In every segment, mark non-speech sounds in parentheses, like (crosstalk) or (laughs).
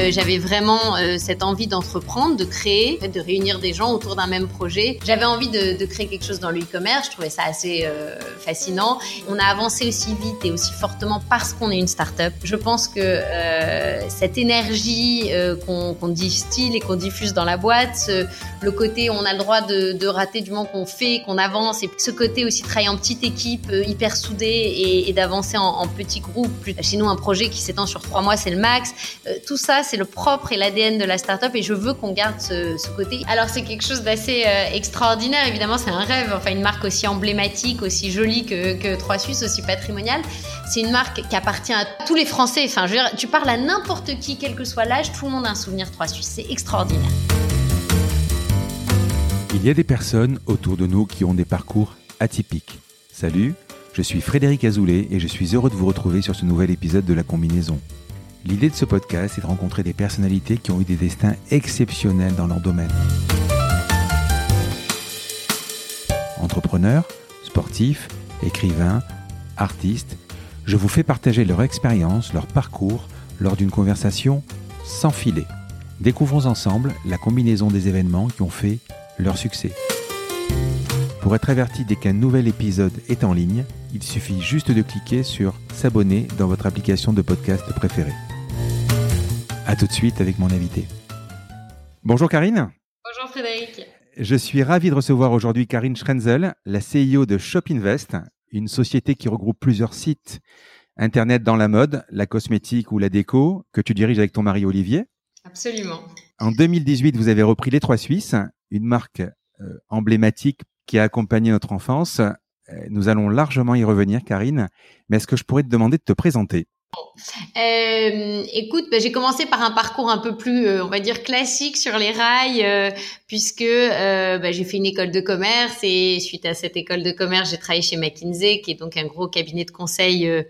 Euh, j'avais vraiment euh, cette envie d'entreprendre, de créer, de réunir des gens autour d'un même projet. J'avais envie de, de, créer quelque chose dans le e-commerce. Je trouvais ça assez euh, fascinant. On a avancé aussi vite et aussi fortement parce qu'on est une start-up. Je pense que cette énergie qu'on qu distille et qu'on diffuse dans la boîte, le côté on a le droit de, de rater du moment qu'on fait, qu'on avance, et ce côté aussi travailler en petite équipe, hyper soudée et, et d'avancer en, en petits groupes. Chez nous, un projet qui s'étend sur trois mois, c'est le max. tout ça, c'est le propre et l'ADN de la startup et je veux qu'on garde ce, ce, côté. Alors c'est quelque chose d'assez euh, extraordinaire, évidemment c'est un rêve, enfin une marque aussi emblématique, aussi jolie que, que Trois Suisses, aussi patrimoniale. C'est une marque qui appartient à tous les Français, enfin je veux dire, tu parles à n'importe qui, quel que soit l'âge, tout le monde a un souvenir Trois Suisses, c'est extraordinaire. Il y a des personnes autour de nous qui ont des parcours atypiques. Salut, je suis Frédéric Azoulay et je suis heureux de vous retrouver sur ce nouvel épisode de La Combinaison. L'idée de ce podcast est de rencontrer des personnalités qui ont eu des destins exceptionnels dans leur domaine. Entrepreneurs, sportifs, écrivains, artistes, je vous fais partager leur expérience, leur parcours lors d'une conversation sans filet. Découvrons ensemble la combinaison des événements qui ont fait leur succès. Pour être averti dès qu'un nouvel épisode est en ligne, il suffit juste de cliquer sur S'abonner dans votre application de podcast préférée. A tout de suite avec mon invité. Bonjour Karine. Bonjour Frédéric. Je suis ravi de recevoir aujourd'hui Karine Schrenzel, la CEO de Shop Invest, une société qui regroupe plusieurs sites internet dans la mode, la cosmétique ou la déco, que tu diriges avec ton mari Olivier. Absolument. En 2018, vous avez repris Les Trois Suisses, une marque euh, emblématique qui a accompagné notre enfance. Euh, nous allons largement y revenir, Karine. Mais est-ce que je pourrais te demander de te présenter? Euh, écoute, bah, j'ai commencé par un parcours un peu plus, euh, on va dire, classique sur les rails, euh, puisque euh, bah, j'ai fait une école de commerce et suite à cette école de commerce, j'ai travaillé chez McKinsey, qui est donc un gros cabinet de conseil euh,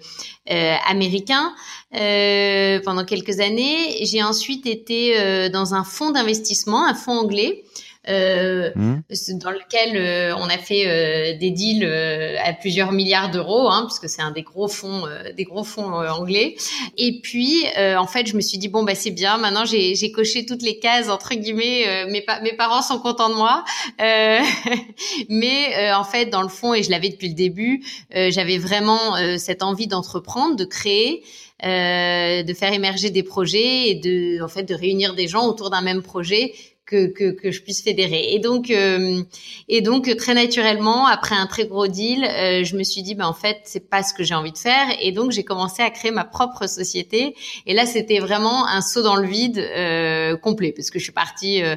américain, pendant quelques années. J'ai ensuite été dans un fonds d'investissement, un fonds anglais. Euh, mmh. dans lequel euh, on a fait euh, des deals euh, à plusieurs milliards d'euros, hein, puisque c'est un des gros fonds, euh, des gros fonds anglais. Et puis, en fait, je me suis dit bon bah c'est bien. Maintenant, j'ai coché toutes les cases entre guillemets. mes, pa mes parents sont contents de moi, (laughs) mais en fait, dans le fond, et je l'avais depuis le début, j'avais vraiment cette envie d'entreprendre, de créer. Euh, de faire émerger des projets et de en fait de réunir des gens autour d'un même projet que, que, que, je puisse fédérer. Et donc, euh, et donc très naturellement, après un très gros deal, euh, je me suis dit, ben en fait, c'est pas ce que j'ai envie de faire. Et donc, j'ai commencé à créer ma propre société. Et là, c'était vraiment un saut dans le vide euh, complet, parce que je suis partie euh,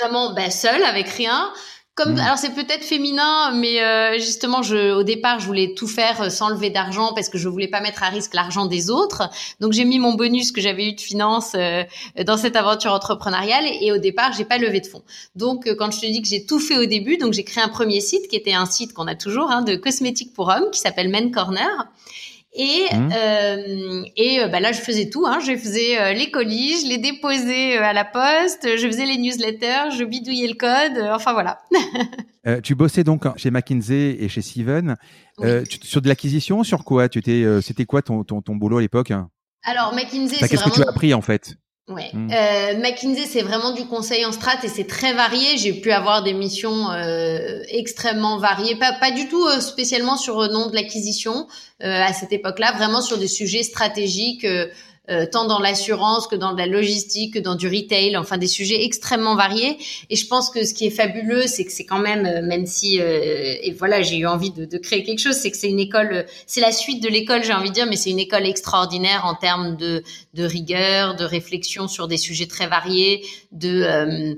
vraiment ben, seule, avec rien. Comme, mmh. alors c'est peut-être féminin, mais euh, justement, je, au départ, je voulais tout faire euh, sans lever d'argent parce que je voulais pas mettre à risque l'argent des autres. Donc j'ai mis mon bonus que j'avais eu de finance euh, dans cette aventure entrepreneuriale et, et au départ, j'ai pas levé de fonds. Donc euh, quand je te dis que j'ai tout fait au début, donc j'ai créé un premier site qui était un site qu'on a toujours hein, de cosmétiques pour hommes qui s'appelle Men Corner. Et, mmh. euh, et bah là, je faisais tout. Hein. Je faisais euh, les colis, je les déposais euh, à la poste, je faisais les newsletters, je bidouillais le code. Euh, enfin voilà. (laughs) euh, tu bossais donc chez McKinsey et chez Steven. Oui. Tu, sur de l'acquisition, sur quoi? Tu étais, c'était quoi ton, ton, ton boulot à l'époque? Alors McKinsey, c'est Qu'est-ce vraiment... que tu as appris en fait? Ouais. Mmh. Euh, McKinsey, c'est vraiment du conseil en strat et c'est très varié. J'ai pu avoir des missions euh, extrêmement variées, pas, pas du tout euh, spécialement sur le nom de l'acquisition à cette époque-là, vraiment sur des sujets stratégiques. Euh, tant dans l'assurance que dans la logistique, que dans du retail, enfin des sujets extrêmement variés. Et je pense que ce qui est fabuleux, c'est que c'est quand même, même si, euh, et voilà, j'ai eu envie de, de, créer quelque chose, c'est que c'est une école, c'est la suite de l'école, j'ai envie de dire, mais c'est une école extraordinaire en termes de, de rigueur, de réflexion sur des sujets très variés, de euh,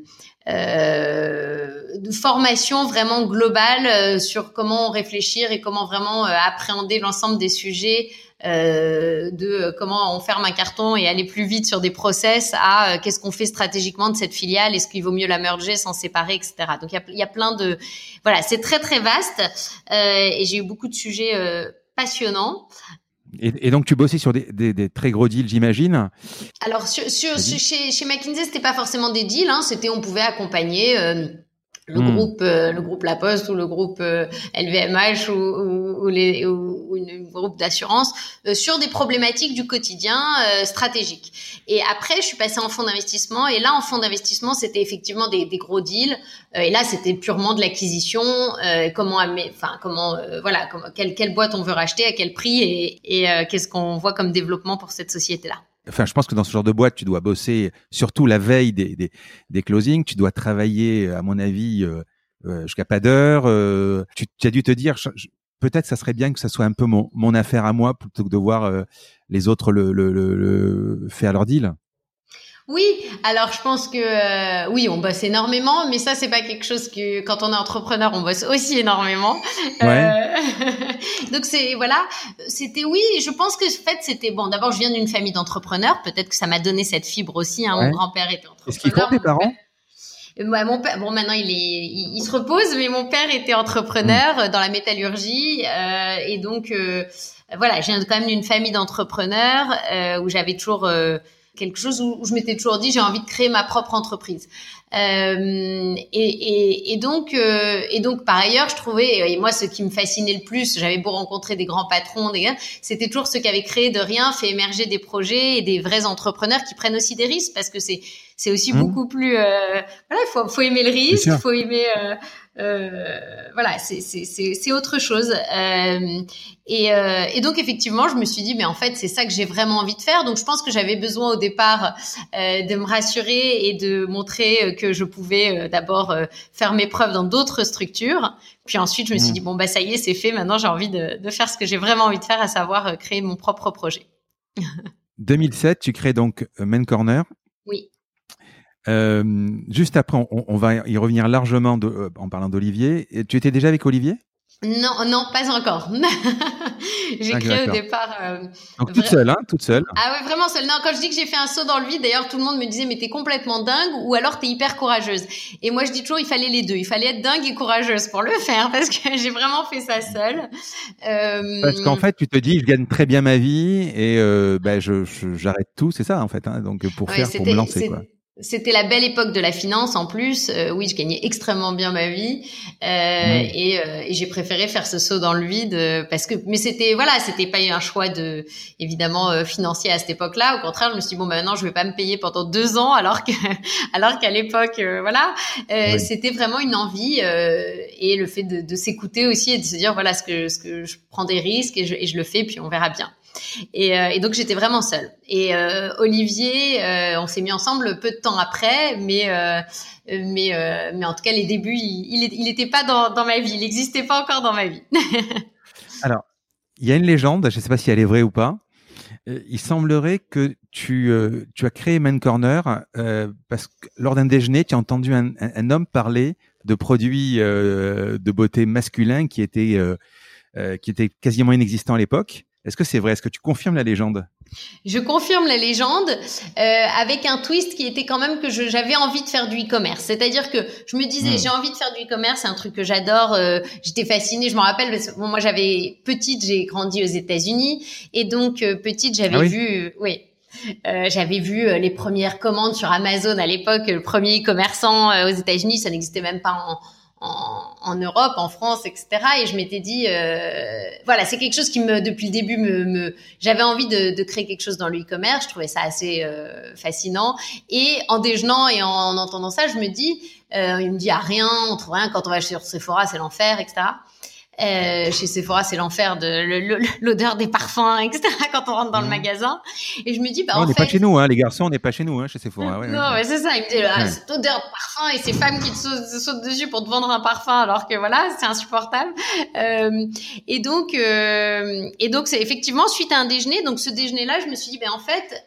euh, de formation vraiment globale euh, sur comment réfléchir et comment vraiment euh, appréhender l'ensemble des sujets euh, de comment on ferme un carton et aller plus vite sur des process à euh, qu'est-ce qu'on fait stratégiquement de cette filiale, est-ce qu'il vaut mieux la merger, s'en séparer, etc. Donc il y a, y a, plein de voilà, c'est très très vaste et j'ai eu beaucoup de sujets passionnants. Et, et, donc, tu bossais sur des, des, des très gros deals, j'imagine? Alors, sur, sur, chez, chez McKinsey, c'était pas forcément des deals. Hein, c'était, on pouvait accompagner euh, le mmh. groupe, euh, le groupe La Poste ou le groupe euh, LVMH ou, ou, ou, les, ou, ou une, groupe d'assurance sur des problématiques du quotidien stratégiques. Et après, je suis passée en fonds d'investissement. Et là, en fonds d'investissement, c'était effectivement des, des, gros deals. et là, c'était purement de l'acquisition. comment, enfin, comment, voilà, comment, quelle, quelle boîte on veut racheter, à quel prix et, et qu'est-ce qu'on voit comme développement pour cette société-là enfin, je pense que dans ce genre de boîte, tu dois bosser surtout la veille des, des, closings. Tu dois travailler, à mon avis, euh, euh jusqu'à pas d'heure. Euh, tu, tu, as dû te dire, peut-être ça serait bien que ça soit un peu mon, affaire à moi plutôt que de voir les autres le, le faire leur deal. Oui, alors je pense que euh, oui, on bosse énormément, mais ça c'est pas quelque chose que quand on est entrepreneur, on bosse aussi énormément. Ouais. Euh, (laughs) donc c'est voilà, c'était oui, je pense que en fait c'était bon. D'abord, je viens d'une famille d'entrepreneurs, peut-être que ça m'a donné cette fibre aussi. Hein. Mon grand-père était entrepreneur. Est-ce qu'ils font tes parents? Ouais, mon père, bon maintenant il est, il, se repose, mais mon père était entrepreneur mmh. dans la métallurgie euh, et donc euh, voilà, j'ai quand même d'une famille d'entrepreneurs euh, où j'avais toujours quelque chose où, je m'étais toujours dit j'ai envie de créer ma propre entreprise. Euh, et, et, et, donc, euh, et donc par ailleurs, je trouvais et moi ce qui me fascinait le plus, j'avais beau rencontrer des grands patrons, des gars, c'était toujours ceux qui avaient créé de rien, fait émerger des projets et des vrais entrepreneurs qui prennent aussi des risques parce que c'est c'est aussi mmh. beaucoup plus euh, voilà, il faut, faut aimer le risque, il faut aimer euh, voilà, c'est autre chose. Euh, et, euh, et, donc effectivement, je me suis dit, mais en fait, c'est ça que j'ai vraiment envie de faire. Donc je pense que j'avais besoin au départ euh, de me rassurer et de montrer que je pouvais euh, d'abord faire mes preuves dans d'autres structures. Puis ensuite, je me suis mmh. dit, bon bah ça y est, c'est fait. Maintenant, j'ai envie de, de, faire ce que j'ai vraiment envie de faire, à savoir créer mon propre projet. (laughs) 2007, tu crées donc Main Corner. Oui. Euh, juste après, on, on, va y revenir largement de, euh, en parlant d'Olivier. Tu étais déjà avec Olivier? Non, non, pas encore. (laughs) j'ai ah, créé au départ. Euh, Donc toute seule, hein, toute seule. Ah ouais, vraiment seule. Non, quand je dis que j'ai fait un saut dans le vide, d'ailleurs, tout le monde me disait mais t'es complètement dingue ou alors t'es hyper courageuse. Et moi, je dis toujours il fallait les deux. Il fallait être dingue et courageuse pour le (laughs) faire parce que j'ai vraiment fait ça seule. Euh... Parce qu'en fait, tu te dis je gagne très bien ma vie et euh, ben je j'arrête tout, c'est ça en fait. Hein, donc pour faire pour me lancer quoi. C'était la belle époque de la finance en plus. Euh, oui, je gagnais extrêmement bien ma vie euh, et, euh, et j'ai préféré faire ce saut dans le vide euh, parce que, mais c'était voilà, c'était pas un choix de évidemment euh, financier à cette époque-là. Au contraire, je me suis dit bon, bah, maintenant je vais pas me payer pendant deux ans alors que (laughs) alors qu'à l'époque, voilà, c'était vraiment une envie et le fait de, de s'écouter aussi et de se dire voilà ce que ce que je prends des risques et je, et je le fais puis on verra bien. Et, euh, et donc j'étais vraiment seule. Et euh, Olivier, euh, on s'est mis ensemble peu de temps après, mais mais mais en tout cas les débuts, il il n'était pas dans, dans ma vie, il n'existait pas encore dans ma vie. (laughs) Alors, il y a une légende, je ne sais pas si elle est vraie ou pas. Il semblerait que tu, tu as créé Man Corner parce que lors d'un déjeuner, tu as entendu un, homme parler de produits de beauté masculins qui étaient, qui étaient quasiment inexistants à l'époque. Est-ce que c'est vrai? Est-ce que tu confirmes la légende? Je confirme la légende euh, avec un twist qui était quand même que j'avais envie de faire du e-commerce. C'est-à-dire que je me disais hmm. j'ai envie de faire du e-commerce, c'est un truc que j'adore. Euh, J'étais fascinée. Je me rappelle, bon, moi j'avais petite, j'ai grandi aux États-Unis et donc euh, petite j'avais ah vu, oui. Euh, j'avais vu euh, les premières commandes sur Amazon à l'époque, le premier e-commerçant aux États-Unis, ça n'existait même pas en, en, Europe, en France, etc. Et je m'étais dit, euh, voilà, c'est quelque chose qui me, depuis le début, me, me j'avais envie de, de, créer quelque chose dans le e-commerce. Je trouvais ça assez euh, fascinant. Et en déjeunant et en, entendant ça, je me dis, euh, il me dit, ah rien, on trouve rien quand on va sur Sephora, c'est l'enfer, etc. Euh, chez Sephora, c'est l'enfer de l'odeur des parfums, etc. (laughs) Quand on rentre dans le mmh. magasin, et je me dis, bah non, en on n'est pas chez nous, hein, les garçons, on n'est pas chez nous, hein, chez Sephora. Ouais, non, mais c'est ça. Il me dit, ah, cette odeur de parfum et ces femmes qui te sautent, dessus pour te vendre un parfum, alors que voilà, c'est insupportable. Euh, et donc, euh, et donc, c'est effectivement suite à un déjeuner. Donc, ce déjeuner-là, je me suis dit, ben en fait.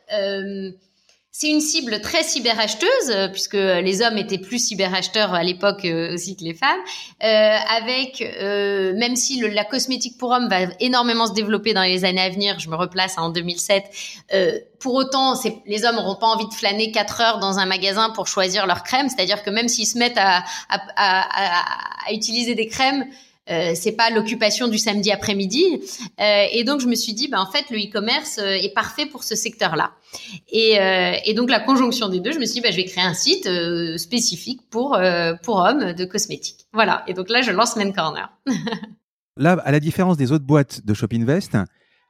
C'est une cible très cyberacheteuse, euh, puisque les hommes étaient plus cyberacheteurs à l'époque euh, aussi que les femmes, euh, avec, euh, même si le, la cosmétique pour hommes va énormément se développer dans les années à venir, je me replace en 2007, euh, pour autant, les hommes n'auront pas envie de flâner quatre heures dans un magasin pour choisir leur crème, c'est-à-dire que même s'ils se mettent à, à, à, à utiliser des crèmes, euh, c'est pas l'occupation du samedi après-midi. Euh, et donc je me suis dit, ben en fait le e-commerce euh, est parfait pour ce secteur-là. Et, euh, et, donc la conjonction des deux, je me suis dit, ben, je vais créer un site spécifique pour pour hommes de cosmétiques. Voilà. Et donc là je lance Men Corner. (laughs) là, à la différence des autres boîtes de Shopinvest,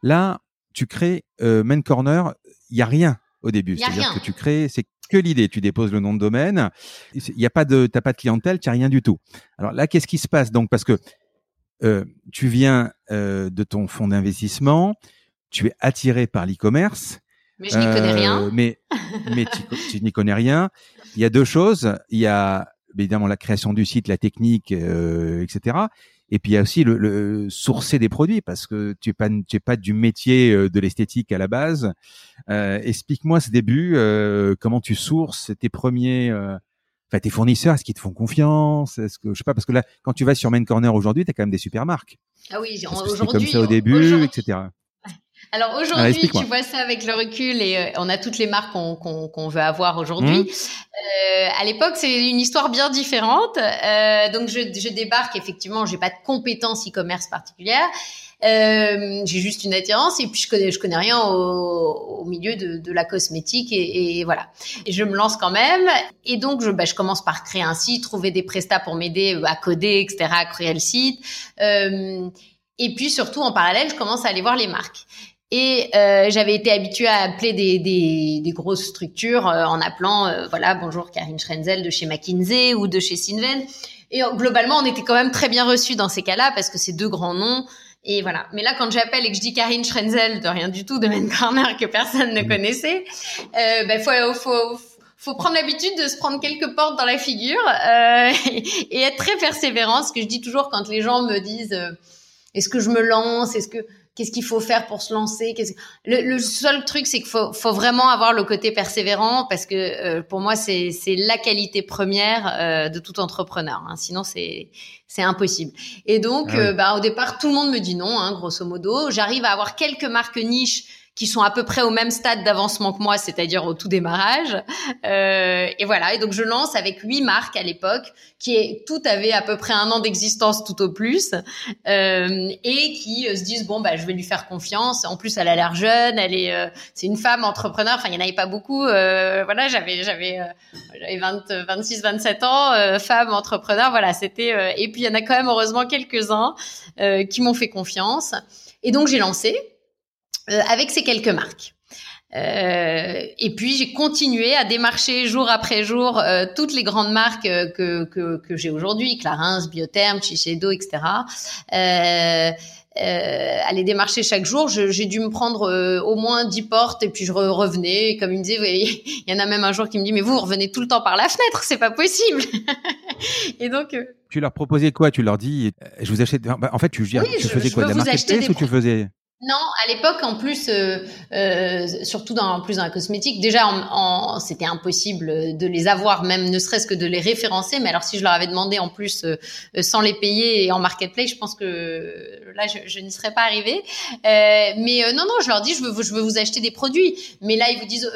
là, tu crées Main Corner, il y a rien au début. C'est-à-dire que tu crées, c'est que l'idée. Tu déposes le nom de domaine. Il y a pas de, t'as pas de clientèle, tu as rien du tout. Alors là, qu'est-ce qui se passe donc? Parce que euh, tu viens euh, de ton fonds d'investissement, tu es attiré par l'e-commerce. Mais je n'y connais rien. Euh, mais mais tu, n'y connais rien. Il y a deux choses. Il y a évidemment la création du site, la technique, etc. Et puis il y a aussi le, le, sourcer des produits parce que tu es pas tu es pas du métier euh, de l'esthétique à la base. Euh, Explique-moi ce début, euh, comment tu sources tes premiers, euh, enfin tes fournisseurs, est-ce qu'ils te font confiance? Est-ce que je sais pas parce que là quand tu vas sur Main Corner aujourd'hui, tu as quand même des super marques. Ah oui, aujourd'hui comme ça au début, etc. (laughs) Alors aujourd'hui, tu vois ça avec le recul et euh, on a toutes les marques qu'on veut avoir aujourd'hui. Mmh. Euh, à l'époque, c'est une histoire bien différente. Euh, donc je, je, débarque effectivement, j'ai pas de compétences e-commerce particulières. Euh, j'ai juste une attirance et puis je connais je connais rien au, au milieu de, de, la cosmétique et, et, voilà et je me lance quand même et donc je bah, je commence par créer un site trouver des prestats pour m'aider à coder etc à créer le site euh, et puis surtout en parallèle je commence à aller voir les marques et euh, j'avais été habituée à appeler des, des, des grosses structures euh, en appelant, euh, voilà, bonjour Karine Schrenzel de chez McKinsey ou de chez Sinven. Et globalement, on était quand même très bien reçus dans ces cas-là parce que c'est deux grands noms. Et voilà. Mais là, quand j'appelle et que je dis Karine Schrenzel de rien du tout, de Main Corner que personne ne connaissait, euh, ben faut, faut, faut prendre l'habitude de se prendre quelques portes dans la figure euh, (laughs) et, être très persévérant. Ce que je dis toujours quand les gens me disent est-ce que je me lance? Est-ce que qu'est-ce qu'il faut faire pour se lancer? Le, le, seul truc, c'est qu'il faut, faut, vraiment avoir le côté persévérant parce que euh, pour moi, c'est la qualité première euh, de tout entrepreneur. Hein. Sinon, c'est c'est impossible. Et donc, ah euh, bah, au départ, tout le monde me dit non, hein, grosso modo. J'arrive à avoir quelques marques niches qui sont à peu près au même stade d'avancement que moi, c'est-à-dire au tout démarrage. Euh, et voilà. Et donc je lance avec huit marques à l'époque, qui est tout avait à peu près un an d'existence tout au plus, euh, et qui euh, se disent bon bah je vais lui faire confiance. En plus elle a l'air jeune, elle est euh, c'est une femme entrepreneur. Enfin il y en avait pas beaucoup. Euh, voilà j'avais j'avais j'avais 26 27 ans, femme entrepreneur. Voilà c'était et puis il y en a quand même heureusement quelques uns qui m'ont fait confiance. Et donc j'ai lancé. Euh, avec ces quelques marques. Euh, et puis j'ai continué à démarcher jour après jour euh, toutes les grandes marques que, que, que j'ai aujourd'hui, Clarins, Biotherm, Shiseido, etc. Euh, euh, à les démarcher chaque jour, j'ai dû me prendre au moins 10 portes et puis je revenais. Et comme il me disait, (laughs) il y en a même un jour qui me dit, mais vous, revenez tout le temps par la fenêtre, c'est pas possible. (laughs) et donc. Tu leur proposais quoi? Tu leur dis, je vous achète. Bah, en fait, tu, oui, tu faisais quoi? De la marketplace ou tu faisais non, à l'époque, en plus, euh, euh, surtout dans en plus dans la cosmétique, déjà, en, c'était impossible de les avoir, même ne serait-ce que de les référencer. Mais alors, si je leur avais demandé en plus euh, sans les payer et en marketplace, je pense que là, je, je n'y serais pas arrivée. mais non, non, je leur dis, je veux, je veux vous acheter des produits. Mais là, ils vous disent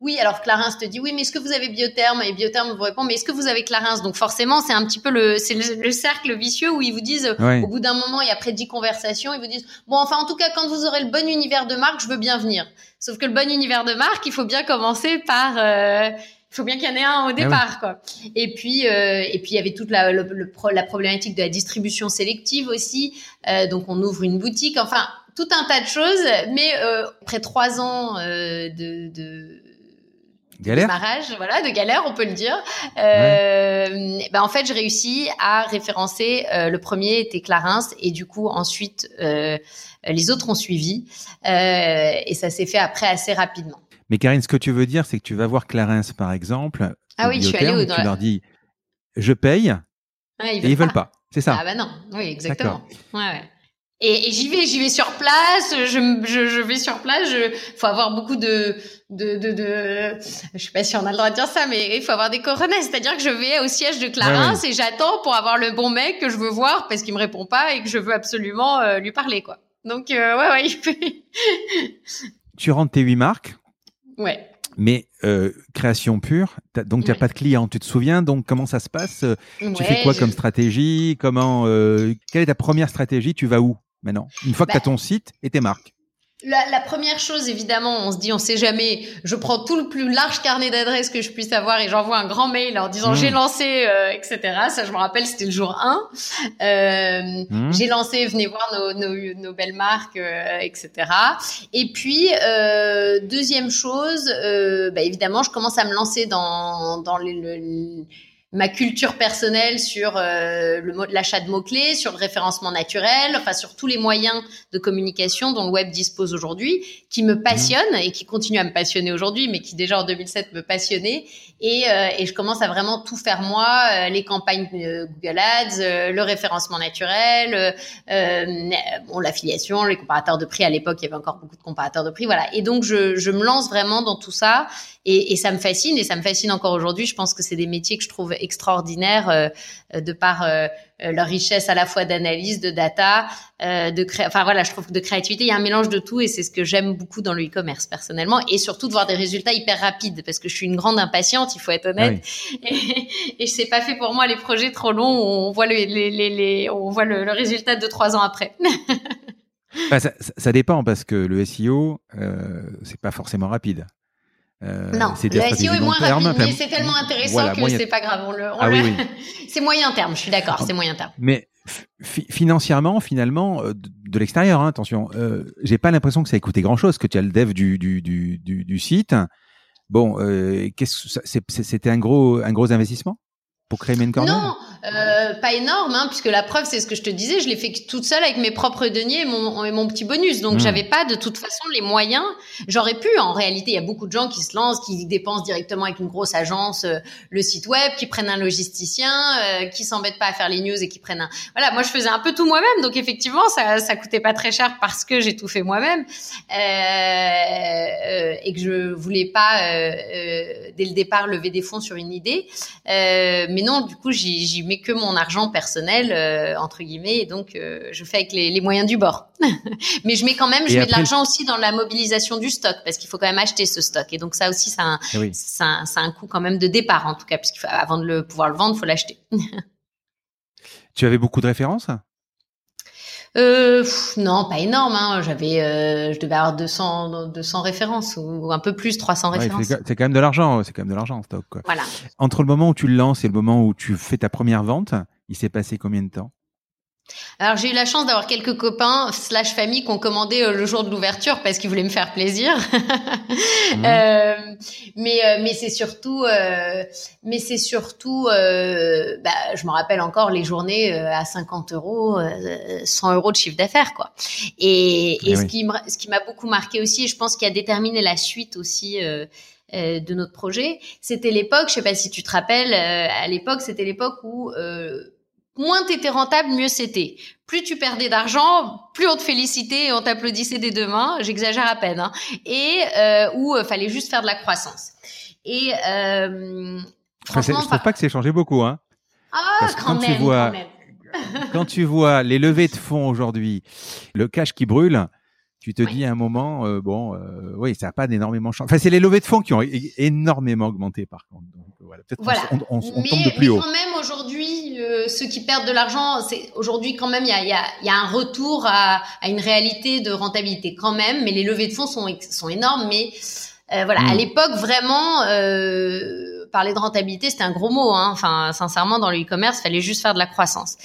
oui, alors Clarins te dit oui, mais est-ce que vous avez Biotherme? Et Biotherme vous répond mais est-ce que vous avez Clarins Donc forcément, c'est un petit peu le c'est le, cercle vicieux où ils vous disent au bout d'un moment et après dix conversations, ils vous disent bon enfin en tout cas quand vous aurez le bon univers de marque, je veux bien venir. Sauf que le bon univers de marque, il faut bien commencer par euh, il faut bien qu'il y en ait un au ah départ, quoi. Et puis, euh, et puis il y avait toute la, la problématique de la distribution sélective aussi. Euh, donc, on ouvre une boutique. Enfin, tout un tas de choses. Mais euh, après trois ans euh, de, de galère. démarrage, voilà, de galère, on peut le dire. Euh, ben en fait, j'ai réussi à référencer. Euh, le premier était Clarins et du coup ensuite euh, les autres ont suivi et ça s'est fait après assez rapidement. Mais Karine, ce que tu veux dire, c'est que tu vas voir Clarins par exemple. Ah oui, je suis allée Tu leur dis, je paye. ils et ils veulent pas. C'est ça. Ah bah non, oui, exactement. Ouais, ouais. Et, et j'y vais, j'y vais sur place. Je, je, je vais sur place. Je, faut avoir beaucoup de, de, de, de, je sais pas si on a le droit de dire ça, mais il faut avoir des coronets. C'est-à-dire que je vais au siège de Clarins et j'attends pour avoir le bon mec que je veux voir parce qu'il me répond pas et que je veux absolument euh, lui parler, quoi. Donc euh, ouais, ouais. (laughs) tu rentres tes huit marques. Ouais. Mais euh, création pure, donc tu n'as pas de client. Tu te souviens? Donc comment ça se passe? Tu fais quoi comme stratégie? Comment Quelle est ta première stratégie? Tu vas où? Maintenant Une fois que tu as bah ton site et tes marques la, première chose, évidemment, on se dit, on sait jamais. Je prends tout le plus large carnet d'adresses que je puisse avoir et j'envoie un grand mail en disant j'ai mmh. lancé, euh, etc. Ça, je me rappelle, c'était le jour 1. Euh, mmh. J'ai lancé, venez voir nos, nos, nos belles marques, euh, etc. Et puis, deuxième chose, bah, évidemment, je commence à me lancer dans, dans les, le, ma culture personnelle sur euh, l'achat de mots-clés, sur le référencement naturel, enfin sur tous les moyens de communication dont le web dispose aujourd'hui, qui me passionnent et qui continuent à me passionner aujourd'hui, mais qui déjà en 2007 me passionnaient. Et, euh, et je commence à vraiment tout faire moi, euh, les campagnes Google Ads, le référencement naturel, bon, l'affiliation, les comparateurs de prix. À l'époque, il y avait encore beaucoup de comparateurs de prix. Voilà. Et donc, je, je me lance vraiment dans tout ça. Et, et ça me fascine et ça me fascine encore aujourd'hui. Je pense que c'est des métiers que je trouve extraordinaires euh, de par euh, leur richesse à la fois d'analyse, de data, euh, de cré... enfin voilà, je trouve que de créativité, il y a un mélange de tout et c'est ce que j'aime beaucoup dans le e-commerce personnellement et surtout de voir des résultats hyper rapides parce que je suis une grande impatiente, il faut être honnête ah et, (laughs) et c'est pas fait pour moi les projets trop longs où on voit le, les, les, les, on voit le, résultat de trois ans après. (laughs) Bah, ça, ça, dépend parce que le SEO, euh, c'est pas forcément rapide. Euh, non, le SEO est moins rapide, mais c'est tellement intéressant que c'est pas grave. On le, ah (laughs) c'est moyen terme, je suis d'accord, c'est moyen terme. Mais financièrement, finalement, euh, de, l'extérieur, hein, attention, euh, j'ai pas l'impression que ça ait coûté grand-chose, que tu as le dev du, du, du, du, site. Bon, euh, c'était un gros, un gros investissement pour créer Main Corner Non, euh, pas énorme, hein, puisque la preuve, c'est ce que je te disais, je l'ai fait toute seule avec mes propres deniers et mon, et mon petit bonus. Donc, hmm. j'avais pas de toute façon les moyens. J'aurais pu, en réalité, il y a beaucoup de gens qui se lancent, qui dépensent directement avec une grosse agence euh, le site web, qui prennent un logisticien, euh, qui s'embêtent pas à faire les news et qui prennent un... Voilà, moi, je faisais un peu tout moi-même. Donc, effectivement, ça, ça coûtait pas très cher parce que j'ai tout fait moi-même euh, et que je voulais pas, dès le départ, lever des fonds sur une idée. mais non, du coup, j'y mets que mon argent personnel euh, entre guillemets, et donc euh, je fais avec les, moyens du bord. (laughs) mais je mets quand même, je mets de l'argent aussi dans la mobilisation du stock parce qu'il faut quand même acheter ce stock, et donc ça aussi, ça a, eh ça, a un coût quand même de départ en tout cas, puisqu'il avant de le, pouvoir le vendre, il faut l'acheter. (laughs) tu avais beaucoup de références? Euh, non, pas énorme. Hein. J'avais, euh, je devais avoir 200, 200 références ou un peu plus, 300 références. c'est quand même de l'argent. C'est quand même de l'argent en stock. Quoi. Voilà. Entre le moment où tu le lances et le moment où tu fais ta première vente, il s'est passé combien de temps? Alors j'ai eu la chance d'avoir quelques copains slash famille qui ont commandé euh, le jour de l'ouverture parce qu'ils voulaient me faire plaisir. Mmh. (laughs) euh, mais euh, mais c'est surtout euh, mais c'est surtout bah, je me rappelle encore les journées à 50 euros, 100 euros de chiffre d'affaires quoi. Et, et eh ce qui ce qui m'a beaucoup marqué aussi, et je pense qu'il a déterminé la suite aussi. de notre projet, c'était l'époque, je sais pas si tu te rappelles, à l'époque, c'était l'époque où moins t'étais rentable, mieux c'était. Plus tu perdais d'argent, plus on te félicitait et on t'applaudissait des deux mains. J'exagère à peine. Hein. Et euh, où euh, fallait juste faire de la croissance. Et euh, franchement, je trouve pas que c'est changé beaucoup. Hein. Ah, quand, même, tu vois, quand tu vois les levées de fonds aujourd'hui, le cash qui brûle, tu te dis à un moment, euh, bon, euh, oui, ça n'a pas d'énormément changé. Enfin, c'est les levées de fonds qui ont énormément augmenté, par contre. Donc, voilà, peut-être voilà. on, on, on tombe de plus mais haut. quand même, aujourd'hui, euh, ceux qui perdent de l'argent, c'est aujourd'hui quand même, il y a, y, a, y a, un retour à, à, une réalité de rentabilité quand même. Mais les levées de fonds sont, sont énormes. Mais euh, voilà, à hmm. l'époque, vraiment parler de rentabilité, c'était un gros mot. Hein. Enfin, sincèrement, dans le e-commerce, fallait juste faire de la croissance.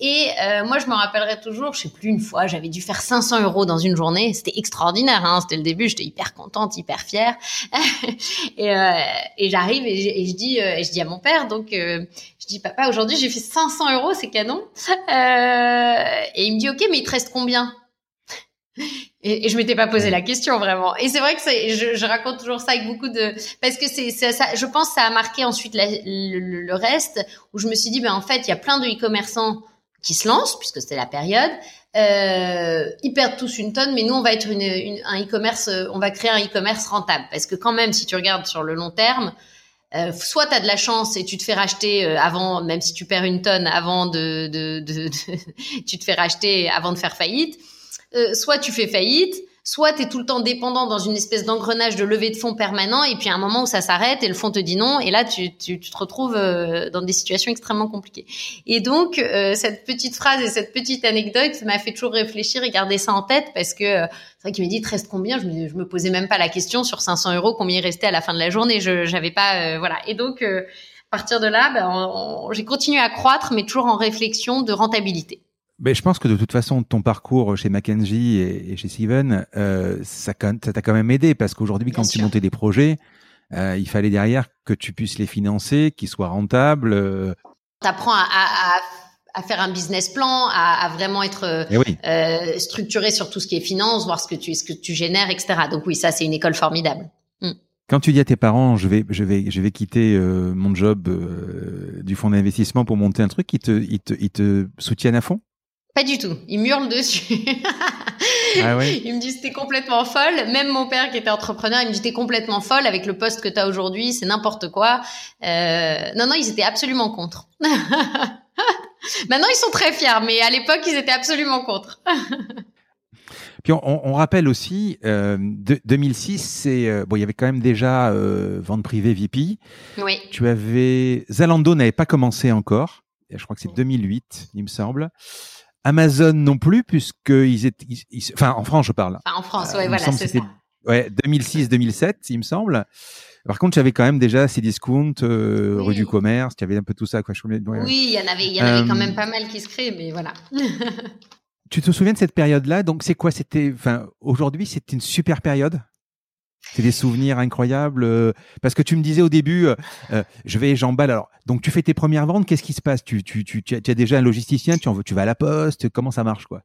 Et euh, moi, je me rappellerai toujours, je sais plus une fois, j'avais dû faire 500 euros dans une journée. C'était extraordinaire. Hein. C'était le début. J'étais hyper contente, hyper fière. (laughs) et, euh, et j'arrive et, je dis, euh, et je dis à mon père, donc. Euh, je dis papa aujourd'hui j'ai fait 500 euros c'est canon et il me dit ok mais il te reste combien? Et, et, je m'étais pas posé la question vraiment. Et c'est vrai que je, je, raconte toujours ça avec beaucoup de parce que c'est ça. Je pense que ça a marqué ensuite la, le, le, reste où je me suis dit ben en fait il y a plein de e-commerçants qui se lancent puisque c'était la période. Euh, ils perdent tous une tonne, mais nous on va être une, une, un e-commerce, on va créer un e-commerce rentable parce que quand même si tu regardes sur le long terme. Euh, soit tu as de la chance et tu te fais racheter euh, avant, même si tu perds une tonne avant de, de, de, de (laughs) tu te fais racheter avant de faire faillite, euh, soit tu fais faillite, soit tu es tout le temps dépendant dans une espèce d'engrenage de levée de fonds permanent, et puis à un moment où ça s'arrête et le fonds te dit non, et là tu, tu, tu te retrouves euh, dans des situations extrêmement compliquées. Et donc euh, cette petite phrase et cette petite anecdote m'a fait toujours réfléchir et garder ça en tête parce que euh, c'est vrai qu'il m'a dit te reste combien? Je me, je me posais même pas la question sur 500 euros combien il restait à la fin de la journée. Je j'avais pas voilà. Et donc à partir de là, ben, j'ai continué à croître, mais toujours en réflexion de rentabilité. Ben, je pense que de toute façon, ton parcours chez McKenzie et, chez Steven, euh, ça t'a quand même aidé parce qu'aujourd'hui, quand tu montais des projets, euh, il fallait derrière que tu puisses les financer, qu'ils soient rentables. Euh. Tu apprends à, faire un business plan, à, vraiment être eh structuré sur tout ce qui est finance, voir ce que tu, ce que tu génères, etc. Donc oui, ça, c'est une école formidable. Mm. Quand tu dis à tes parents, je vais, je vais, je vais quitter mon job du fonds d'investissement pour monter un truc, ils te, ils te, ils te soutiennent à fond? Pas du tout. Il hurle dessus. (laughs) ah ouais. Il me dit c'était complètement folle. Même mon père qui était entrepreneur, il me dit t'es complètement folle avec le poste que tu as aujourd'hui, c'est n'importe quoi. Euh... Non, non, ils étaient absolument contre. (laughs) Maintenant, ils sont très fiers, mais à l'époque, ils étaient absolument contre. (laughs) Puis on, on, rappelle aussi, euh, 2006, c'est euh, bon, il y avait quand même déjà euh, vente privée VP. Oui. Tu avais Zalando n'avait pas commencé encore. Je crois que c'est 2008, il me semble. Amazon non plus, puisqu'ils étaient, enfin, en France, je parle. en France, ouais, voilà, c'est ça. Ouais, 2006-2007, il me semble. Par contre, j'avais quand même déjà ces discounts, euh, rue du commerce, il y avait un peu tout ça, quoi. oui, il y en avait, il y en avait quand même euh, pas mal qui se créent, mais voilà. (laughs) tu te souviens de cette période-là? Donc, c'est quoi? C'était, enfin, aujourd'hui, c'était une super période? C'est des souvenirs incroyables. Euh, parce que tu me disais au début, euh, euh, je vais, j'emballe. Alors, donc tu fais tes premières ventes. Qu'est-ce qui se passe? Tu, tu, tu, tu as déjà un logisticien. Tu, en, tu vas à la poste. Comment ça marche quoi?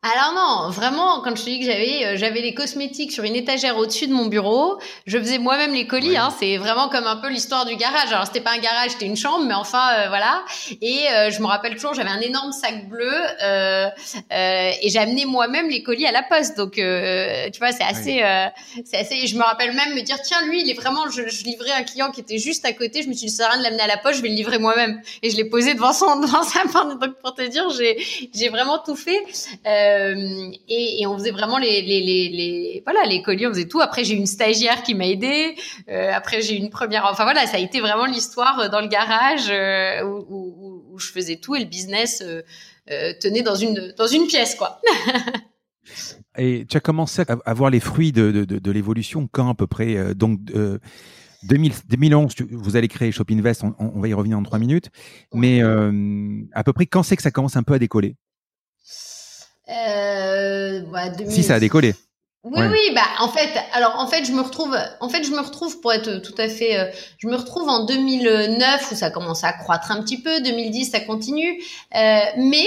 Alors non, vraiment, quand je te dis que j'avais euh, j'avais les cosmétiques sur une étagère au-dessus de mon bureau, je faisais moi-même les colis. Hein, c'est vraiment comme un peu l'histoire du garage. Alors c'était pas un garage, c'était une chambre, mais enfin euh, voilà. Et euh, je me rappelle toujours, j'avais un énorme sac bleu euh, et j'amenais moi-même les colis à la poste. Donc tu vois, c'est assez, c'est assez. Je me rappelle même me dire tiens lui, il est vraiment. Je, je, livrais un client qui était juste à côté. Je me suis dit ça sert à rien de l'amener à la poste, je vais le livrer moi-même. Et je l'ai posé devant son (laughs) devant sa porte. Donc pour te dire, j'ai j'ai vraiment tout fait. Euh, et, et, on faisait vraiment les, les, les, les, voilà les colis, on faisait tout. Après j'ai une stagiaire qui m'a aidé. Euh, après j'ai une première, enfin voilà, ça a été vraiment l'histoire euh, dans le garage euh, où, où, où, je faisais tout et le business euh, tenait dans une dans une pièce quoi. (laughs) et tu as commencé à voir les fruits de, de, de, de l'évolution quand à peu près donc 2000, 2011, vous allez créer Shop Invest, on, on, va y revenir en trois minutes. Mais euh, à peu près quand c'est que ça commence un peu à décoller? Euh, bah, Si ça a décollé. Oui, oui, bah en fait, alors en fait, je me retrouve, en fait, je me retrouve pour être tout à fait, euh, je me retrouve en 2009 où ça commence à croître un petit peu, 2010 ça continue, euh, mais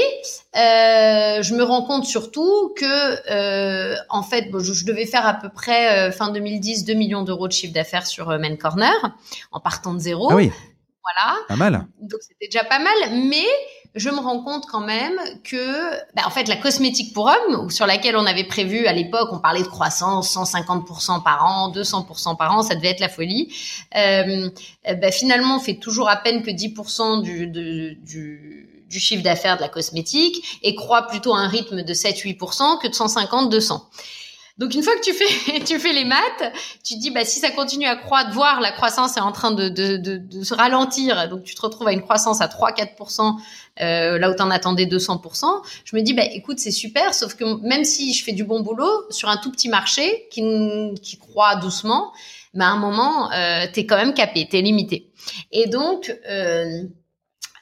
euh, je me rends compte surtout que, euh, en fait, bon, je, je, devais faire à peu près euh, fin 2010 2 millions d'euros de chiffre d'affaires sur Main Corner en partant de zéro. Ah oui. Voilà. Pas mal. Donc c'était déjà pas mal, mais je me rends compte quand même que, bah, en fait, la cosmétique pour hommes, sur laquelle on avait prévu à l'époque, on parlait de croissance 150% par an, 200% par an, ça devait être la folie. Euh, bah, finalement, on fait toujours à peine que 10% du, du, du chiffre d'affaires de la cosmétique et croît plutôt à un rythme de 7-8% que de 150-200. Donc une fois que tu fais (laughs) tu fais les maths, tu dis bah si ça continue à croître, voir la croissance est en train de, de, de, de se ralentir, donc tu te retrouves à une croissance à 3-4%, euh, là où tu en attendais 200%, je me dis bah écoute c'est super, sauf que même si je fais du bon boulot sur un tout petit marché qui, qui croît doucement, bah à un moment euh, t'es quand même capé, t'es limité. Et donc euh,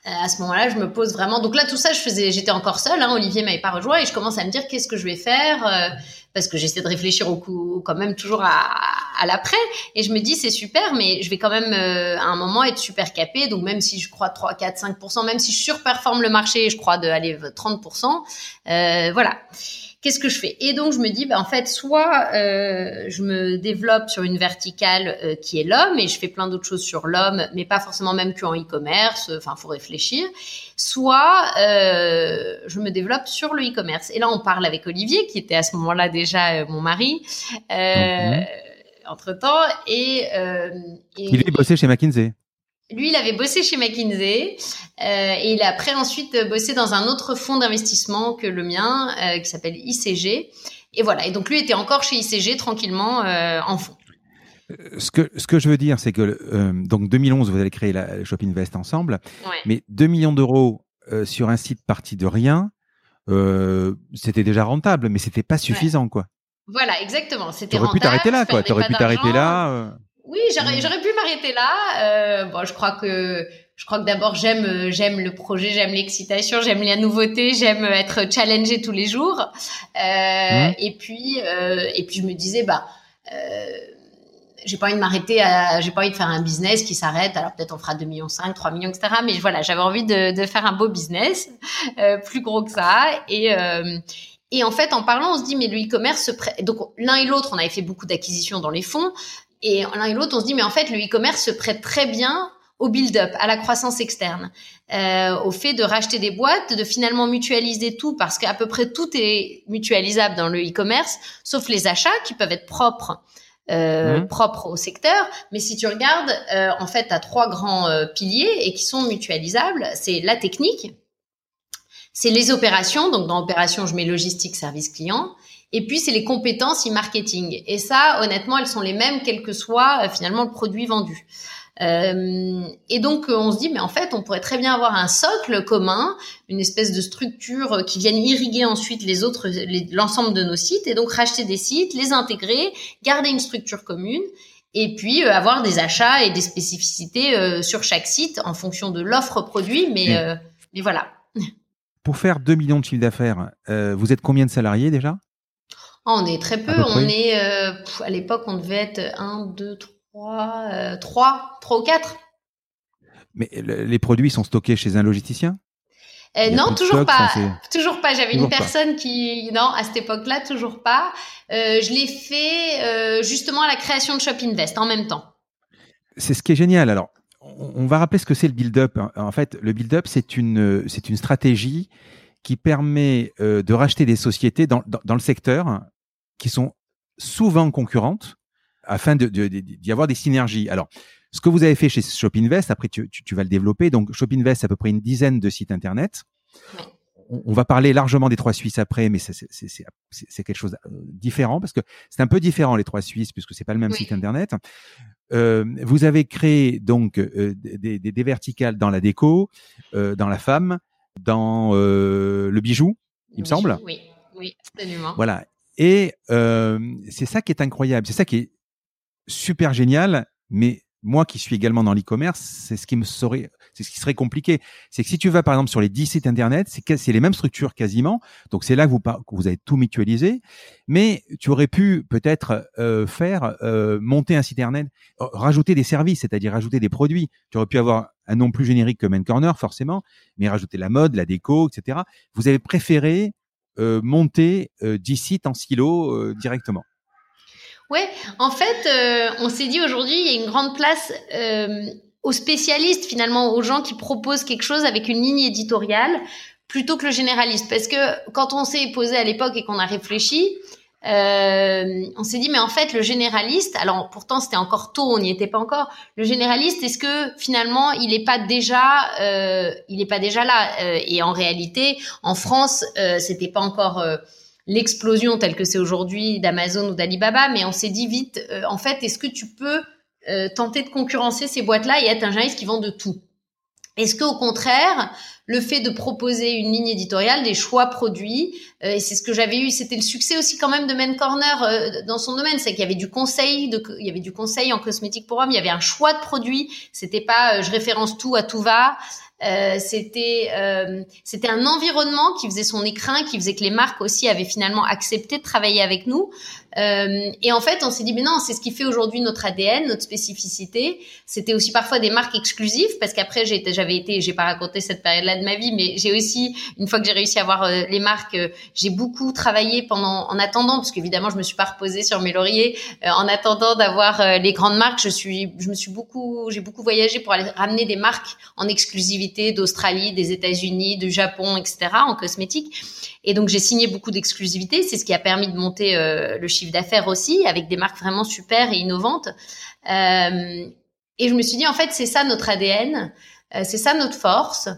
à ce moment-là, je me pose vraiment. Donc là, tout ça, je faisais, j'étais encore seule. Hein, Olivier m'avait pas rejoint et je commence à me dire qu'est-ce que je vais faire euh, parce que j'essaie de réfléchir au coup, quand même toujours à, à l'après. Et je me dis c'est super, mais je vais quand même euh, à un moment être super capé. Donc même si je crois 3, 4, 5% même si je surperforme le marché, je crois de aller 30% euh, voilà qu'est-ce que je fais? Et donc je me dis, bah, en fait, soit euh, je me développe sur une verticale euh, qui est l'homme et je fais plein d'autres choses sur l'homme, mais pas forcément même qu'en e-commerce. Enfin, faut réfléchir. Soit euh, je me développe sur le e-commerce. Et là, on parle avec Olivier, qui était à ce moment-là déjà euh, mon mari. Mm-hmm. Entre temps, et, et il est bossé chez McKinsey. Lui, il avait bossé chez McKinsey euh, et il a après ensuite bossé dans un autre fonds d'investissement que le mien, euh, qui s'appelle ICG. Et voilà. Et donc lui était encore chez ICG tranquillement en fond. Ce que, ce que je veux dire, c'est que donc 2011, vous allez créer la Shop Invest ensemble, mais 2 millions d'euros sur un site parti de rien, c'était déjà rentable, mais c'était pas suffisant, quoi. Voilà, exactement. C'était rentable. pu t'arrêter là, quoi. T'aurais pu t'arrêter là. Oui, j'aurais, mm. j'aurais pu m'arrêter là. Euh, bon, je crois que je crois que d'abord j'aime euh, j'aime le projet, j'aime l'excitation, j'aime la nouveauté, j'aime être challengé tous les jours. Euh, mm. Et puis euh, et puis je me disais bah euh, j'ai pas envie de m'arrêter à, j'ai pas envie de faire un business qui s'arrête. Alors peut-être on fera 2 millions 5, 3 millions, etc. Mais voilà, j'avais envie de, de, faire un beau business, euh, plus gros que ça. Et, euh, et en fait, en parlant, on se dit, mais le e-commerce se. Donc, l'un et l'autre, on avait fait beaucoup d'acquisitions dans les fonds. Et l'un et l'autre, on se dit, mais en fait, le e-commerce se prête très bien au build-up, à la croissance externe, euh, au fait de racheter des boîtes, de finalement mutualiser tout, parce qu'à peu près tout est mutualisable dans le e-commerce, sauf les achats qui peuvent être propres. Euh, mmh. propres au secteur, mais si tu regardes, euh, en fait, tu as trois grands euh, piliers et qui sont mutualisables. C'est la technique, c'est les opérations, donc dans opération, je mets logistique, service client, et puis, c'est les compétences e-marketing. Et ça, honnêtement, elles sont les mêmes, quel que soit euh, finalement le produit vendu. Euh, et donc, euh, on se dit, mais en fait, on pourrait très bien avoir un socle commun, une espèce de structure qui vienne irriguer ensuite les autres, l'ensemble de nos sites, et donc racheter des sites, les intégrer, garder une structure commune, et puis avoir des achats et des spécificités sur chaque site en fonction de l'offre produit. Mais, mais voilà. Pour faire 2 millions de chiffre d'affaires, vous êtes combien de salariés déjà? Oh, on est très peu. On est, euh, à l'époque, on devait être 1, 2, 3, 3, 3 ou 4. Mais les produits sont stockés chez un logisticien? Euh, non, toujours pas. toujours pas. J'avais une personne qui, non, à cette époque-là, toujours pas. Euh, je l'ai fait justement à la création de Shop Invest en même temps. C'est ce qui est génial. Alors, on va rappeler ce que c'est le build-up. En fait, le build-up, c'est une, c'est une stratégie qui permet de racheter des sociétés dans, dans le secteur qui sont souvent concurrentes afin d'y de, de, avoir des synergies. Alors, ce que vous avez fait chez Shopinvest, après tu, tu, tu vas le développer. Donc, Shopinvest, c'est à peu près une dizaine de sites internet. On, on va parler largement des trois Suisses après, mais c'est quelque chose de différent parce que c'est un peu différent les trois Suisses puisque c'est pas le même site internet. Euh, vous avez créé donc euh, des, des, des, verticales dans la déco, euh, dans la femme, dans euh, le bijou, il me semble. Oui, oui, absolument. Voilà. Et euh, c'est ça qui est incroyable, c'est ça qui est super génial, mais moi qui suis également dans l'e-commerce, c'est ce qui me serait, c'est ce qui serait compliqué. C'est que si tu vas par exemple sur les 10 sites internet, c'est c'est les mêmes structures quasiment. Donc c'est là que vous, que vous avez tout mutualisé. Mais tu aurais pu peut-être euh, faire euh, monter un site internet, rajouter des services, c'est-à-dire rajouter des produits. Tu aurais pu avoir un nom plus générique que Main Corner forcément, mais rajouter la mode, la déco, etc. Vous avez préféré euh, monter euh, 10 sites en silo euh, directement Ouais, en fait, on s'est dit aujourd'hui, il y a une grande place aux spécialistes, finalement, aux gens qui proposent quelque chose avec une ligne éditoriale plutôt que le généraliste. Parce que quand on s'est posé à l'époque et qu'on a réfléchi, euh, on s'est dit mais en fait le généraliste, alors pourtant c'était encore tôt, on n'y était pas encore. Le généraliste, est-ce que finalement il n'est pas déjà, euh, il est pas déjà là? Euh, Et en réalité, en France, euh, c'était pas encore euh, l'explosion telle que c'est aujourd'hui d'Amazon ou d'Alibaba, mais on s'est dit vite, en fait, est-ce que tu peux tenter de concurrencer ces boîtes-là et être un généraliste qui vend de tout? Est-ce que au contraire, le fait de proposer une ligne éditoriale, des choix produits. Euh, et c'est ce que j'avais eu. C'était le succès aussi quand même de Men Corner euh, dans son domaine, c'est qu'il y avait du conseil, de, il y avait du conseil en cosmétique pour hommes. Il y avait un choix de produits. C'était pas euh, je référence tout à tout va. c'était c'était un environnement qui faisait son écrin, qui faisait que les marques aussi avaient finalement accepté de travailler avec nous. Euh, et en fait, on s'est dit, mais non, c'est ce qui fait aujourd'hui notre ADN, notre spécificité. C'était aussi parfois des marques exclusives, parce qu'après, j'avais été, j'ai pas raconté cette période-là de ma vie, mais j'ai aussi, une fois que j'ai réussi à avoir euh, les marques, euh, j'ai beaucoup travaillé pendant, en attendant, parce qu'évidemment, je me suis pas reposée sur mes lauriers, en attendant d'avoir les grandes marques. Je suis, je me suis beaucoup, j'ai beaucoup voyagé pour aller ramener des marques en exclusivité d'Australie, des États-Unis, du Japon, etc., en cosmétique. Et donc, j'ai signé beaucoup d'exclusivités. C'est ce qui a permis de monter le chiffre d'affaires aussi, avec des marques vraiment super et innovantes. Euh, et je me suis dit, en fait, c'est ça notre ADN, euh, c'est ça notre force,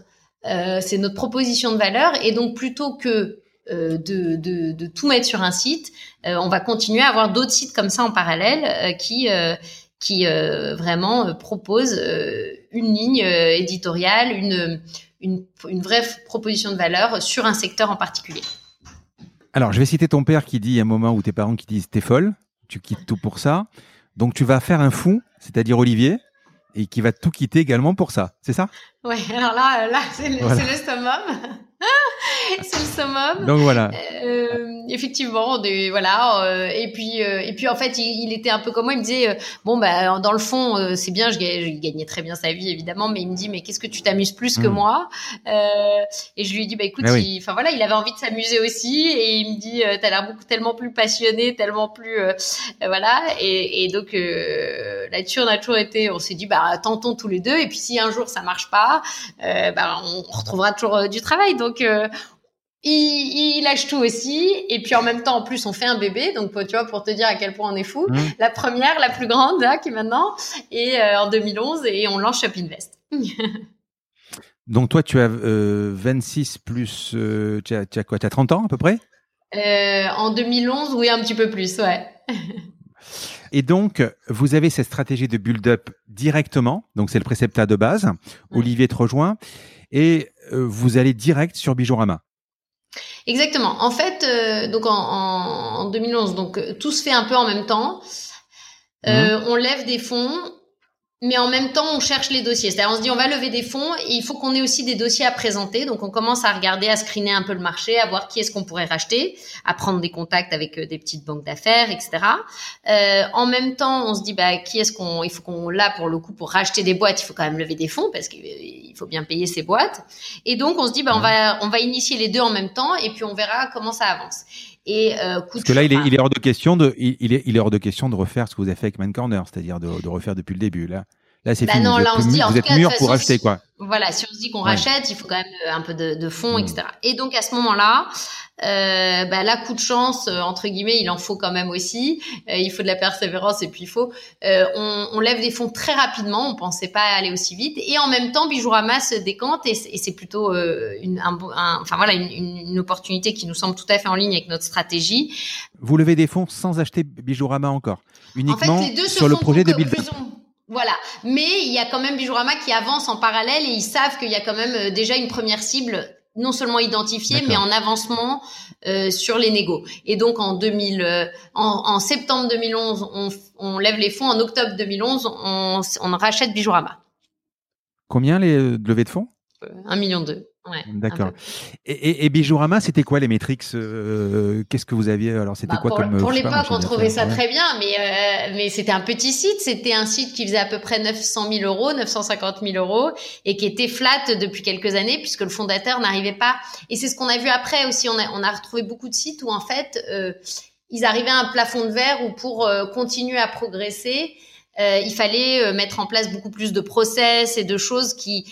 euh, c'est notre proposition de valeur. Et donc, plutôt que de, de, de, tout mettre sur un site, on va continuer à avoir d'autres sites comme ça en parallèle qui qui vraiment proposent une ligne éditoriale, une, une, une vraie proposition de valeur sur un secteur en particulier. Alors, je vais citer ton père qui dit à un moment où tes parents qui disent t'es folle, tu quittes tout pour ça. Donc, tu vas faire un fou, c'est-à-dire Olivier, et qui va tout quitter également pour ça. C'est ça? Ouais, alors là, là c'est le, le summum. (laughs) c'est le summum. Donc voilà. Euh, effectivement, des, voilà. Euh, et puis, euh, et puis en fait, il, il, était un peu comme moi. Il me disait, euh, bon bah, dans le fond, euh, c'est bien. Je, je, gagnais très bien sa vie, évidemment, mais il me dit, mais qu'est-ce que tu t'amuses plus que hmm. moi? Et je lui ai dit, bah écoute, enfin voilà, il avait envie de s'amuser aussi, et il me dit, t'as l'air beaucoup tellement plus passionné, tellement plus, voilà. Et, et donc là-dessus, on a toujours été, on s'est dit, bah tentons tous les deux. Et puis si un jour ça marche pas, bah on retrouvera toujours du travail. Donc il, il, lâche tout aussi. Et puis en même temps, en plus, on fait un bébé. Donc, tu vois, pour te dire à quel point on est fou. Mmh. La première, la plus grande, là, qui est maintenant, et euh, en 2011, et on lance Shop Invest. (laughs) donc, toi, tu as euh, 26 plus, euh, tu, as, tu as quoi? Tu as 30 ans à peu près? Euh, En 2011, oui, un petit peu plus, ouais. (laughs) Et donc, vous avez cette stratégie de build-up directement. Donc, c'est le préceptat de base. Olivier te rejoint. Et vous allez direct sur Bijorama. Exactement. En fait, euh, donc en, en, 2011, donc euh, tout se fait un peu en même temps. Euh, mhm. On lève des fonds mais en même temps, on cherche les dossiers. C'est-à-dire, on se dit, on va lever des fonds et il faut qu'on ait aussi des dossiers à présenter. Donc, on commence à regarder, à screener un peu le marché, à voir qui est-ce qu'on pourrait racheter, à prendre des contacts avec euh, des petites banques d'affaires, etc. Euh, en même temps, on se dit, bah, qui est-ce qu'on, il faut qu'on, là, pour le coup, pour racheter des boîtes, il faut quand même lever des fonds parce qu'il euh, faut bien payer ces boîtes. Et donc, on se dit, bah, on va, on va initier les deux en même temps et puis on verra comment ça avance. Et euh, Parce que là, il est, il est, hors de question de, il, est, il est hors de question de refaire ce que vous avez fait avec Man Corner, c'est-à-dire de, de, refaire depuis le début. Là, là, c'est bah fini. Non, là, on se dit, vous êtes mûr pour acheter quoi. Voilà, si on se dit qu'on rachète, il faut quand même euh, un peu de, de fonds, mmh. etc. Et donc à ce moment-là, euh, bah, là, coup de chance, euh, entre guillemets, il en faut quand même aussi. Euh, il faut de la persévérance et puis il faut. Euh, on, on, lève des fonds très rapidement. On pensait pas aller aussi vite. Et en même temps, Bijourama se décante et, c'est plutôt une, un, un, enfin voilà, une, une, opportunité qui nous semble tout à fait en ligne avec notre stratégie. Vous levez des fonds sans acheter Bijourama encore, uniquement en fait, les deux sur le projet de build voilà. Mais il y a quand même Bijourama qui avance en parallèle et ils savent qu'il y a quand même déjà une première cible non seulement identifié, mais en avancement euh, sur les négos. Et donc en 2000, euh, en, en, septembre 2011, on, on, lève les fonds. En octobre 2011, on, on rachète Bijourama. Combien les euh, levées de fonds? Un million deux. Ouais, D'accord. Et, et, et, Bijourama, c'était quoi les métriques euh, Qu'est-ce que vous aviez Alors, c'était bah, quoi pour, comme Pour l'époque, on trouvait ça très bien, mais euh, mais c'était un petit site. C'était un site qui faisait à peu près 900 000 euros, 950 000 euros, et qui était flat depuis quelques années puisque le fondateur n'arrivait pas. Et c'est ce qu'on a vu après aussi. On a on a retrouvé beaucoup de sites où en fait euh, ils arrivaient à un plafond de verre où pour euh, continuer à progresser, euh, il fallait euh, mettre en place beaucoup plus de process et de choses qui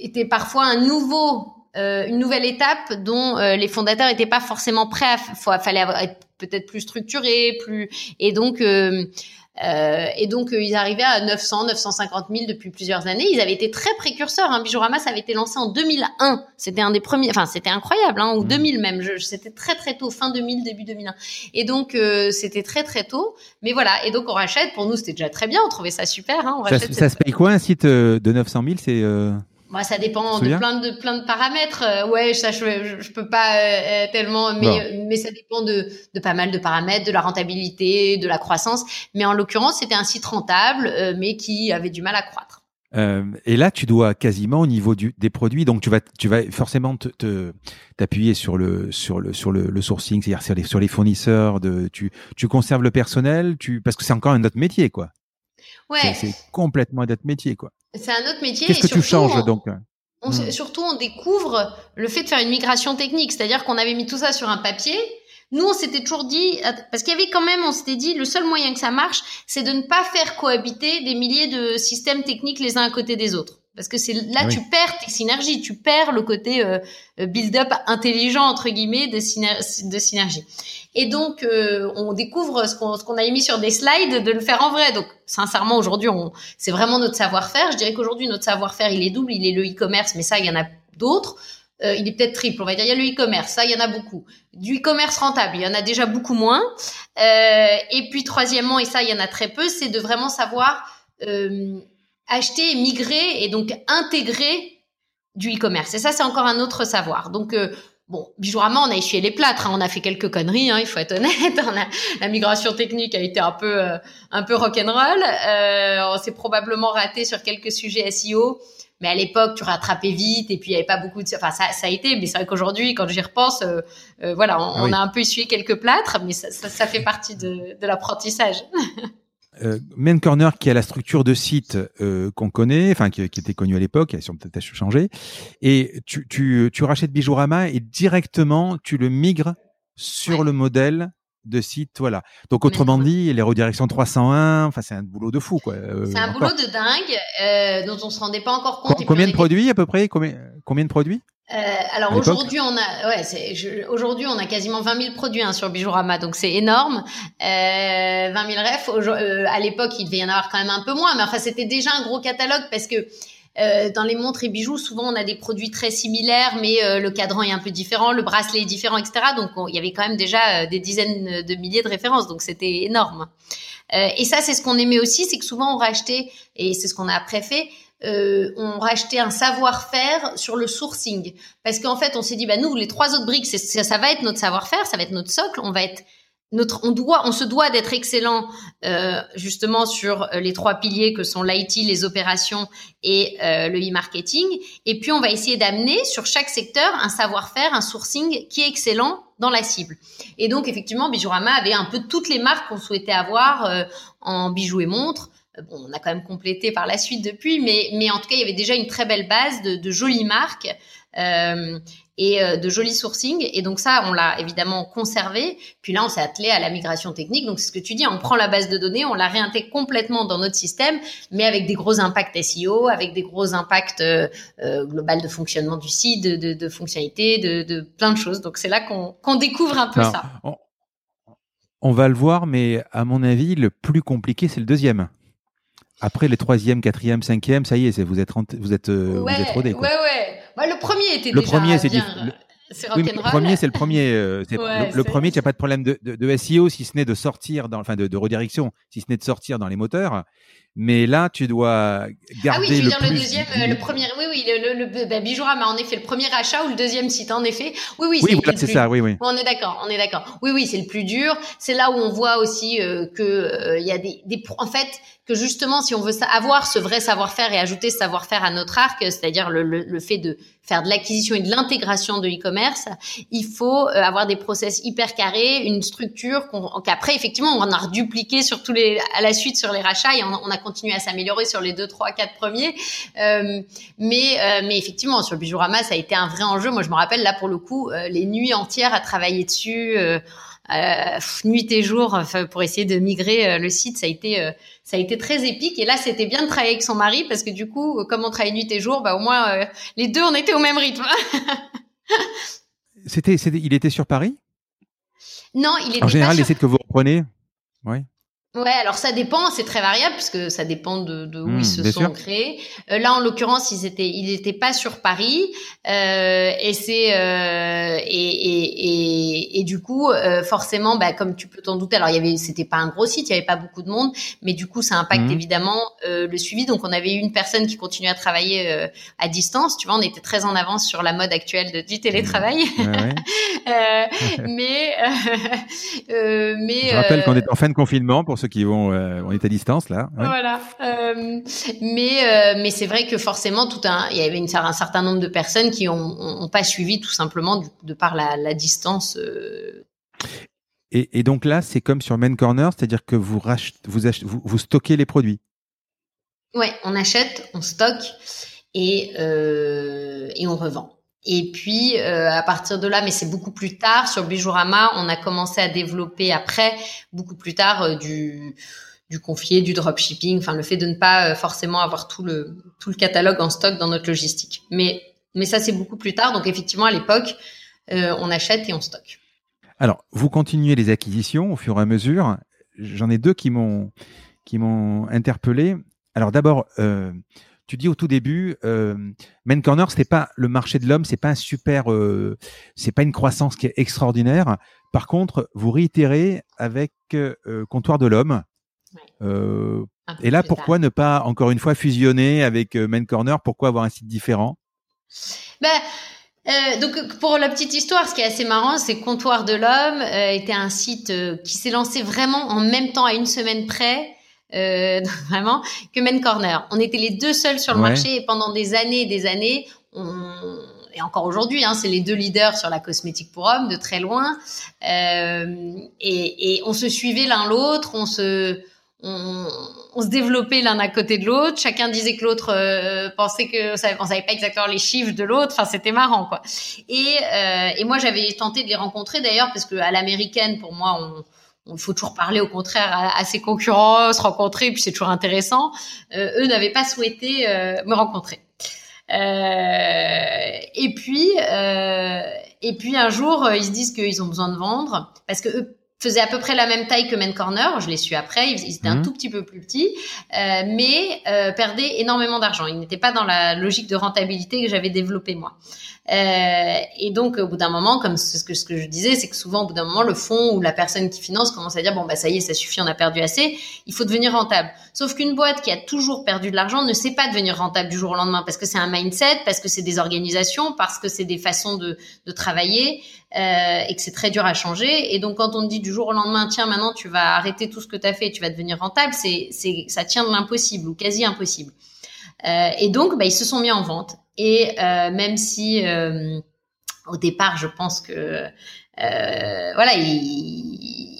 était parfois un nouveau, euh, une nouvelle étape dont euh, les fondateurs n'étaient pas forcément prêts. À, fallait être peut-être plus structuré, plus et donc euh, euh et donc ils arrivaient à 900, 950 000 depuis plusieurs années. Ils avaient été très précurseurs. Hein. Bijourama, ça avait été lancé en 2001. C'était un des premiers. Enfin, c'était incroyable, hein, ou 2000 mmh. même. C'était très très tôt, fin 2000, début 2001. Et donc euh, c'était très très tôt. Mais voilà. Et donc on rachète. Pour nous, c'était déjà très bien. On trouvait ça super. Hein. On ça, ça se paye quoi un site de 900 000 C'est moi, ça dépend de plein de plein de paramètres. Euh, ouais, ça, je, je, peux pas euh, euh, tellement, mais mais ça dépend de, de pas mal de paramètres, de la rentabilité, de la croissance. Mais en l'occurrence, c'était un site rentable, mais qui avait du mal à croître. Euh, et là, tu dois quasiment au niveau du, des produits, donc tu vas, tu vas forcément te, t'appuyer sur le, sur le, sur le, le sourcing, c'est-à-dire sur les, sur les fournisseurs. De, tu, tu conserves le personnel, tu, parce que c'est encore un autre métier, quoi. Ouais. C'est complètement un autre métier, quoi. C'est un autre métier. Qu'est-ce que tu changes donc on, hmm. Surtout, on découvre le fait de faire une migration technique, c'est-à-dire qu'on avait mis tout ça sur un papier. Nous, on s'était toujours dit, parce qu'il y avait quand même, on s'était dit, le seul moyen que ça marche, c'est de ne pas faire cohabiter des milliers de systèmes techniques les uns à côté des autres. Parce que c'est là ah tu perds tes synergies, tu perds le côté euh, euh, build-up intelligent entre guillemets de, de synergie. Et donc euh, on découvre ce qu'on ce qu'on a émis sur des slides de le faire en vrai. Donc sincèrement aujourd'hui c'est vraiment notre savoir-faire. Je dirais qu'aujourd'hui notre savoir-faire il est double, il est le e-commerce, mais ça il y en a d'autres. euh, il est peut-être triple. On va dire, il y a le e-commerce, ça, il y en a beaucoup. Du e-commerce rentable, il y en a déjà beaucoup moins. Euh, et puis, troisièmement, et ça, il y en a très peu, c'est de vraiment savoir acheter, migrer et donc intégrer du e-commerce. Et ça, c'est encore un autre savoir. Donc, Bon, Bijourama, on a essuyé les plâtres, hein, on a fait quelques conneries, hein, il faut être honnête. (laughs) la migration technique a été un peu, euh, un peu rock'n'roll. Euh, on s'est probablement raté sur quelques sujets SEO, mais à l'époque, tu rattrapais vite et puis il n'y avait pas beaucoup de. Enfin, ça, ça a été, mais c'est vrai qu'aujourd'hui, quand j'y repense, euh, euh voilà, on, ah a un peu essuyé quelques plâtres, mais ça, ça, ça fait partie de, de l'apprentissage. (laughs) euh, Main Corner qui a la structure de site euh, qu'on connaît, enfin qui, qui, était connue à l'époque, elles ont peut-être changé, et tu, tu, tu rachètes Bijourama et directement tu le migres sur ouais. le modèle de site, voilà. Donc autrement dit, les redirections 301, enfin c'est un boulot de fou quoi. Euh, c'est un encore. boulot de dingue euh, dont on se rendait pas encore compte. combien de produits à peu près? Combien, combien de produits? Euh, alors aujourd'hui on a ouais aujourd'hui on a quasiment 20 000 produits hein, sur Bijourama donc c'est énorme euh, 20 000 refs à l'époque il devait y en avoir quand même un peu moins mais enfin c'était déjà un gros catalogue parce que euh, dans les montres et bijoux, souvent on a des produits très similaires, mais euh, le cadran est un peu différent, le bracelet est différent, etc. Donc il y avait quand même déjà euh, des dizaines de milliers de références, donc c'était énorme. Euh, et ça, c'est ce qu'on aimait aussi, c'est que souvent on rachetait, et c'est ce qu'on a après fait, euh, on rachetait un savoir-faire sur le sourcing. Parce qu'en fait, on s'est dit, bah, nous, les trois autres briques, ça, ça va être notre savoir-faire, ça va être notre socle, on va être notre, on doit, on se doit d'être excellent euh, justement sur les trois piliers que sont l'IT, les opérations et euh, le e-marketing. Et puis on va essayer d'amener sur chaque secteur un savoir-faire, un sourcing qui est excellent dans la cible. Et donc effectivement, Bijourama avait un peu toutes les marques qu'on souhaitait avoir euh, en bijoux et montres. Bon, on a quand même complété par la suite depuis, mais, mais en tout cas, il y avait déjà une très belle base de, de jolies marques. Euh, et euh, de jolis sourcing. Et donc ça, on l'a évidemment conservé. Puis là, on s'est attelé à la migration technique. Donc c'est ce que tu dis, on prend la base de données, on la réintègre complètement dans notre système, mais avec des gros impacts SEO, avec des gros impacts euh, euh, global de fonctionnement du site, de, de, de fonctionnalités, de, de, plein de choses. Donc c'est là qu'on qu découvre un peu Alors, ça. On, on va le voir, mais à mon avis, le plus compliqué, c'est le deuxième. Après les troisième, quatrième, cinquième, ça y est, vous êtes vous êtes euh, ouais, vous êtes rodé. Ouais ouais. Bah, le premier était le déjà premier, c'est bien. Le... Oui, le premier, c'est le premier. Euh, ouais, le, le premier, tu n'as pas de problème de, de, de, SEO si ce n'est de sortir dans, enfin, de, de redirection, si ce n'est de sortir dans les moteurs. Mais là, tu dois garder. Ah oui, tu veux le dire plus... le deuxième, euh, le premier. Oui, oui, le, le, le bah, Bijourama, en effet, le premier achat ou le deuxième site, en effet. Oui, oui, oui, c'est voilà, c'est ça. Oui, oui. On est d'accord, on est d'accord. Oui, oui, c'est le plus dur. C'est là où on voit aussi euh, que euh, il y a des, des, en fait, que justement, si on veut avoir ce vrai savoir-faire et ajouter ce savoir-faire à notre arc, c'est-à-dire le, le, le, fait de faire de l'acquisition et de l'intégration de e-commerce, il faut euh, avoir des process hyper carrés, une structure qu'après, qu effectivement, on a redupliqué sur tous les, à la suite sur les rachats et on, on a continué à s'améliorer sur les deux, trois, quatre premiers. Euh, mais, euh, mais effectivement, sur le Bijourama, ça a été un vrai enjeu. Moi, je me rappelle là pour le coup, euh, les nuits entières à travailler dessus. Euh, nuit et jour pour essayer de migrer le site, ça a été ça a été très épique. Et là, c'était bien de travailler avec son mari parce que du coup, comme on travaille nuit et jour, bah au moins les deux on était au même rythme. c'était, il était sur Paris? Non, il était. En général, pas les sites que vous reprenez, oui. Ouais, alors ça dépend, c'est très variable puisque ça dépend de, de où Mmh, ils se sont sûr. créés. Euh, là, en l'occurrence, ils étaient, ils n'étaient pas sur Paris euh, et c'est euh, et, et, et, et du coup, euh, forcément, bah, comme tu peux t'en douter, alors il y avait, c'était pas un gros site, il y avait pas beaucoup de monde, mais du coup, ça impacte Mhm. évidemment euh, le suivi. Donc, on avait une personne qui continuait à travailler euh, à distance. Tu vois, on était très en avance sur la mode actuelle de, du télétravail. Ouais, ouais. (laughs) Euh, mais euh, (laughs) euh, mais Je rappelle qu'on est en fin de confinement pour ceux qui vont, euh, on est à distance là. Ouais. voilà. Euh, mais euh, mais c'est vrai que forcément, tout un, il y avait une, un certain nombre de personnes qui ont, pas suivi tout simplement du, de par la, la distance. Euh... Et, et, donc là, c'est comme sur Main Corner, c'est-à-dire que vous, achetez, vous, vous, stockez les produits. Ouais, on achète, on stocke et et on revend. Et puis euh, à partir de là, mais c'est beaucoup plus tard sur Bijourama, on a commencé à développer après beaucoup plus tard euh, du du confier, du dropshipping, enfin le fait de ne pas euh, forcément avoir tout le tout le catalogue en stock dans notre logistique. Mais mais ça c'est beaucoup plus tard. Donc effectivement à l'époque, on achète et on stocke. Alors vous continuez les acquisitions au fur et à mesure. J'en ai deux qui m'ont qui m'ont interpellé. Alors d'abord, tu dis au tout début, euh, Men Corner, c'était pas le marché de l'homme, c'est pas un super, euh, c'est pas une croissance qui est extraordinaire. Par contre, vous réitérez avec euh, Comptoir de l'homme. Euh, et là, pourquoi ne pas encore une fois fusionner avec Men Corner? Pourquoi avoir un site différent? Ben, euh, donc pour la petite histoire, ce qui est assez marrant, c'est Comptoir de l'homme euh, était un site euh, qui s'est lancé vraiment en même temps à une semaine près. Euh, (laughs) vraiment que Men Corner. On était les deux seuls sur le marché et pendant des années et des années, on, et encore aujourd'hui, hein, c'est les deux leaders sur la cosmétique pour hommes de très loin. Euh, et, et, on se suivait l'un l'autre, on se on, on, se développait l'un à côté de l'autre. Chacun disait que l'autre euh, pensait que on savait, savait pas exactement les chiffres de l'autre. Enfin, c'était marrant, quoi. Et, euh, et moi, j'avais tenté de les rencontrer d'ailleurs parce que à l'américaine, pour moi, on il faut toujours parler au contraire à, ses concurrents, se rencontrer, puis c'est toujours intéressant. Euh, eux n'avaient pas souhaité euh, me rencontrer. Euh, et puis, et puis un jour, ils se disent qu'ils ont besoin de vendre parce que eux faisait à peu près la même taille que Men Corner. Je l'ai su après. Ils étaient un mhm. tout petit peu plus petits, euh, mais euh, perdaient énormément d'argent. Ils n'étaient pas dans la logique de rentabilité que j'avais développée moi. Euh, et donc, au bout d'un moment, comme ce que, ce que je disais, c'est que souvent, au bout d'un moment, le fonds ou la personne qui finance commence à dire bon bah ça y est, ça suffit, on a perdu assez. Il faut devenir rentable. Sauf qu'une boîte qui a toujours perdu de l'argent ne sait pas devenir rentable du jour au lendemain parce que c'est un mindset, parce que c'est des organisations, parce que c'est des façons de, de travailler euh, et que c'est très dur à changer. Et donc, quand on te dit du jour au lendemain, tiens, maintenant tu vas arrêter tout ce que tu as fait, tu vas devenir rentable, c'est, c'est, ça tient de l'impossible ou quasi impossible. Euh, et donc, bah, ils se sont mis en vente. Et euh, même si euh, au départ, je pense que euh, voilà, ils,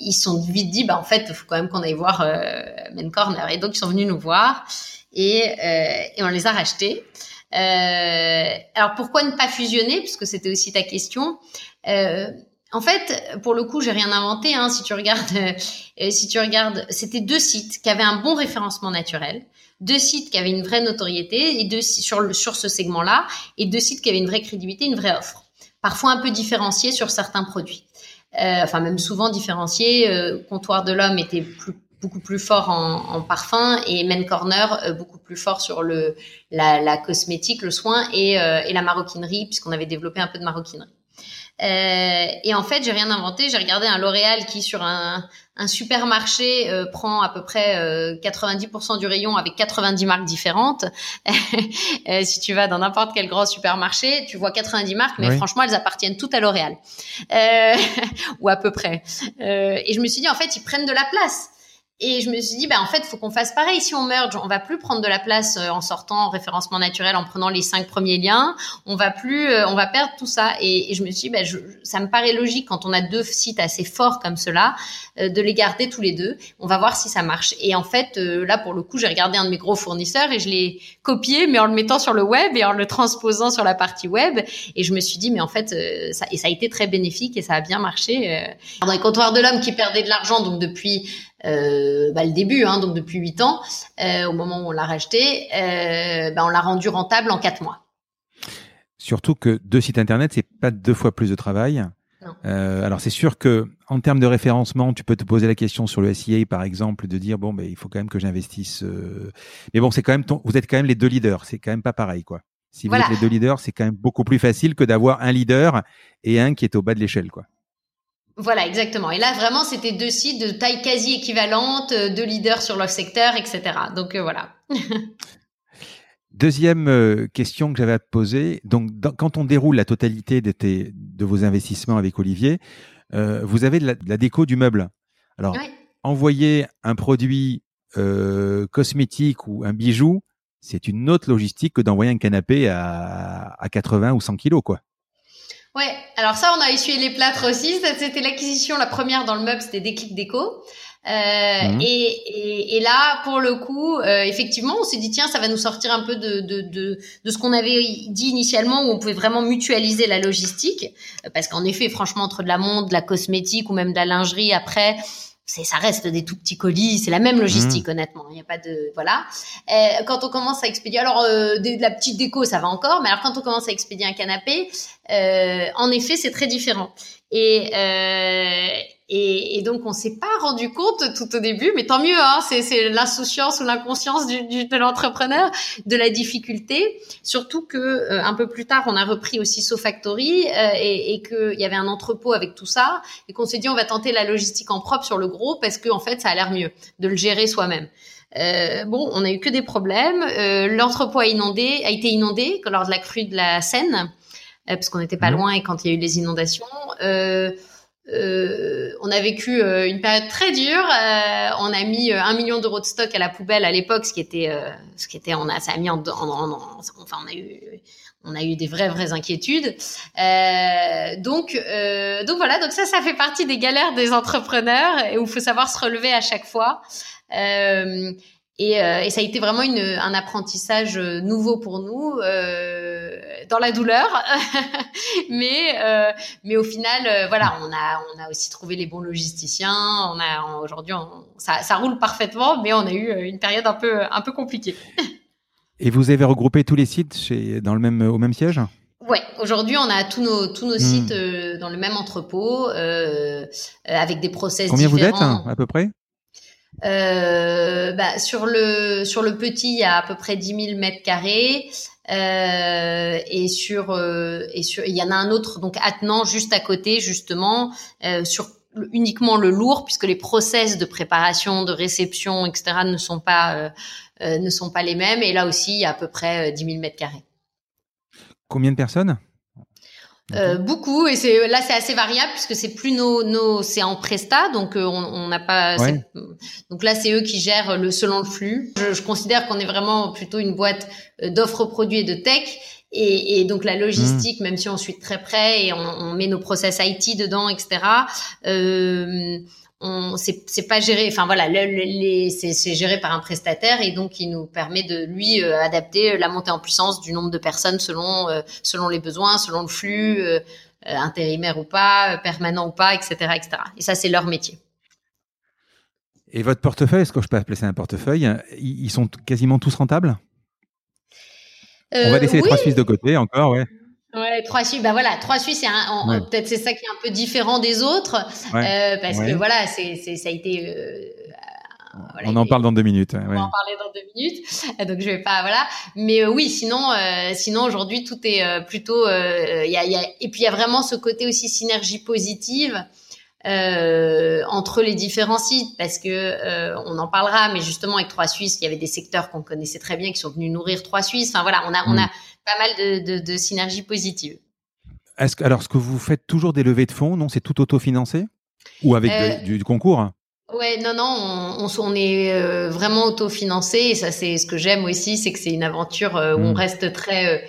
ils sont vite dit, bah en fait, faut quand même qu'on aille voir euh, Men Corner. Et donc, ils sont venus nous voir et, et on les a rachetés. alors, pourquoi ne pas fusionner? Puisque c'était aussi ta question. en fait, pour le coup, j'ai rien inventé. Hein. Si tu regardes, si tu regardes, c'était deux sites qui avaient un bon référencement naturel deux sites qui avaient une vraie notoriété et deux sur le, sur ce segment-là et deux sites qui avaient une vraie crédibilité, une vraie offre. Parfois un peu différenciés sur certains produits. Euh, enfin même souvent différenciés. Euh, Comptoir de l'homme était plus, beaucoup plus fort en, en, parfum et Men Corner euh, beaucoup plus fort sur le la, la cosmétique, le soin et, euh, et la maroquinerie puisqu'on avait développé un peu de maroquinerie. Euh, et en fait, j'ai rien inventé. J'ai regardé un L'Oréal qui, sur un, un supermarché, euh, prend à peu près 90% euh, du rayon avec 90 marques différentes. (laughs) si tu vas dans n'importe quel grand supermarché, tu vois 90 marques, mais franchement, elles appartiennent toutes à L'Oréal. (laughs) ou à peu près. et je me suis dit, en fait, ils prennent de la place. Et je me suis dit, bah, en fait, faut qu'on fasse pareil. Si on merge, on va plus prendre de la place euh, en sortant en référencement naturel, en prenant les cinq premiers liens. On va plus, euh, on va perdre tout ça. Et, je me suis dit, bah, je, ça me paraît logique quand on a deux sites assez forts comme cela, euh, de les garder tous les deux. On va voir si ça marche. Et en fait, là, pour le coup, j'ai regardé un de mes gros fournisseurs et je l'ai copié, mais en le mettant sur le web et en le transposant sur la partie web. Et je me suis dit, mais en fait, ça, et ça a été très bénéfique et ça a bien marché. Dans les comptoirs de l'homme qui perdait de l'argent, donc depuis euh, bah, le début, hein, donc depuis huit ans, euh, au moment où on l'a racheté, euh, bah, on l'a rendu rentable en quatre mois. Surtout que deux sites internet, c'est pas deux fois plus de travail. Alors c'est sûr que en termes de référencement, tu peux te poser la question sur le SIA par exemple, de dire bon ben il faut quand même que j'investisse. Mais bon c'est quand même ton... vous êtes quand même les deux leaders, c'est quand même pas pareil quoi. Si vous êtes les deux leaders, c'est quand même beaucoup plus facile que d'avoir un leader et un qui est au bas de l'échelle quoi. Voilà, exactement. Et là, vraiment, c'était deux sites de taille quasi équivalente, euh, deux leaders sur leur secteur, etc. Donc euh, voilà. (laughs) Deuxième euh, question que j'avais à te poser. Donc, quand on déroule la totalité de, tes, de vos investissements avec Olivier, vous avez de la, déco du meuble. Alors, envoyer un produit cosmétique ou un bijou, c'est une autre logistique que d'envoyer un canapé à, à 80 ou 100 kilos, quoi. Ouais, alors ça, on a essuyé les plâtres aussi. C'était l'acquisition, la première dans le meuble, c'était Déclic Déco. Euh, mhm. et, et, là, pour le coup, euh, effectivement, on s'est dit tiens, ça va nous sortir un peu de, de, de, de ce qu'on avait dit initialement, où on pouvait vraiment mutualiser la logistique, parce qu'en effet, franchement, entre de la montre, de la cosmétique ou même de la lingerie, après, ça reste des tout petits colis, c'est la même logistique mmh. honnêtement. Il n'y a pas de voilà. Euh, quand on commence à expédier, alors euh, de, la petite déco ça va encore, mais alors quand on commence à expédier un canapé, euh, en effet c'est très différent. Et et, et, donc on s'est pas rendu compte tout au début, mais tant mieux, hein, c'est l'insouciance ou l'inconscience du, du, de l'entrepreneur de la difficulté. Surtout que euh, un peu plus tard, on a repris aussi SoFactory euh, et, et qu'il y avait un entrepôt avec tout ça, et qu'on s'est dit on va tenter la logistique en propre sur le gros parce que en fait ça a l'air mieux de le gérer soi-même. Euh, bon, on a eu que des problèmes. Euh, L'entrepôt a inondé, a été inondé lors de la crue de la Seine, euh, parce qu'on n'était pas mmh. loin et quand il y a eu les inondations. Euh, euh, on a vécu euh, une période très dure. Euh, on a mis un million d'euros de stock à la poubelle à l'époque, ce qui était, ce qui était, on a, ça a mis en, en, en, enfin, on a eu, on a eu des vraies, vraies inquiétudes. donc, donc voilà. Donc ça, ça fait partie des galères des entrepreneurs et où faut savoir se relever à chaque fois. Euh, et, euh, et, ça a été vraiment une, un apprentissage euh, nouveau pour nous, euh, dans la douleur, (laughs) mais euh, mais au final, voilà, on a on a aussi trouvé les bons logisticiens. On a aujourd'hui, ça, ça roule parfaitement, mais on a eu une période un peu un peu compliquée. (laughs) Et vous avez regroupé tous les sites chez, dans le même au même siège? Ouais, aujourd'hui on a tous nos tous nos hmm. sites dans le même entrepôt avec des process Combien différents. vous êtes hein, à peu près? Euh, bah, sur le sur le petit, il y a à peu près 10 000 mètres carrés. Euh, et sur euh, et sur il y en a un autre donc attenant juste à côté justement euh, sur uniquement le lourd puisque les process de préparation de réception etc ne sont pas euh, ne sont pas les mêmes. Et là aussi il y a à peu près 10 000 mètres carrés. Combien de personnes? Euh, beaucoup et c'est là c'est assez variable puisque c'est plus nos nos c'est en presta donc euh, on n'a pas ouais. donc là c'est eux qui gèrent le selon le flux. Je, je considère qu'on est vraiment plutôt une boîte euh, d'offres produits et de tech et, et donc la logistique, mmh. même si on suit très près et on, on, met nos process IT dedans, etc. Euh, on c'est pas géré enfin voilà le, les c'est géré par un prestataire et donc il nous permet de lui euh, adapter la montée en puissance du nombre de personnes selon euh, selon les besoins selon le flux euh, intérimaire ou pas permanent ou pas etc etc et ça c'est leur métier. Et votre portefeuille est-ce que je peux appeler ça un portefeuille ils sont quasiment tous rentables? On va laisser oui. les trois Suisses de côté encore ouais Ouais, trois Suisses. Bah voilà, trois Suisses, c'est ouais. peut-être c'est ça qui est un peu différent des autres, ouais. euh, parce ouais. que voilà, c'est, c'est, ça a été. Euh, voilà, on en parle dans deux minutes. On va en parler dans deux minutes, (laughs) donc je vais pas voilà. Mais euh, oui, sinon, euh, sinon aujourd'hui tout est euh, plutôt. Euh, il y a, y a, et puis il y a vraiment ce côté aussi synergie positive. Euh, entre les différents sites parce que euh, on en parlera mais justement avec Trois Suisses il y avait des secteurs qu'on connaissait très bien qui sont venus nourrir Trois Suisses enfin voilà on a mm. on a pas mal de, de, de synergies positives. Est-ce que, alors, est-ce que vous faites toujours des levées de fonds Non, c'est tout autofinancé? Ou avec euh, du, du, concours? Ouais, non, non, on, on, on est euh, vraiment autofinancé et ça, c'est ce que j'aime aussi, c'est que c'est une aventure euh, où mmh. on reste très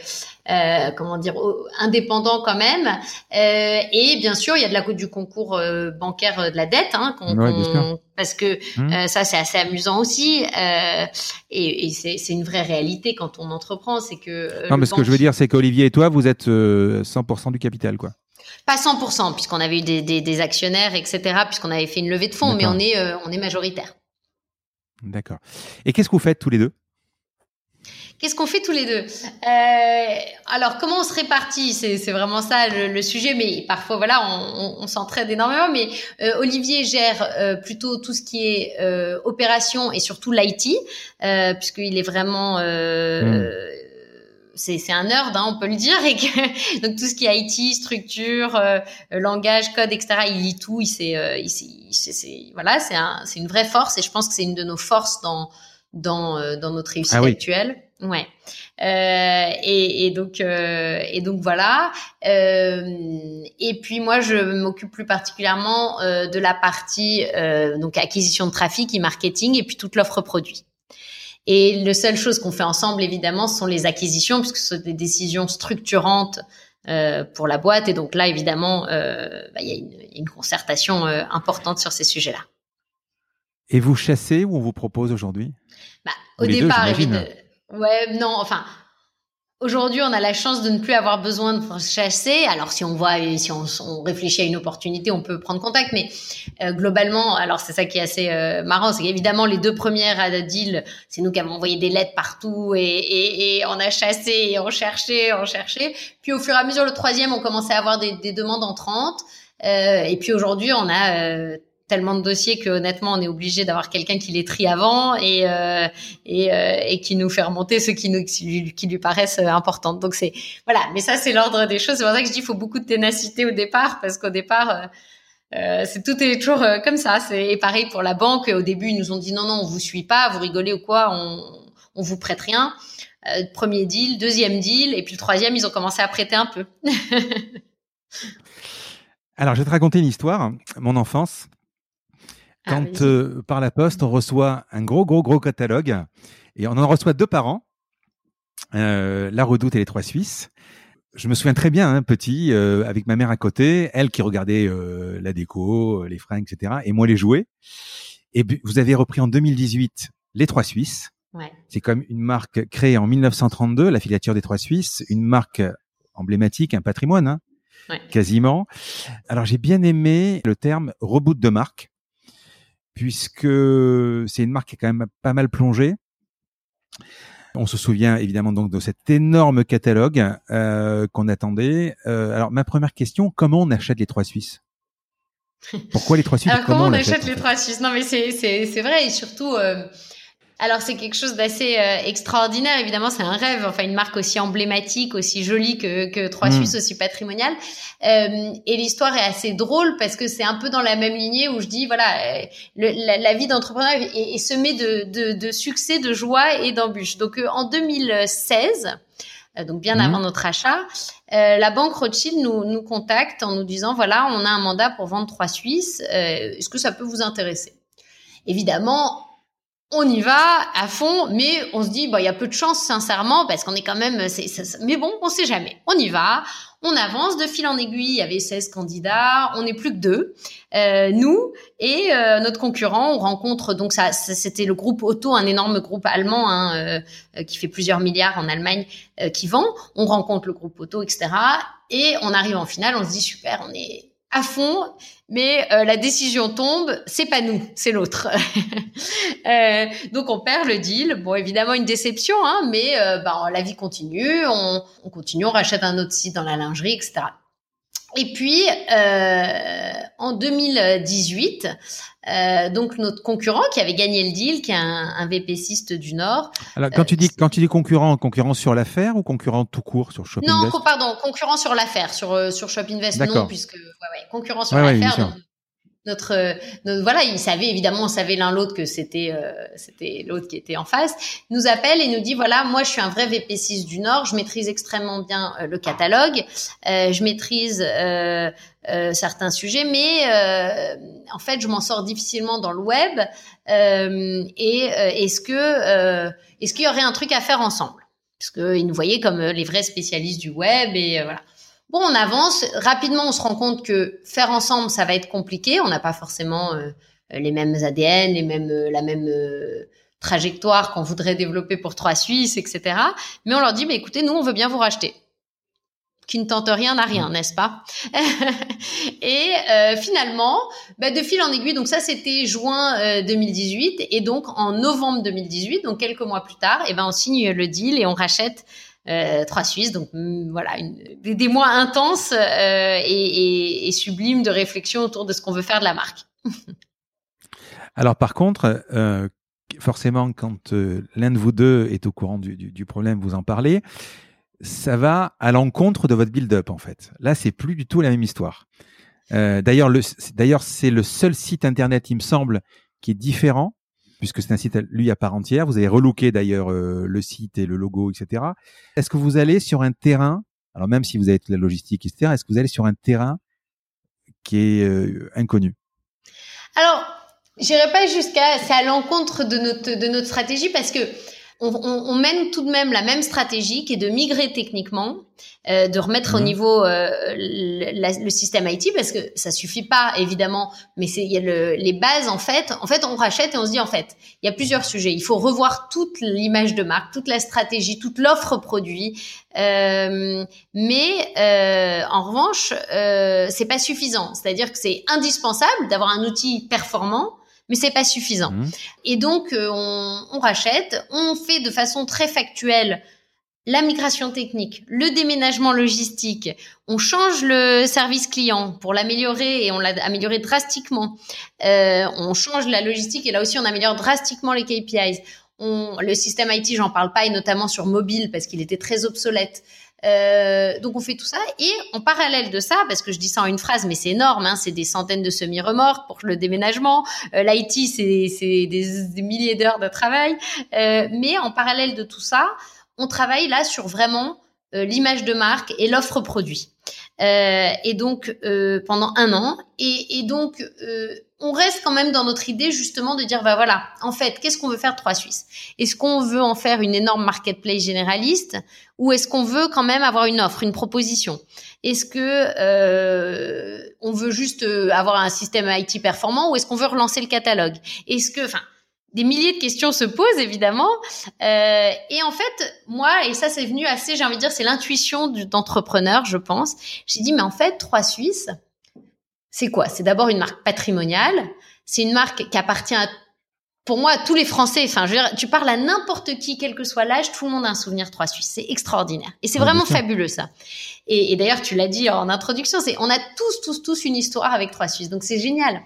euh, comment dire indépendant quand même. Euh, et bien sûr, il y a de la du concours euh, bancaire de la dette, hein, qu ouais, parce que mmh. ça c'est assez amusant aussi. et, et c'est une vraie réalité quand on entreprend, c'est que. non, mais ce que je veux dire, c'est qu'Olivier et toi, vous êtes 100% du capital, quoi. Pas 100%, puisqu'on avait eu des, des, des, actionnaires, etc., puisqu'on avait fait une levée de fonds, mais on est, on est majoritaire. D'accord. Et qu'est-ce que vous faites tous les deux? Qu'est-ce qu'on fait tous les deux? Euh, Alors, comment on se répartit? C'est vraiment ça le, le, sujet, mais parfois, voilà, on, on, on s'entraide énormément. Mais euh, Olivier gère euh, plutôt tout ce qui est euh, opération et surtout l'IT, euh, puisqu'il est vraiment... Mmh. C'est un nerd, hein, on peut le dire, et que (laughs) donc tout ce qui est IT, structure, langage, code, etc. Il lit tout, il sait, il sait, il sait voilà, c'est un, c'est une vraie force, et je pense que c'est une de nos forces dans dans dans notre réussite ah oui. actuelle. Ouais. Euh, et, et, donc euh, et donc voilà. Euh, et puis moi je m'occupe plus particulièrement de la partie donc acquisition de trafic et marketing et puis toute l'offre produit. Et la seule chose qu'on fait ensemble évidemment ce sont les acquisitions puisque ce sont des décisions structurantes pour la boîte et donc là évidemment bah, il y a une, concertation importante sur ces sujets-là. Et vous chassez ou on vous propose aujourd'hui? Bah, Au départ, évidemment Ouais, non, enfin, aujourd'hui, on a la chance de ne plus avoir besoin de chasser. Alors, si on voit, si on, réfléchit à une opportunité, on peut prendre contact. Mais euh, globalement, alors c'est ça qui est assez euh, marrant, c'est qu'évidemment, les deux premières à deal, c'est nous qui avons envoyé des lettres partout et, et, et, on a chassé et on cherchait, on cherchait. Puis au fur et à mesure, le troisième, on commençait à avoir des, des demandes entrantes. et puis aujourd'hui, on a tellement de dossiers que honnêtement on est obligé d'avoir quelqu'un qui les trie avant et euh, et, euh, et, qui nous fait remonter ceux qui nous qui lui, paraissent euh, importants donc c'est voilà. Mais ça c'est l'ordre des choses. C'est pour ça que je dis il faut beaucoup de ténacité au départ parce qu'au départ euh, euh c'est tout est toujours comme ça. C'est pareil pour la banque. Au début ils nous ont dit non non on vous suit pas. Vous rigolez ou quoi on on vous prête rien. Premier deal deuxième deal. Et puis le troisième ils ont commencé à prêter un peu. (laughs) Alors je vais te raconter une histoire. Mon enfance ah, quand euh, par la poste, on reçoit un gros, gros, gros catalogue, et on en reçoit deux par an, euh, La Redoute et les Trois Suisses. Je me souviens très bien, hein, petit, euh, avec ma mère à côté, elle qui regardait la déco, les fringues, etc., et moi les jouets. Et vous avez repris en 2018 les Trois Suisses. Ouais. C'est comme une marque créée en 1932, la filature des Trois Suisses, une marque emblématique, un patrimoine, hein, ouais. quasiment. Alors j'ai bien aimé le terme reboot de marque puisque c'est une marque qui est quand même pas mal plongée. On se souvient évidemment donc de cet énorme catalogue euh, qu'on attendait. Euh, alors ma première question, comment on achète les trois Suisses? Pourquoi les trois Suisses Alors, comment, on, achète les trois Suisses? Non mais c'est c'est vrai et surtout euh, alors c'est quelque chose d'assez euh, extraordinaire. Évidemment, c'est un rêve. Enfin, une marque aussi emblématique, aussi jolie que, que Trois mm. Suisses, aussi patrimoniale. Euh, et l'histoire est assez drôle parce que c'est un peu dans la même lignée où je dis voilà, euh, la, vie d'entrepreneur est, semée de, de, de, succès, de joie et d'embûches. Donc en 2016 donc bien mm. avant notre achat, la banque Rothschild nous, nous contacte en nous disant voilà, on a un mandat pour vendre trois Suisses, est-ce que ça peut vous intéresser? Évidemment, on y va à fond, mais on se dit, bah, il y a peu de chance, sincèrement, parce qu'on est quand même, c'est, mais bon, on sait jamais. On y va, on avance de fil en aiguille. Il y avait 16 candidats, on n'est plus que deux, euh, nous et euh, notre concurrent. On rencontre donc ça, c'était le groupe Auto, un énorme groupe allemand hein, euh, qui fait plusieurs milliards en Allemagne, qui vend. On rencontre le groupe Auto, etc. Et on arrive en finale, on se dit super, on est à fond, mais euh, la décision tombe, c'est pas nous, c'est l'autre. (laughs) euh, donc on perd le deal. Bon, évidemment une déception, hein, mais euh, bah, la vie continue, on, on, continue, on rachète un autre site dans la lingerie, etc. Et puis, euh, en 2018, euh, donc notre concurrent qui avait gagné le deal, qui est un, un VP6 du Nord. Alors, quand tu dis quand tu dis concurrent, concurrent sur l'affaire ou concurrent tout court sur Shop Non, pardon, concurrent sur l'affaire, sur euh, sur Shop Invest, non, puisque ouais, ouais, concurrent sur l'affaire notre, voilà, il savait évidemment, on savait l'un l'autre que c'était euh, c'était l'autre qui était en face. Nous appelle et nous dit voilà, moi je suis un vrai VP6 du Nord, je maîtrise extrêmement bien euh, le catalogue, euh, je maîtrise certains sujets, mais en fait je m'en sors difficilement dans le web. et est-ce que est-ce qu'il y aurait un truc à faire ensemble? Parce qu'ils nous voyaient comme les vrais spécialistes du web et voilà. Bon, on avance. Rapidement, on se rend compte que faire ensemble, ça va être compliqué. On n'a pas forcément euh, les mêmes ADN, les mêmes, euh, la même euh, trajectoire qu'on voudrait développer pour Trois Suisses, etc. Mais on leur dit, mais écoutez, nous, on veut bien vous racheter. Qui ne tente rien n'a rien, n'est-ce pas? (laughs) Et finalement, bah, de fil en aiguille, donc ça c'était juin 2018, et donc en novembre 2018, donc quelques mois plus tard, et eh ben on signe le deal et on rachète euh, trois Suisses. Donc mm, voilà, des, mois intenses euh, et, sublimes de réflexion autour de ce qu'on veut faire de la marque. (laughs) Alors par contre, euh, forcément, quand l'un de vous deux est au courant du, du, problème, vous en parlez, ça va à l'encontre de votre build-up en fait. Là, c'est plus du tout la même histoire. d'ailleurs, c'est le seul site internet, il me semble, qui est différent puisque c'est un site lui à part entière. Vous avez relooké d'ailleurs euh, le site et le logo, etc. Est-ce que vous allez sur un terrain, alors même si vous avez toute la logistique, etc., est-ce que vous allez sur un terrain qui est euh, inconnu? Alors, j'irai pas jusqu'à, c'est à l'encontre de notre de notre stratégie parce que on, on, mène tout de même la même stratégie qui est de migrer techniquement, euh, de remettre au mhm. niveau euh, le, le, système IT parce que ça suffit pas évidemment, mais c'est il y a le, les bases en fait. En fait, on rachète et on se dit en fait, il y a plusieurs sujets. Il faut revoir toute l'image de marque, toute la stratégie, toute l'offre produit. Euh, mais euh, en revanche, euh, c'est pas suffisant. C'est-à-dire que c'est indispensable d'avoir un outil performant mais c'est pas suffisant. Mmh. Et donc euh, on, on, rachète, on fait de façon très factuelle la migration technique, le déménagement logistique, on change le service client pour l'améliorer et on l'a amélioré drastiquement. Euh, on change la logistique et là aussi on améliore drastiquement les KPIs. On, le système IT, j'en parle pas, et notamment sur mobile parce qu'il était très obsolète. Euh, donc on fait tout ça et en parallèle de ça, parce que je dis ça en une phrase, mais c'est énorme, hein, c'est des centaines de semi-remorques pour le déménagement. Euh, L'IT, c'est des, milliers d'heures de travail. Euh, mais en parallèle de tout ça, on travaille là sur vraiment euh, l'image de marque et l'offre produit. Euh, et donc pendant un an, et, et donc on reste quand même dans notre idée justement de dire bah voilà, en fait, qu'est-ce qu'on veut faire de Trois Suisses? Est-ce qu'on veut en faire une énorme marketplace généraliste ou est-ce qu'on veut quand même avoir une offre, une proposition? Est-ce que euh, on veut juste avoir un système IT performant ou est-ce qu'on veut relancer le catalogue? Est-ce que, enfin, des milliers de questions se posent évidemment. Euh, et en fait, moi, et ça c'est venu assez, j'ai envie de dire, c'est l'intuition d'entrepreneur, je pense. J'ai dit, mais en fait, Trois Suisses, c'est quoi? C'est d'abord une marque patrimoniale. C'est une marque qui appartient à, pour moi, à tous les Français. Enfin, je veux dire, tu parles à n'importe qui, quel que soit l'âge, tout le monde a un souvenir Trois Suisses. C'est extraordinaire. Et c'est vraiment fabuleux ça. Et, et d'ailleurs, tu l'as dit en introduction, c'est on a tous, tous, tous une histoire avec Trois Suisses. Donc c'est génial.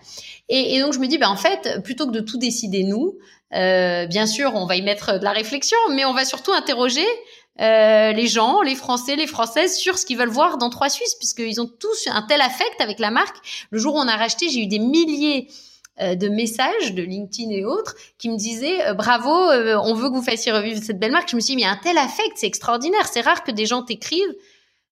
Et, et, donc je me dis, ben en fait, plutôt que de tout décider nous, euh, bien sûr, on va y mettre de la réflexion, mais on va surtout interroger euh, les gens, les Français, les Françaises sur ce qu'ils veulent voir dans Trois Suisses, puisqu'ils ont tous un tel affect avec la marque. Le jour où on a racheté, j'ai eu des milliers euh, de messages de LinkedIn et autres qui me disaient euh, bravo, euh, on veut que vous fassiez revivre cette belle marque. Je me suis dit mais un tel affect, c'est extraordinaire. C'est rare que des gens t'écrivent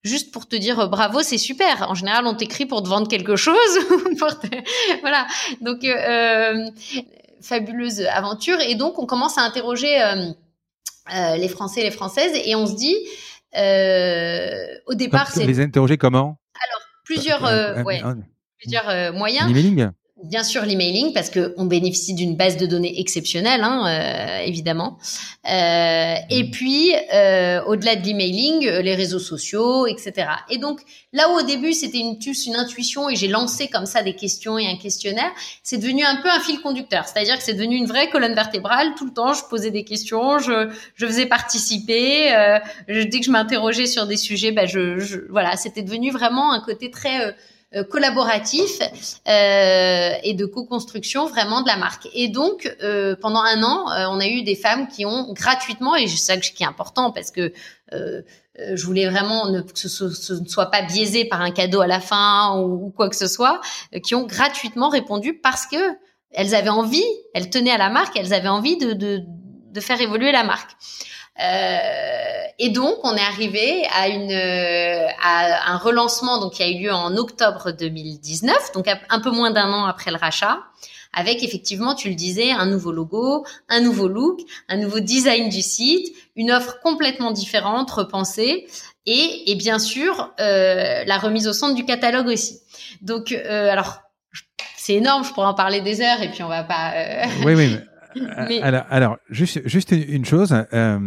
juste pour te dire bravo, c'est super. En général, on t'écrit pour te vendre quelque chose. (laughs) Voilà. Donc, euh, fabuleuse aventure. Et donc, on commence à interroger euh, les Français et les Françaises et on se dit, au départ, c'est... les interroger comment? Alors, plusieurs, ouais, plusieurs moyens. Bien sûr, l'emailing, parce qu'on bénéficie d'une base de données exceptionnelle, hein, euh, évidemment. Euh, et mmh. puis, euh, au-delà de l'emailing, euh, les réseaux sociaux, etc. Et donc, là où au début, c'était une, une intuition et j'ai lancé comme ça des questions et un questionnaire, c'est devenu un peu un fil conducteur. C'est-à-dire que c'est devenu une vraie colonne vertébrale. Tout le temps, je posais des questions, je, je faisais participer. Euh, je, dès que je m'interrogeais sur des sujets, ben je, je voilà, c'était devenu vraiment un côté très euh, collaboratif euh, et de co-construction vraiment de la marque. Et donc, euh, pendant un an, euh, on a eu des femmes qui ont gratuitement, et c'est ça qui est important parce que euh, je voulais vraiment ne, que ce, ce, ne soit pas biaisé par un cadeau à la fin ou, ou quoi que ce soit, qui ont gratuitement répondu parce que elles avaient envie, elles tenaient à la marque, elles avaient envie de, de, de faire évoluer la marque. Euh, et donc, on est arrivé à, une, à un relancement donc, qui a eu lieu en octobre 2019, donc un peu moins d'un an après le rachat, avec effectivement, tu le disais, un nouveau logo, un nouveau look, un nouveau design du site, une offre complètement différente, repensée, et, et bien sûr, euh, la remise au centre du catalogue aussi. Donc, euh, alors, c'est énorme, je pourrais en parler des heures, et puis on va pas... Euh, oui, oui. Mais... (laughs) Alors, alors, juste, juste une chose. Euh,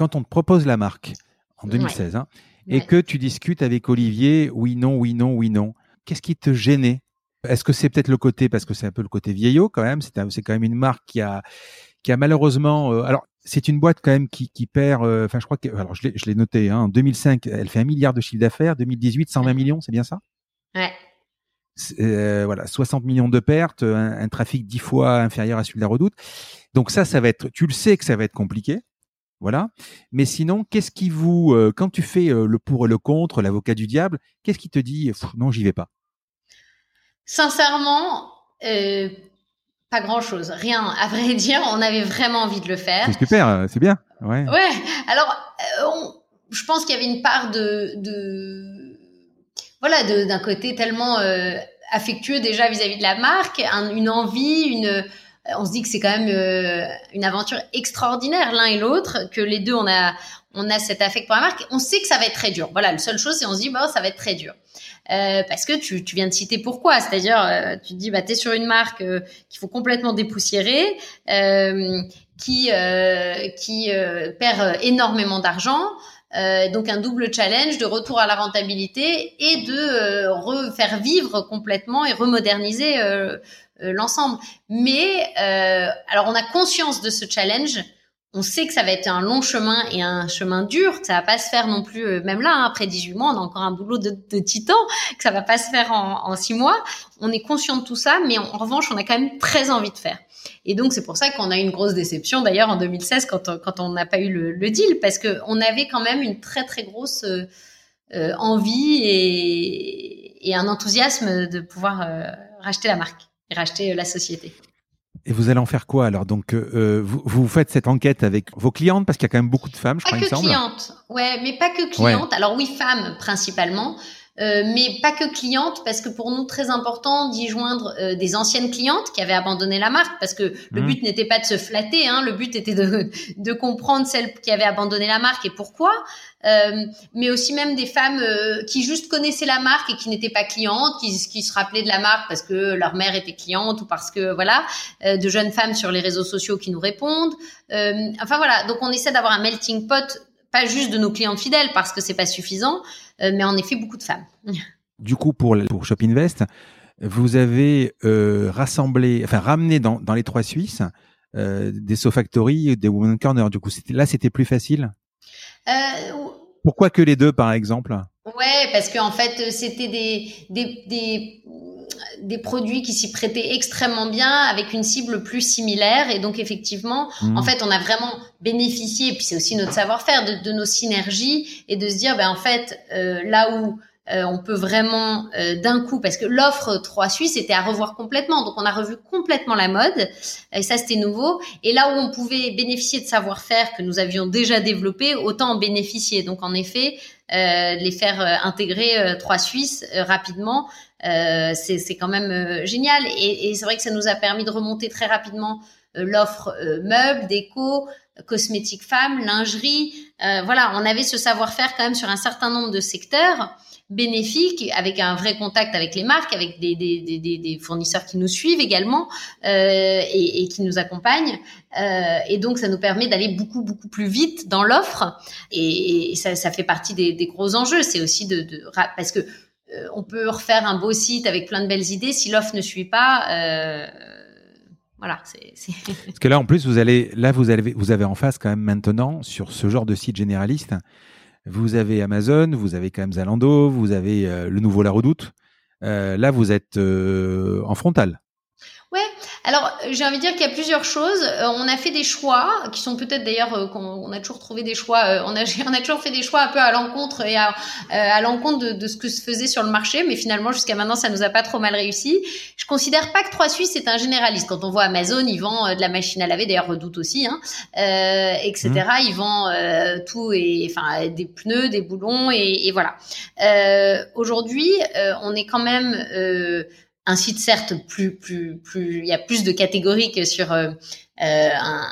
quand on te propose la marque en 2016 hein, et que tu discutes avec Olivier, oui, non, oui, non, oui, non, qu'est-ce qui te gênait? Est-ce que c'est peut-être le côté, parce que c'est un peu le côté vieillot quand même, c'est quand même une marque qui a, qui a malheureusement, euh, alors c'est une boîte quand même qui, qui perd, euh, enfin je crois que, alors je l'ai noté, hein, en 2005, elle fait un milliard de chiffre d'affaires, 2018, 120 millions, c'est bien ça? Ouais. Euh, voilà, 60 millions de pertes, un, un, trafic dix fois inférieur à celui de la Redoute. Donc ça, ça va être, tu le sais que ça va être compliqué. Voilà. Mais sinon, qu'est-ce qui vous, euh, quand tu fais euh, le pour et le contre, l'avocat du diable, qu'est-ce qui te dit non, j'y vais pas? Sincèrement, euh, pas grand-chose, rien. À vrai (laughs) dire, on avait vraiment envie de le faire. C'est super, c'est bien. Ouais. Ouais. Alors, on, je pense qu'il y avait une part de, de voilà, d'un côté tellement affectueux déjà vis-à-vis -vis de la marque, un, une envie, une on se dit que c'est quand même euh, une aventure extraordinaire l'un et l'autre, que les deux on a on a cet affect pour la marque. On sait que ça va être très dur. Voilà, la seule chose c'est on se dit bon ça va être très dur. Euh, parce que tu, tu, viens de citer pourquoi, c'est-à-dire euh, tu te dis bah t'es sur une marque qu'il faut complètement dépoussiérer, qui qui perd énormément d'argent, donc un double challenge de retour à la rentabilité et de refaire vivre complètement et remoderniser l'ensemble. Mais alors on a conscience de ce challenge on sait que ça va être un long chemin et un chemin dur, ça va pas se faire non plus, euh, même là, hein, après 18 mois, on a encore un boulot de, de titan, que ça va pas se faire en, en 6 mois. On est conscient de tout ça, mais en, revanche, on a quand même très envie de faire. Et donc, c'est pour ça qu'on a eu une grosse déception, d'ailleurs, en 2016, quand on, quand on n'a pas eu le, le deal, parce que on avait quand même une très, très grosse euh, euh envie et, et, un enthousiasme de pouvoir euh, racheter la marque et racheter la société. Et vous allez en faire quoi alors? Donc, euh, euh, vous, vous, faites cette enquête avec vos clientes parce qu'il y a quand même beaucoup de femmes, je pas crois. Pas que clientes, ouais, mais pas que clientes. Alors oui, femmes principalement. Euh, mais pas que clientes, parce que pour nous, très important d'y joindre euh, des anciennes clientes qui avaient abandonné la marque, parce que le mmh. but n'était pas de se flatter, hein, le but était de, de comprendre celles qui avaient abandonné la marque et pourquoi, euh, mais aussi même des femmes euh, qui juste connaissaient la marque et qui n'étaient pas clientes, qui, qui, se rappelaient de la marque parce que leur mère était cliente ou parce que, voilà, de jeunes femmes sur les réseaux sociaux qui nous répondent. enfin voilà, donc on essaie d'avoir un melting pot pas juste de nos clientes fidèles parce que c'est pas suffisant, euh, mais en effet beaucoup de femmes. (laughs) Du coup, pour, pour Shop Invest, vous avez euh, rassemblé, enfin ramené dans, dans les trois Suisses euh, des SoFactory, des Women Corner. Du coup, là, c'était plus facile? Euh, Pourquoi que les deux, par exemple? Ouais, parce qu'en en fait, c'était des, des, des des produits qui s'y prêtaient extrêmement bien avec une cible plus similaire. Et donc effectivement mmh. en fait on a vraiment bénéficié et puis c'est aussi notre savoir-faire de, de, nos synergies et de se dire ben en fait euh, là où euh, on peut vraiment euh, d'un coup parce que l'offre 3 Suisse était à revoir complètement. Donc on a revu complètement la mode. Et ça c'était nouveau. Et là où on pouvait bénéficier de savoir-faire que nous avions déjà développé autant en bénéficier. Donc en effet euh, les faire intégrer 3 Suisses rapidement euh, c'est quand même euh, génial. Et, et c'est vrai que ça nous a permis de remonter très rapidement euh, l'offre meubles, déco, cosmétiques femmes, lingerie. voilà, on avait ce savoir-faire quand même sur un certain nombre de secteurs bénéfiques, avec un vrai contact avec les marques, avec des, des, des, des fournisseurs qui nous suivent également euh, et, qui nous accompagnent. Euh, et donc, ça nous permet d'aller beaucoup, beaucoup plus vite dans l'offre. Et, ça, ça, fait partie des, gros enjeux. C'est aussi de. Parce que euh, on peut refaire un beau site avec plein de belles idées. Si l'offre ne suit pas, voilà. (laughs) Parce que là, en plus, vous allez, là, vous avez, vous avez en face quand même maintenant sur ce genre de site généraliste, vous avez Amazon, vous avez quand même Zalando, vous avez euh, le nouveau La Redoute. là, vous êtes en frontal. Alors j'ai envie de dire qu'il y a plusieurs choses. Euh, on a fait des choix qui sont peut-être d'ailleurs euh, qu'on a toujours trouvé des choix. Euh, on a (laughs) on a toujours fait des choix un peu à l'encontre et à, à l'encontre de, de, ce que se faisait sur le marché, mais finalement jusqu'à maintenant ça nous a pas trop mal réussi. Je considère pas que 3 Suisses est un généraliste. Quand on voit Amazon, ils vendent de la machine à laver, d'ailleurs Redoute aussi, hein, euh, etc. Mmh. Ils vendent tout et enfin des pneus, des boulons et, et voilà. Aujourd'hui, on est quand même un site certes plus plus plus il y a plus de catégories que sur euh, euh un,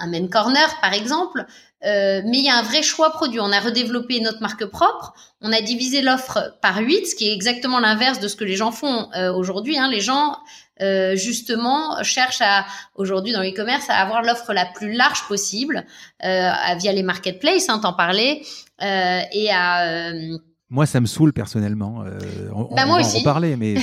un, main corner par exemple euh, mais il y a un vrai choix produit. On a redéveloppé notre marque propre. On a divisé l'offre par 8, ce qui est exactement l'inverse de ce que les gens font euh, aujourd'hui. Hein. Les gens, euh, justement, cherchent à aujourd'hui dans l'e-commerce à avoir l'offre la plus large possible via les marketplaces, hein, t'en parlais, et à moi, ça me saoule personnellement. On, bah, moi va aussi. en reparler, mais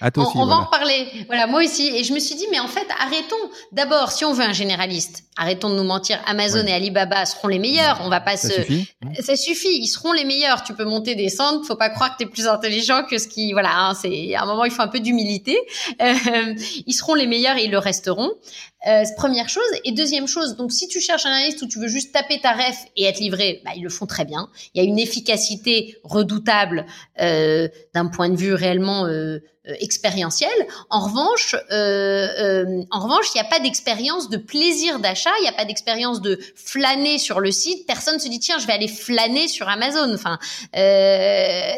à toi aussi. On, va en reparler. Voilà, moi aussi. Et je me suis dit, mais en fait, arrêtons. D'abord, si on veut un généraliste, arrêtons de nous mentir. Amazon et Alibaba seront les meilleurs. On va pas ça se. Suffit. Ça suffit. Ils seront les meilleurs. Tu peux monter des centres. Faut pas croire que tu es plus intelligent que ce qui. Voilà. Hein, c'est à un moment, il faut un peu d'humilité. Euh, ils seront les meilleurs et ils le resteront. Euh, première chose. Et deuxième chose, donc si tu cherches un analyste où tu veux juste taper ta ref et être livré, bah, ils le font très bien. Il y a une efficacité redoutable euh, d'un point de vue réellement euh, euh expérientiel. En revanche, euh, euh, en revanche, il n'y a pas d'expérience de plaisir d'achat, il n'y a pas d'expérience de flâner sur le site. Personne se dit tiens, je vais aller flâner sur Amazon. Enfin,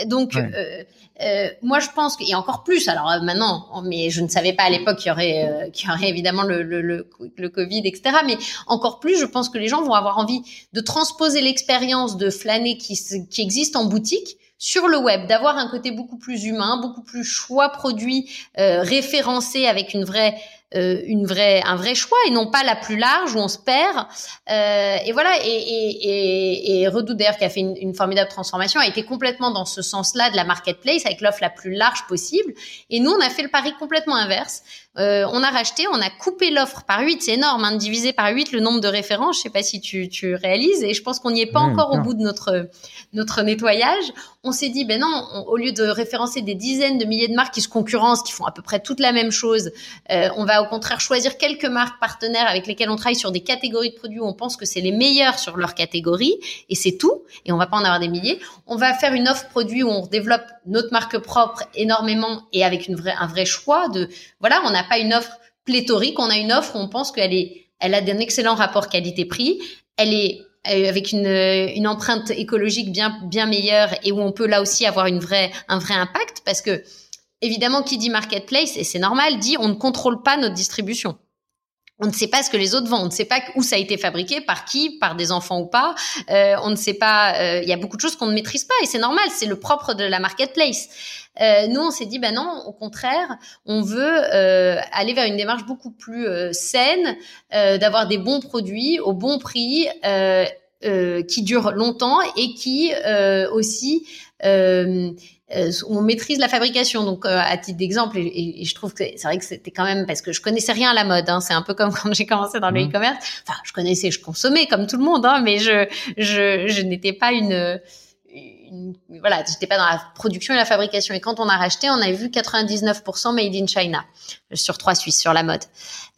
donc. Ouais euh, moi, je pense qu'il y a encore plus. Alors euh, maintenant, mais je ne savais pas à l'époque qu'il y aurait, euh, qu'il y aurait évidemment le, le, le, le, Covid, etc. Mais encore plus, je pense que les gens vont avoir envie de transposer l'expérience de flâner qui, qui existe en boutique sur le web, d'avoir un côté beaucoup plus humain, beaucoup plus choix produit euh, référencé avec une vraie euh, une vraie, un vrai choix et non pas la plus large où on se perd. Euh, et voilà. Et, et, et, et qui a fait une, une, formidable transformation a été complètement dans ce sens-là de la marketplace avec l'offre la plus large possible. Et nous, on a fait le pari complètement inverse Euh, on a racheté, on a coupé l'offre par 8, c'est énorme, hein, divisé par 8 le nombre de références, je sais pas si tu, tu réalises, et je pense qu'on n'y est pas encore au bout de notre, notre nettoyage. On s'est dit, ben non, au lieu de référencer des dizaines de milliers de marques qui se concurrencent, qui font à peu près toute la même chose, euh, on va au contraire choisir quelques marques partenaires avec lesquelles on travaille sur des catégories de produits où on pense que c'est les meilleurs sur leur catégorie, et c'est tout, et on va pas en avoir des milliers. On va faire une offre produit où on développe notre marque propre énormément et avec une vraie, un vrai choix de, voilà, on pas une offre pléthorique, on a une offre où on pense qu'elle est, elle a un excellent rapport qualité-prix, elle est euh, avec une, une empreinte écologique bien bien meilleure et où on peut là aussi avoir une vraie un vrai impact parce que évidemment qui dit marketplace et c'est normal dit on ne contrôle pas notre distribution on ne sait pas ce que les autres vendent, on ne sait pas où ça a été fabriqué, par qui, par des enfants ou pas. Euh, on ne sait pas. Euh, il y a beaucoup de choses qu'on ne maîtrise pas et c'est normal. C'est le propre de la marketplace. Euh, nous, on s'est dit, ben non, au contraire, on veut euh, aller vers une démarche beaucoup plus euh, saine, euh, d'avoir des bons produits au bon prix, qui durent longtemps et qui aussi euh, on maîtrise la fabrication. Donc, euh, à titre d'exemple, et, je trouve que c'est vrai que c'était quand même parce que je connaissais rien à la mode. Hein, c'est un peu comme (laughs) quand j'ai commencé dans le mmh. e-commerce. Enfin, je connaissais, je consommais comme tout le monde, hein, mais je, je, je n'étais pas une voilà, j'étais pas dans la production et la fabrication. Et quand on a racheté, on avait vu 99% made in China sur trois Suisses sur la mode.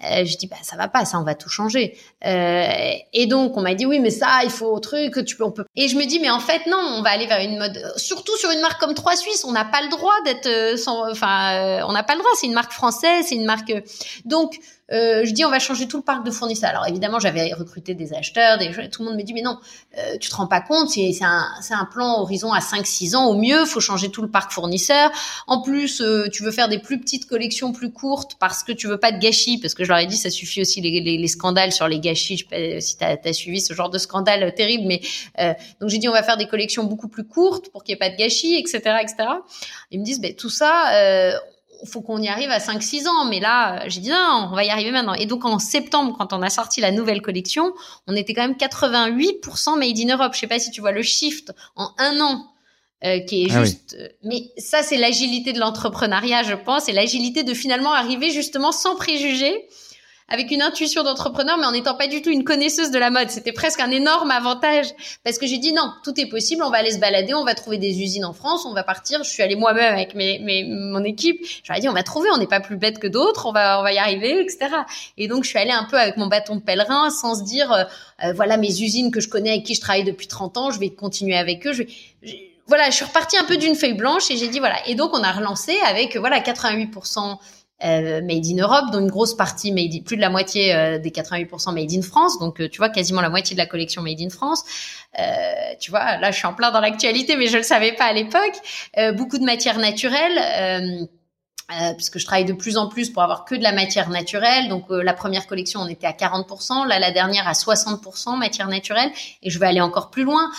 Euh, je dis bah ça va pas, ça on va tout changer. Euh, et donc on m'a dit oui mais ça il faut truc tu peux on peut. Et je me dis mais en fait non, on va aller vers une mode surtout sur une marque comme trois Suisses, on n'a pas le droit d'être euh, sans enfin on n'a pas le droit, c'est une marque française, c'est une marque donc je dis on va changer tout le parc de fournisseurs. Alors évidemment, j'avais recruté des acheteurs, des tout le monde me dit mais non, euh, tu te rends pas compte, c'est un, un plan horizon à 5-6 ans au mieux, faut changer tout le parc fournisseur. En plus, tu veux faire des plus petites collections plus courtes parce que tu veux pas de gâchis, parce que je leur ai dit ça suffit aussi les, les, les scandales sur les gâchis. Je sais pas si tu as, suivi ce genre de scandale terrible, mais euh, donc j'ai dit on va faire des collections beaucoup plus courtes pour qu'il n'y ait pas de gâchis, etc., etc. Ils me disent ben tout ça faut qu'on y arrive à 5-6 ans. Mais là, j'ai dit non, on va y arriver maintenant. Et donc en septembre, quand on a sorti la nouvelle collection, on était quand même 88% made in Europe. Je sais pas si tu vois le shift en un an. Euh, qui est ah juste, euh, mais ça c'est l'agilité de l'entrepreneuriat, je pense, et l'agilité de finalement arriver justement sans préjugés avec une intuition d'entrepreneur, mais en n'étant pas du tout une connaisseuse de la mode. C'était presque un énorme avantage parce que j'ai dit non, tout est possible, on va aller se balader, on va trouver des usines en France, on va partir. Je suis allée moi-même avec mes, mes, mon équipe. J'aurais dit on va trouver, on n'est pas plus bête que d'autres, on va, on va y arriver, etc. Et donc je suis allée un peu avec mon bâton de pèlerin sans se dire euh, euh, voilà mes usines que je connais avec qui je travaille depuis 30 ans, je vais continuer avec eux. Je voilà, je suis repartie un peu d'une feuille blanche et j'ai dit voilà. Et donc on a relancé avec voilà 88% euh, made in Europe, dont une grosse partie made plus de la moitié euh, des 88% made in France. Donc, euh, tu vois, quasiment la moitié de la collection made in France. tu vois, là, je suis en plein dans l'actualité, mais je le savais pas à l'époque. beaucoup de matières naturelles. Puisque je travaille de plus en plus pour avoir que de la matière naturelle. Donc la première collection, on était à 40%, là la dernière à 60% matière naturelle, et je vais aller encore plus loin.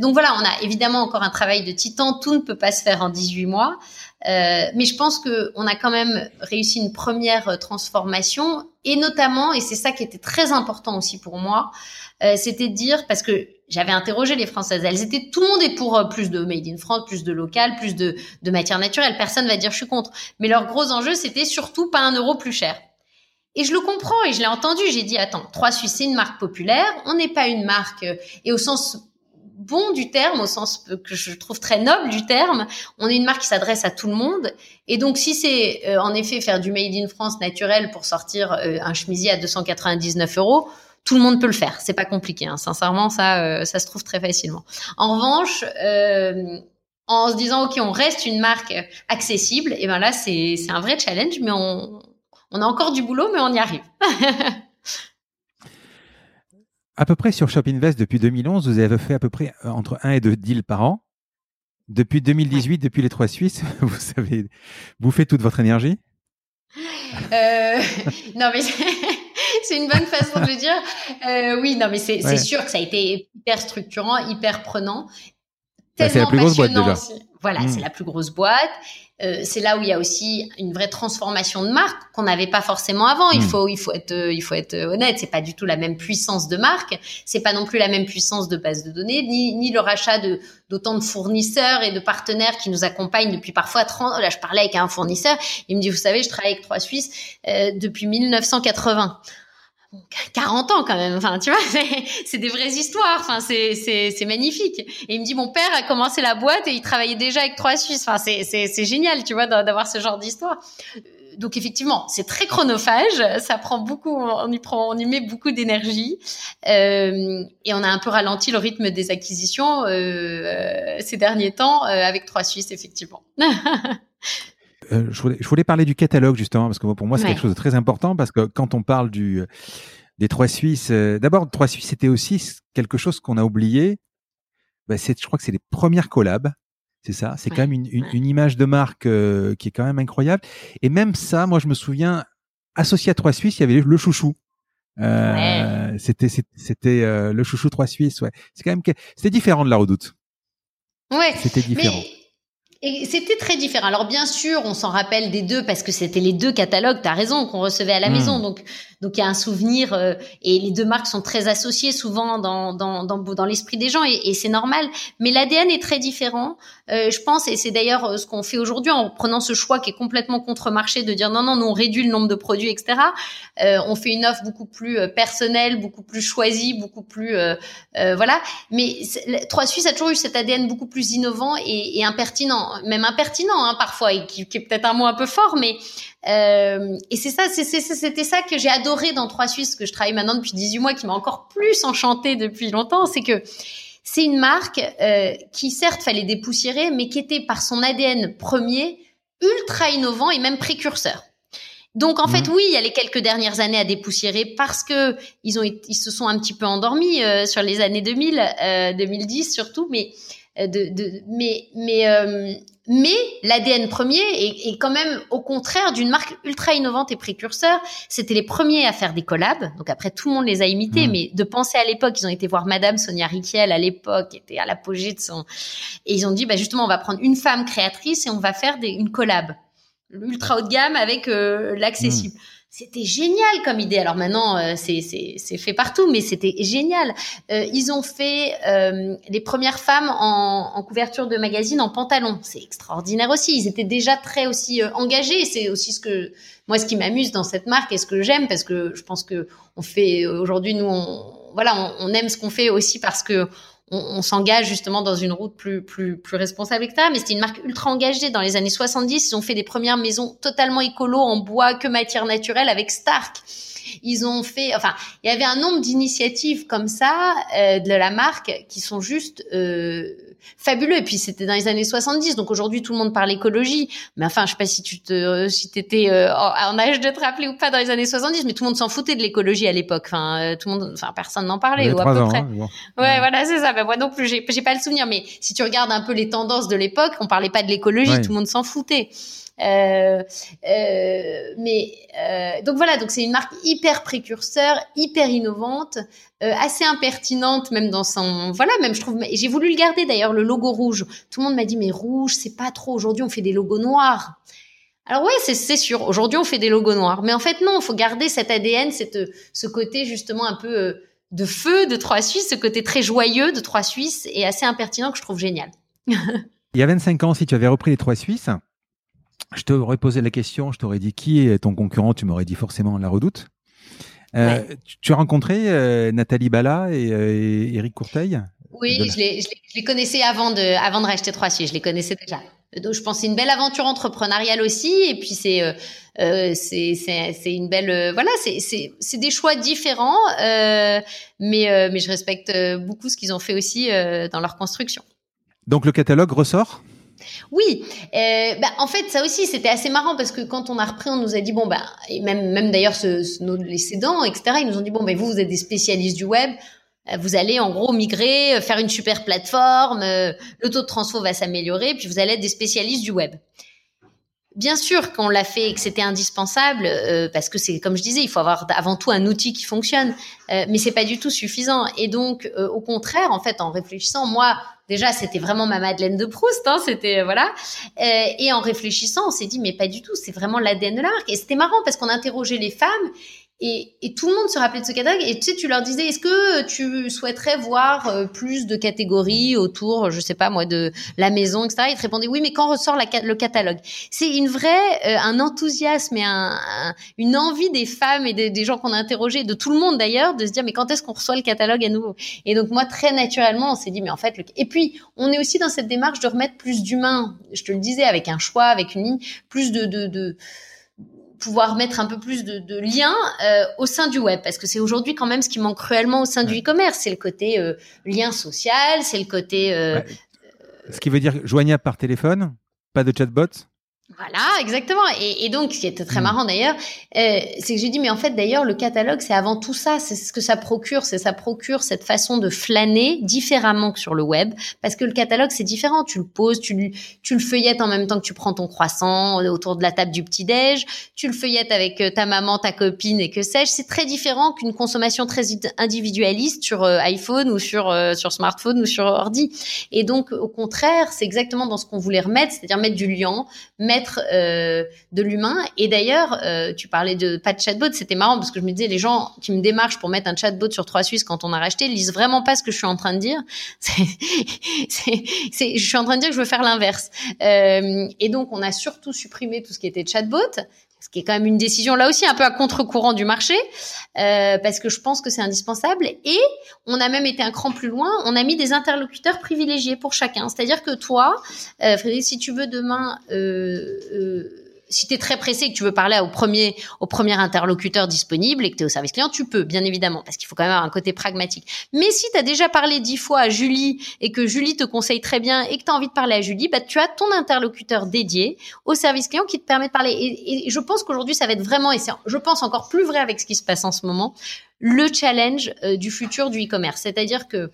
donc voilà, on a évidemment encore un travail de titan, tout ne peut pas se faire en 18 mois. Euh, mais je pense que on a quand même réussi une première euh, transformation et notamment, et c'est ça qui était très important aussi pour moi, euh, c'était de dire parce que j'avais interrogé les Françaises, elles étaient tout le monde est pour euh, plus de made in France, plus de local, plus de, de matière naturelle. Personne va dire je suis contre. Mais leur gros enjeu c'était surtout pas un euro plus cher. Et je le comprends et je l'ai entendu. J'ai dit attends, Trois Suisses c'est une marque populaire. On n'est pas une marque et au sens bon du terme, au sens que je trouve très noble du terme. On est une marque qui s'adresse à tout le monde. Et donc, si c'est euh, en effet faire du Made in France naturel pour sortir euh, un chemisier à 299 euros, tout le monde peut le faire. C'est pas compliqué. Hein. Sincèrement, ça, euh, ça se trouve très facilement. En revanche, en se disant ok, on reste une marque accessible, et ben là, c'est un vrai challenge, mais on, on a encore du boulot, mais on y arrive. (laughs) à peu près sur Shop Invest depuis 2011, vous avez fait à peu près euh, entre 1 et 2 deals par an. Depuis 2018, depuis les trois Suisses, (laughs) vous avez bouffé toute votre énergie? Euh, (laughs) Non, mais c'est une bonne façon de le dire. Euh, oui, non, mais c'est sûr que ça a été hyper structurant, hyper prenant. Bah, c'est la plus grosse boîte déjà. voilà, c'est mmh. la plus grosse boîte. Euh, c'est là où il y a aussi une vraie transformation de marque qu'on n'avait pas forcément avant. Il mmh. faut, il faut être, il faut être honnête. C'est pas du tout la même puissance de marque. C'est pas non plus la même puissance de base de données, ni, ni le rachat de d'autant de fournisseurs et de partenaires qui nous accompagnent depuis parfois 30. Là, je parlais avec un fournisseur. Il me dit, vous savez, je travaille avec Trois Suisses euh, depuis 1980. 40 ans quand même. Enfin, tu vois, (laughs) c'est des vraies histoires. Enfin, c'est c'est magnifique. Et il me dit mon père a commencé la boîte et il travaillait déjà avec trois Suisses. Enfin, c'est c'est génial, tu vois, d'avoir ce genre d'histoire. Donc effectivement, c'est très chronophage. Ça prend beaucoup. On y prend, on y met beaucoup d'énergie. Euh, et on a un peu ralenti le rythme des acquisitions euh, ces derniers temps euh, avec trois Suisses, effectivement. (laughs) Euh, je, voulais, je, voulais, parler du catalogue justement parce que pour moi c'est quelque chose de très important parce que quand on parle du des trois Suisses, euh, d'abord trois Suisses c'était aussi quelque chose qu'on a oublié. Bah, c'est, je crois que c'est les premières collabs. C'est ça, c'est quand même une, une, une, image de marque euh, qui est quand même incroyable. Et même ça, moi je me souviens, associé à Trois Suisses, il y avait le chouchou. Euh, C'était c'était le chouchou Trois Suisses. Ouais, c'est quand même c'était différent de la Redoute. Ouais. C'était différent. Et c'était très différent. Alors bien sûr, on s'en rappelle des deux parce que c'était les deux catalogues, tu as raison, qu'on recevait à la hmm. maison. Donc donc il y a un souvenir euh, et les deux marques sont très associées souvent dans dans dans, dans l'esprit des gens et, et c'est normal. Mais l'ADN est très différent, euh, je pense, et c'est d'ailleurs euh, ce qu'on fait aujourd'hui en prenant ce choix qui est complètement contre-marché de dire non non, nous on réduit le nombre de produits, etc. Euh, on fait une offre beaucoup plus personnelle, beaucoup plus choisie, beaucoup plus voilà. Mais Trois Suisses a toujours eu cet ADN beaucoup plus innovant et, et impertinent, même impertinent hein, parfois, et qui, qui est peut-être un mot un peu fort, mais euh, et c'est ça, c'était ça que j'ai adoré dans Trois Suisses, que je travaille maintenant depuis 18 mois, qui m'a encore plus enchanté depuis longtemps, c'est que c'est une marque euh, qui certes fallait dépoussiérer, mais qui était par son ADN premier ultra innovant et même précurseur. Donc en fait mmh. oui, il y a les quelques dernières années à dépoussiérer parce que ils ont ils se sont un petit peu endormis euh, sur les années 2000, 2010 surtout, mais de, de mais mais mais l'ADN premier est, quand même au contraire d'une marque ultra innovante et précurseur. C'était les premiers à faire des collabs. Donc après, tout le monde les a imités. Mm. Mais de penser à l'époque, ils ont été voir Madame Sonia Riquel à l'époque, était à l'apogée de son... Et ils ont dit, bah justement, on va prendre une femme créatrice et on va faire des, une collab. Ultra haut de gamme avec euh, l'accessible. Mm. C'était génial comme idée. Alors maintenant, euh, c'est fait partout, mais c'était génial. Euh, ils ont fait euh, les premières femmes en, en, couverture de magazine en pantalon. C'est extraordinaire aussi. Ils étaient déjà très aussi euh, engagés. C'est aussi ce que moi, ce qui m'amuse dans cette marque et ce que j'aime, parce que je pense que on fait aujourd'hui, nous, on, voilà, on, on aime ce qu'on fait aussi parce que on, s'engage justement dans une route plus plus plus responsable, etc. Mais c'était une marque ultra engagée. Dans les années 70, ils ont fait des premières maisons totalement écolo en bois que matière naturelle avec Stark. Ils ont fait, enfin, il y avait un nombre d'initiatives comme ça euh, de la marque qui sont juste euh, fabuleux. Et puis c'était dans les années 70, donc aujourd'hui tout le monde parle écologie. Mais enfin, je sais pas si tu te, si t'étais euh, en âge de te rappeler ou pas dans les années 70, mais tout le monde s'en foutait de l'écologie à l'époque. Enfin, euh, tout le monde, enfin personne n'en parlait ou à peu près. Hein, ouais, voilà, c'est ça. Ben, moi non plus, j'ai, j'ai pas le souvenir. Mais si tu regardes un peu les tendances de l'époque, on parlait pas de l'écologie, tout le monde s'en foutait. Euh, euh, mais euh, donc voilà, donc c'est une marque hyper précurseur, hyper innovante, assez impertinente même dans son voilà même je trouve. J'ai voulu le garder d'ailleurs le logo rouge. Tout le monde m'a dit mais rouge c'est pas trop. Aujourd'hui on fait des logos noirs. Alors ouais, c'est sûr. Aujourd'hui, on fait des logos noirs, mais en fait non, il faut garder cet ADN, cette, ce côté justement un peu de feu de Trois Suisses, ce côté très joyeux de Trois Suisses et assez impertinent que je trouve génial. (laughs) Il y a 25 ans, si tu avais repris les Trois Suisses, je t'aurais posé la question, je t'aurais dit qui est ton concurrent, tu m'aurais dit forcément la redoute. Euh, tu, as rencontré euh, Nathalie Bala et, euh, Eric Courteil? Oui, je, les, je, les, connaissais avant de, avant de racheter Trois je les connaissais déjà. Donc je pense c'est une belle aventure entrepreneuriale aussi, et puis c'est euh, c'est une belle voilà c'est des choix différents, mais mais je respecte beaucoup ce qu'ils ont fait aussi dans leur construction. Donc le catalogue ressort? Oui, euh, bah, en fait, ça aussi, c'était assez marrant parce que quand on a repris, on nous a dit bon bah, et même même d'ailleurs ce, ce, les cédants, etc. Ils nous ont dit bon ben vous, vous êtes des spécialistes du web, euh, vous allez en gros migrer, euh, faire une super plateforme, le taux de transfo va s'améliorer, puis vous allez être des spécialistes du web. bien sûr qu'on l'a fait et que c'était indispensable parce que c'est comme je disais, il faut avoir avant tout un outil qui fonctionne, mais c'est pas du tout suffisant. Et donc, au contraire, en fait, en réfléchissant, moi, déjà, c'était vraiment ma Madeleine de Proust, hein, c'était voilà. et en réfléchissant, on s'est dit, mais pas du tout, c'est vraiment l'ADN de la marque. Et c'était marrant parce qu'on interrogeait les femmes et, et, tout le monde se rappelait de ce catalogue. Et tu sais, tu leur disais, est-ce que tu souhaiterais voir euh, plus de catégories autour, je sais pas moi, de la maison, etc. Ils te répondaient, oui, mais quand ressort le catalogue? C'est une vraie, euh, un enthousiasme et un, une envie des femmes et des, des gens qu'on a interrogés, de tout le monde d'ailleurs, de se dire, mais quand est-ce qu'on reçoit le catalogue à nouveau? Et donc moi, très naturellement, on s'est dit, mais en fait, le... et puis on est aussi dans cette démarche de remettre plus d'humain. Je te le disais, avec un choix, avec une ligne, plus de, de, de pouvoir mettre un peu plus de, de liens euh, au sein du web parce que c'est aujourd'hui quand même ce qui manque cruellement au sein du e-commerce c'est le côté euh, lien social c'est le côté euh, ce qui veut dire joignable par téléphone pas de chatbot voilà, exactement. Et, et, donc, ce qui était très mm. marrant d'ailleurs, euh, c'est que j'ai dit, mais en fait, d'ailleurs, le catalogue, c'est avant tout ça. C'est ce que ça procure. C'est ça procure cette façon de flâner différemment que sur le web, parce que le catalogue, c'est différent. Tu le poses, tu, tu le feuillettes en même temps que tu prends ton croissant autour de la table du petit déj. Tu le feuillettes avec euh, ta maman, ta copine et que sais-je. C'est très différent qu'une consommation très individualiste sur euh, iPhone ou sur sur smartphone ou sur ordi. Et donc, au contraire, c'est exactement dans ce qu'on voulait remettre, c'est-à-dire mettre du lien, mettre euh, de l'humain. Et d'ailleurs, euh, tu parlais de pas de chatbot, c'était marrant parce que je me disais les gens qui me démarchent pour mettre un chatbot sur trois Suisses quand on a racheté lisent vraiment pas ce que je suis en train de dire. (laughs) C'est, je suis en train de dire que je veux faire l'inverse. Euh, et donc, on a surtout supprimé tout ce qui était chatbot ce qui est quand même une décision là aussi un peu à contre-courant du marché, euh, parce que je pense que c'est indispensable. Et on a même été un cran plus loin, on a mis des interlocuteurs privilégiés pour chacun. C'est-à-dire que toi, euh, Frédéric, si tu veux demain euh, euh si tu es très pressé et que tu veux parler au premier, au premier interlocuteur disponible et que tu es au service client, tu peux, bien évidemment, parce qu'il faut quand même avoir un côté pragmatique. Mais si tu as déjà parlé dix fois à Julie et que Julie te conseille très bien et que tu as envie de parler à Julie, bah, tu as ton interlocuteur dédié au service client qui te permet de parler. Et, je pense qu'aujourd'hui, ça va être vraiment, et c'est, je pense encore plus vrai avec ce qui se passe en ce moment, le challenge euh, du futur du e-commerce. C'est-à-dire que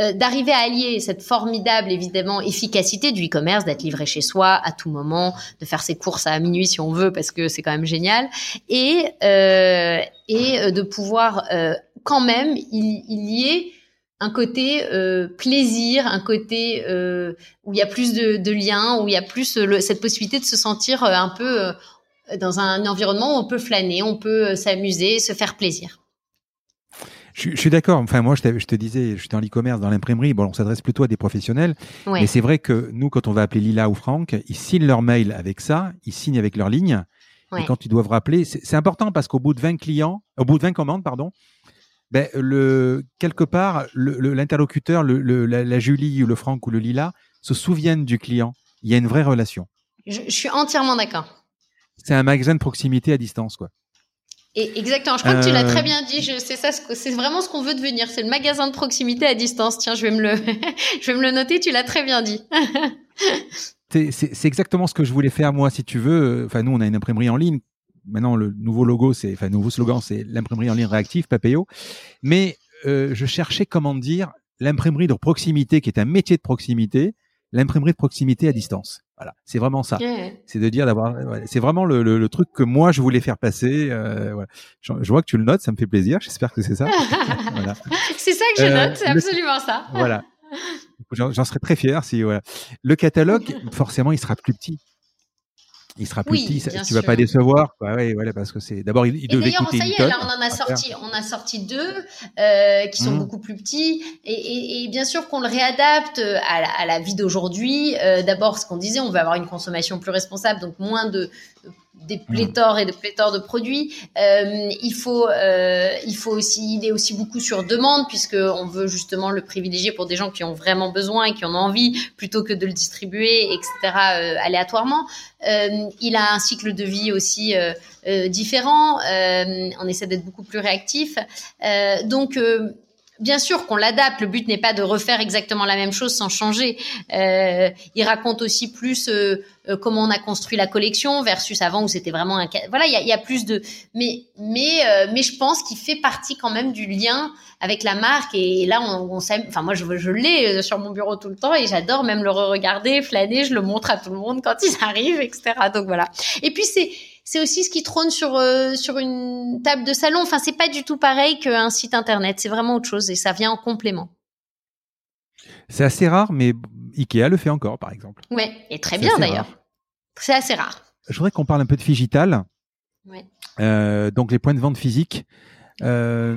euh, d'arriver à allier cette formidable évidemment efficacité du e-commerce, d'être livré chez soi à tout moment, de faire ses courses à minuit si on veut parce que c'est quand même génial, et euh, et euh, de pouvoir quand même il, y ait un côté plaisir, un côté où il y a plus de, de liens, où il y a plus cette possibilité de se sentir un peu dans un environnement où on peut flâner, on peut s'amuser, se faire plaisir. Je, suis d'accord. Enfin, moi, je, je te disais, j'étais en e-commerce, dans l'imprimerie. Bon, on s'adresse plutôt à des professionnels. Mais c'est vrai que nous, quand on va appeler Lila ou Franck, ils signent leur mail avec ça, ils signent avec leur ligne. Et quand ils doivent rappeler, c'est important parce qu'au bout de 20 clients, au bout de 20 commandes, pardon, ben, le, quelque part, l'interlocuteur, le, la, la, Julie ou le Franck ou le Lila se souviennent du client. Il y a une vraie relation. Je, je suis entièrement d'accord. C'est un magasin de proximité à distance, quoi. Et exactement, je crois que tu l'as très euh. bien dit. C'est ça, c'est vraiment ce qu'on veut devenir. C'est le magasin de proximité à distance. Tiens, je vais me le, (laughs) je vais me le noter. Tu l'as très bien dit. (laughs) c'est exactement ce que je voulais faire moi, si tu veux. Enfin, nous, on a une imprimerie en ligne. Maintenant, le nouveau logo, c'est, enfin, nouveau slogan, c'est l'imprimerie en ligne réactive, Papéo. Mais euh, je cherchais comment dire l'imprimerie de proximité, qui est un métier de proximité, l'imprimerie de proximité à distance. Voilà, c'est vraiment ça. C'est de dire d'avoir, c'est vraiment le, le, truc que moi je voulais faire passer. Euh, voilà. je, vois que tu le notes, ça me fait plaisir. J'espère que c'est ça. (laughs) voilà. C'est ça que je euh, note, c'est absolument ça. voilà. J'en serais très fier si voilà. Le catalogue, (laughs) forcément, il sera plus petit il sera plus petit, tu vas pas décevoir. Quoi. Ouais, voilà, parce que c'est d'abord il, il devait coûter ça y est, là on en a sorti, on a sorti deux euh, qui sont mmh. beaucoup plus petits et, et, et bien sûr qu'on le réadapte à la, à la vie d'aujourd'hui. Euh, d'abord, ce qu'on disait, on va avoir une consommation plus responsable, donc moins de des mmh. pléthores et de pléthores de produits. Euh, il faut, euh, il faut aussi, il est aussi beaucoup sur demande puisque on veut justement le privilégier pour des gens qui ont vraiment besoin et qui en ont envie plutôt que de le distribuer, etc. Euh, aléatoirement. Euh, il a un cycle de vie aussi euh, euh, différent. on essaie d'être beaucoup plus réactif. donc Bien sûr qu'on l'adapte. Le but n'est pas de refaire exactement la même chose sans changer. Euh, il raconte aussi plus euh, euh, comment on a construit la collection versus avant où c'était vraiment un. Voilà, il y a, y a, plus de. Mais mais euh, mais je pense qu'il fait partie quand même du lien avec la marque. Et là, on, on Enfin, moi, je, je l'ai sur mon bureau tout le temps et j'adore même le re-regarder, flâner. Je le montre à tout le monde quand ils arrivent, etc. Donc voilà. Et puis c'est c'est aussi ce qui trône sur euh, sur une table de salon. Enfin, c'est pas du tout pareil qu'un site internet. C'est vraiment autre chose et ça vient en complément. C'est assez rare, mais Ikea le fait encore, par exemple. Ouais, et très bien d'ailleurs. C'est assez rare. Je voudrais qu'on parle un peu de Figital. Ouais. Euh, donc les points de vente physiques. Euh,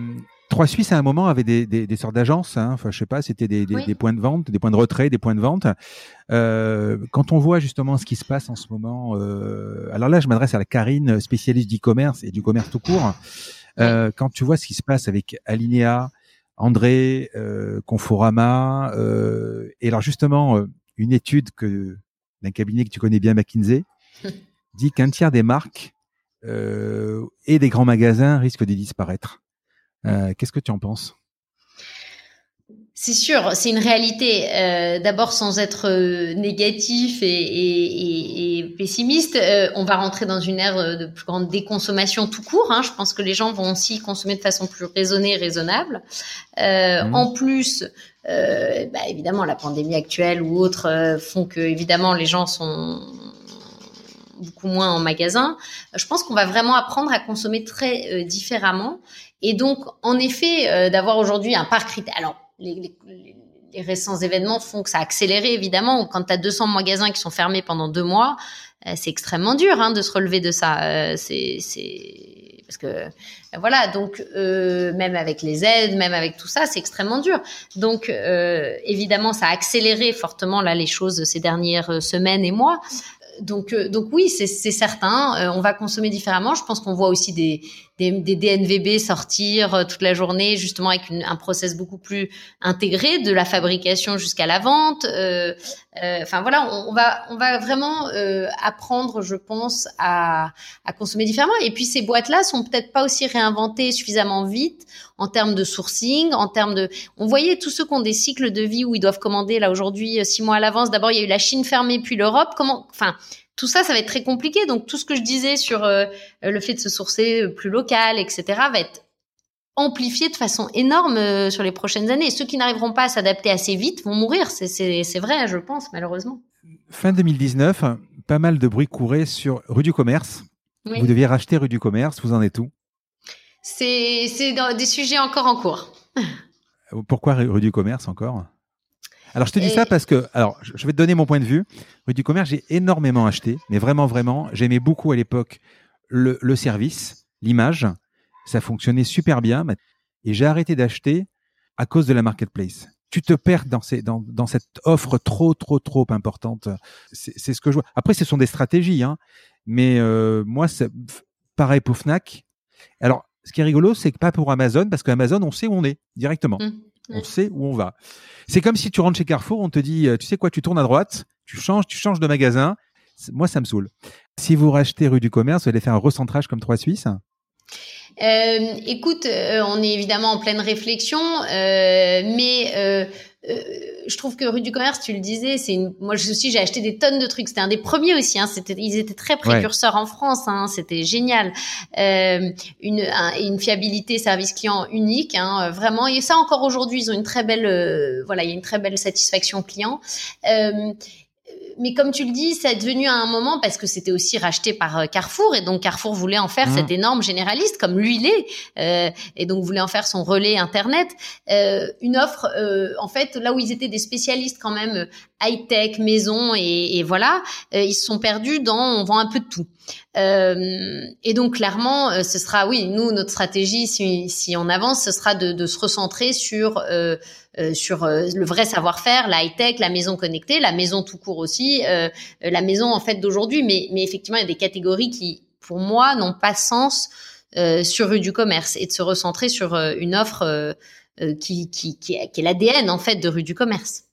Trois Suisses à un moment avaient des, des, des sortes d'agences, hein. enfin je sais pas, c'était des, oui. des, points de vente, des points de retrait, des points de vente. Euh, quand on voit justement ce qui se passe en ce moment, euh, alors là je m'adresse à la Karine, spécialiste d'e-commerce et du commerce tout court. Euh, quand tu vois ce qui se passe avec Alinea, André, euh, Conforama, euh, et alors justement une étude que d'un cabinet que tu connais bien, McKinsey, (laughs) dit qu'un tiers des marques et des grands magasins risquent de disparaître. Euh, Qu'est-ce que tu en penses? C'est sûr, c'est une réalité. Euh, D'abord, sans être euh, négatif et, et, et pessimiste, euh, on va rentrer dans une ère de plus grande déconsommation tout court. Hein. Je pense que les gens vont aussi consommer de façon plus raisonnée et raisonnable. Mmh. En plus, bah, évidemment, la pandémie actuelle ou autres font que, évidemment, les gens sont beaucoup moins en magasin. Je pense qu'on va vraiment apprendre à consommer très différemment. Et donc, en effet, euh, d'avoir aujourd'hui un parc. Alors, les, les, les, récents événements font que ça a accéléré, évidemment. Quand tu as 200 magasins qui sont fermés pendant deux mois, euh, c'est extrêmement dur hein, de se relever de ça. Euh, c'est parce que voilà, donc euh, même avec les aides, même avec tout ça, c'est extrêmement dur. Donc euh, évidemment, ça a accéléré fortement là les choses ces dernières semaines et mois donc, euh, donc oui, c'est certain. Euh, on va consommer différemment. Je pense qu'on voit aussi des, des, des, DNVB sortir euh, toute la journée, justement avec une, un process beaucoup plus intégré, de la fabrication jusqu'à la vente. Enfin voilà, on, on, va, on va vraiment apprendre, je pense, à, à consommer différemment. Et puis ces boîtes-là sont peut-être pas aussi réinventées suffisamment vite en termes de sourcing, en termes de. On voyait tous ceux qui ont des cycles de vie où ils doivent commander là aujourd'hui six mois à l'avance. D'abord, il y a eu la Chine fermée, puis l'Europe. Comment, enfin tout ça, ça va être très compliqué. Donc tout ce que je disais sur euh, le fait de se sourcer euh, plus local, etc., va être amplifié de façon énorme euh, sur les prochaines années. Ceux qui n'arriveront pas à s'adapter assez vite vont mourir. C'est vrai, je pense, malheureusement. Fin 2019, pas mal de bruit courait sur rue du Commerce. Oui. Vous deviez racheter rue du Commerce. Vous en êtes où? C'est des sujets encore en cours. (laughs) Pourquoi rue du Commerce encore? Alors, je te dis et... ça parce que, alors, je vais te donner mon point de vue. Rue du commerce, j'ai énormément acheté, mais vraiment, vraiment, j'aimais beaucoup à l'époque le, le, service, l'image. Ça fonctionnait super bien. Et j'ai arrêté d'acheter à cause de la marketplace. Tu te perds dans, ces, dans, dans cette offre trop, trop, trop importante. C'est ce que je vois. Après, ce sont des stratégies, hein. Mais euh, moi, c'est pareil pour Fnac. Alors, ce qui est rigolo, c'est que pas pour Amazon, parce qu'Amazon, on sait où on est directement. Mmh. On sait où on va. C'est comme si tu rentres chez Carrefour, on te dit, tu sais quoi, tu tournes à droite, tu changes, tu changes de magasin. Moi, ça me saoule. Si vous rachetez rue du commerce, vous allez faire un recentrage comme trois Suisses euh, écoute, euh, on est évidemment en pleine réflexion, euh, mais euh, je trouve que rue du commerce, tu le disais, c'est une... moi aussi j'ai acheté des tonnes de trucs. C'était un des premiers aussi. Hein, c'était, ils étaient très précurseurs ouais. en France. Hein, c'était génial. une, un, une fiabilité service client unique, hein, vraiment. Et ça encore aujourd'hui, ils ont une très belle, voilà, il y a une très belle satisfaction client mais comme tu le dis, ça est devenu à un moment parce que c'était aussi racheté par euh, Carrefour et donc Carrefour voulait en faire mmh. cet énorme généraliste comme lui l'est euh, et donc voulait en faire son relais internet. Euh, une offre, euh, en fait, là où ils étaient des spécialistes quand même euh, high tech, maison et, et voilà, euh, ils se sont perdus dans on vend un peu de tout. et donc clairement, ce sera oui, nous notre stratégie si, si on avance, ce sera de, de se recentrer sur euh, sur euh, le vrai savoir-faire, la high-tech, la maison connectée, la maison tout court aussi, euh, la maison en fait d'aujourd'hui. Mais, mais effectivement, il y a des catégories qui, pour moi, n'ont pas sens sur rue du commerce et de se recentrer sur une offre qui, qui, qui, est, est l'ADN en fait de rue du commerce.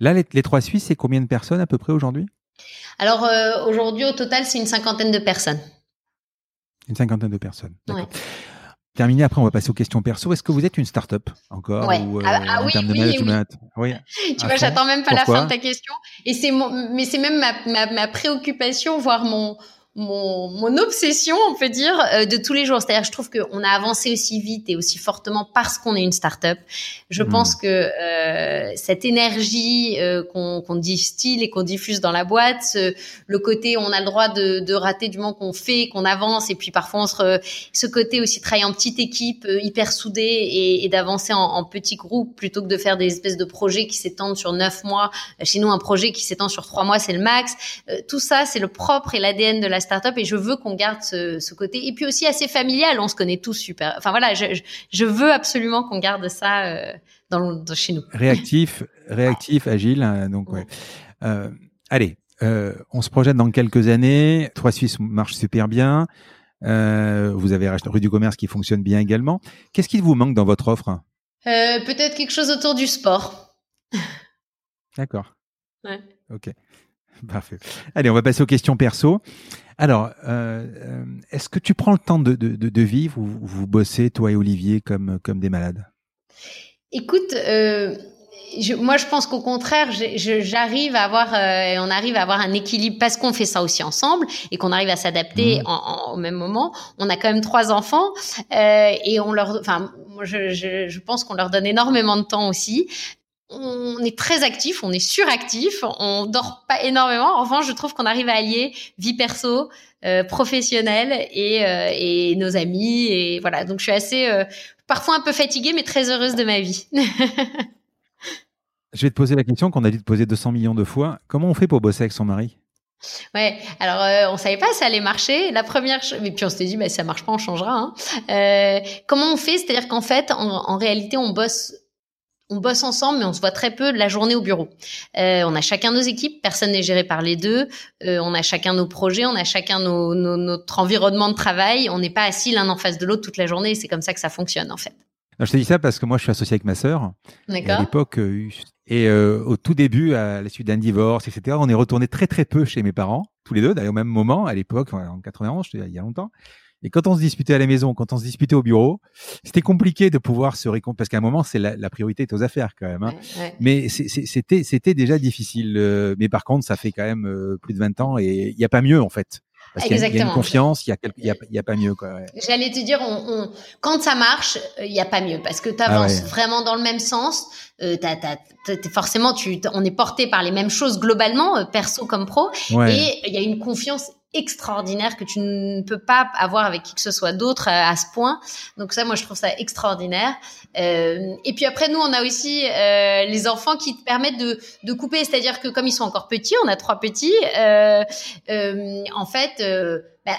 Là, les, les trois Suisses, c'est combien de personnes à peu près aujourd'hui? Alors euh, aujourd'hui, au total, c'est une cinquantaine de personnes. Une cinquantaine de personnes. Ouais. terminer. Après, on va passer aux questions perso. Est-ce que vous êtes une start-up encore ou, ah, ah en oui, termes de management? oui. (laughs) Tu vois, j'attends même pas la fin de ta question. Et c'est mais c'est même ma, ma, ma préoccupation, voire mon mon, mon, obsession, on peut dire, euh, de tous les jours. C'est-à-dire, je trouve qu'on a avancé aussi vite et aussi fortement parce qu'on est une start-up. Je hmm. pense que euh, cette énergie euh, qu'on distille et qu'on diffuse dans la boîte, le côté on a le droit de, de rater du moment qu'on fait, qu'on avance, et puis parfois on se, ce côté aussi travailler en petite équipe, euh, hyper soudée et, et d'avancer en, en petits groupes plutôt que de faire des espèces de projets qui s'étendent sur neuf mois. Chez nous, un projet qui s'étend sur trois mois, c'est le max. tout ça, c'est le propre et l'ADN de la startup et je veux qu'on garde ce, ce, côté. Et puis aussi assez familial, on se connaît tous super. Enfin voilà, je, je veux absolument qu'on garde ça euh, dans, dans, chez nous. Réactif, réactif, agile. Hein, donc ouais. Euh, allez, euh, on se projette dans quelques années. Trois Suisses marche super bien. Vous avez rue du commerce qui fonctionne bien également. Qu'est-ce qui vous manque dans votre offre? Peut-être quelque chose autour du sport. D'accord. Ouais. Ok. Parfait. Allez, on va passer aux questions perso. Alors, euh, euh, est-ce que tu prends le temps de, de, de vivre ou vous bossez, toi et Olivier, comme, comme des malades? Écoute, euh, je, moi, je pense qu'au contraire, j'arrive à avoir, euh, on arrive à avoir un équilibre parce qu'on fait ça aussi ensemble et qu'on arrive à s'adapter mmh. au même moment. On a quand même trois enfants et on leur, enfin, je, je, je pense qu'on leur donne énormément de temps aussi on est très actif, on est suractif, on dort pas énormément. En revanche, je trouve qu'on arrive à allier vie perso, euh, professionnelle et, euh, et, nos amis. Et voilà, donc je suis assez, euh, parfois un peu fatiguée, mais très heureuse de ma vie. (laughs) je vais te poser la question qu'on a dû te poser 200 millions de fois. Comment on fait pour bosser avec son mari? Ouais, alors euh, on savait pas si ça allait marcher. La première, mais puis on s'était dit, bah, si ça marche pas, on changera. Hein. Euh, comment on fait? C'est-à-dire qu'en fait, en, en réalité, on bosse on bosse ensemble, mais on se voit très peu la journée au bureau. Euh, on a chacun nos équipes, personne n'est géré par les deux. Euh, on a chacun nos projets, on a chacun nos, notre environnement de travail. On n'est pas assis l'un en face de l'autre toute la journée. C'est comme ça que ça fonctionne en fait. je te dis ça parce que moi, je suis associé avec ma sœur. À l'époque, euh, et au tout début, à la suite d'un divorce, etc., on est retourné très très peu chez mes parents, tous les deux, d'ailleurs au même moment, à l'époque, en 91, il y a longtemps. Et quand on se disputait à la maison, quand on se disputait au bureau, c'était compliqué de pouvoir se réconcilier parce qu'à un moment, c'est la, la, priorité est aux affaires quand même. Hein. Mais c'était c'était déjà difficile. Euh, mais par contre, ça fait quand même euh, plus de 20 ans et il n'y a pas mieux en fait. Parce qu'il y, a une confiance, il y a, a, a, pas mieux. quoi. J'allais te dire, on, on, quand ça marche, il n'y a pas mieux parce que tu avances ah vraiment dans le même sens. Euh, t'as, t'as, forcément, tu, on est porté par les mêmes choses globalement, euh, perso comme pro, et il y a une confiance extraordinaire que tu ne peux pas avoir avec qui que ce soit d'autre à, ce point. Donc ça, moi, je trouve ça extraordinaire. Euh, et puis après, nous, on a aussi euh, les enfants qui te permettent de, de couper, c'est-à-dire que comme ils sont encore petits, on a trois petits, euh, euh en fait, euh, bah,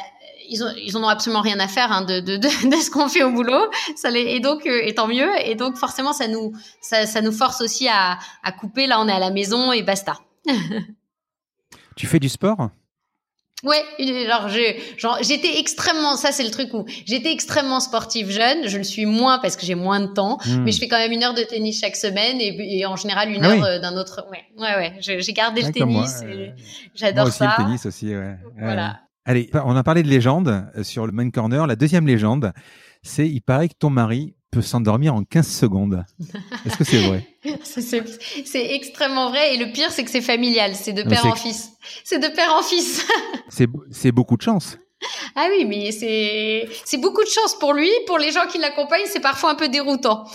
ils, ont, ils en ont absolument rien à faire hein, de, de, de, (laughs) ce qu'on fait au boulot. Ça les, et donc, euh, et tant mieux. Et donc, forcément, ça nous, ça, ça nous force aussi à, à couper. Là, on est à la maison et basta. (laughs) tu fais du sport? Ouais, genre j'étais extrêmement, ça c'est le truc où j'étais extrêmement sportive jeune. Je le suis moins parce que j'ai moins de temps, hmm. mais je fais quand même une heure de tennis chaque semaine et, en général une ah heure euh, d'un autre. Ouais, ouais, ouais. J'ai gardé le tennis. J'adore ça. Moi aussi le tennis aussi. Ouais. Voilà. Allez, on a parlé de légende euh, sur le main corner. La deuxième légende, c'est il paraît que ton mari peut s'endormir en 15 secondes. (laughs) Est-ce que c'est vrai? C'est extrêmement vrai. Et le pire, c'est que c'est familial. C'est de père en fils. C'est de père en fils. (laughs) c'est beaucoup de chance. Ah oui, mais c'est beaucoup de chance pour lui. Pour les gens qui l'accompagnent, c'est parfois un peu déroutant.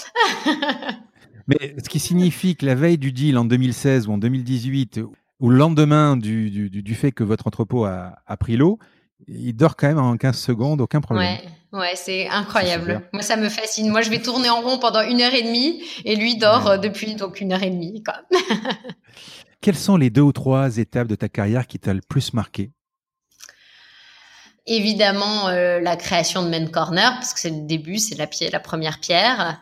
(laughs) mais ce qui signifie que la veille du deal en 2016 ou en 2018, ou le lendemain du, du, du fait que votre entrepôt a, a pris l'eau, il dort quand même en 15 secondes, aucun problème. Ouais, ouais c'est incroyable. Moi, ça me fascine. Moi, je vais tourner en rond pendant une heure et demie et lui dort euh, depuis donc une heure et demie. Quoi. (laughs) Quelles sont les deux ou trois étapes de ta carrière qui t'a le plus marqué? Évidemment, euh, la création de Men Corner, parce que c'est le début, c'est la, la première pierre.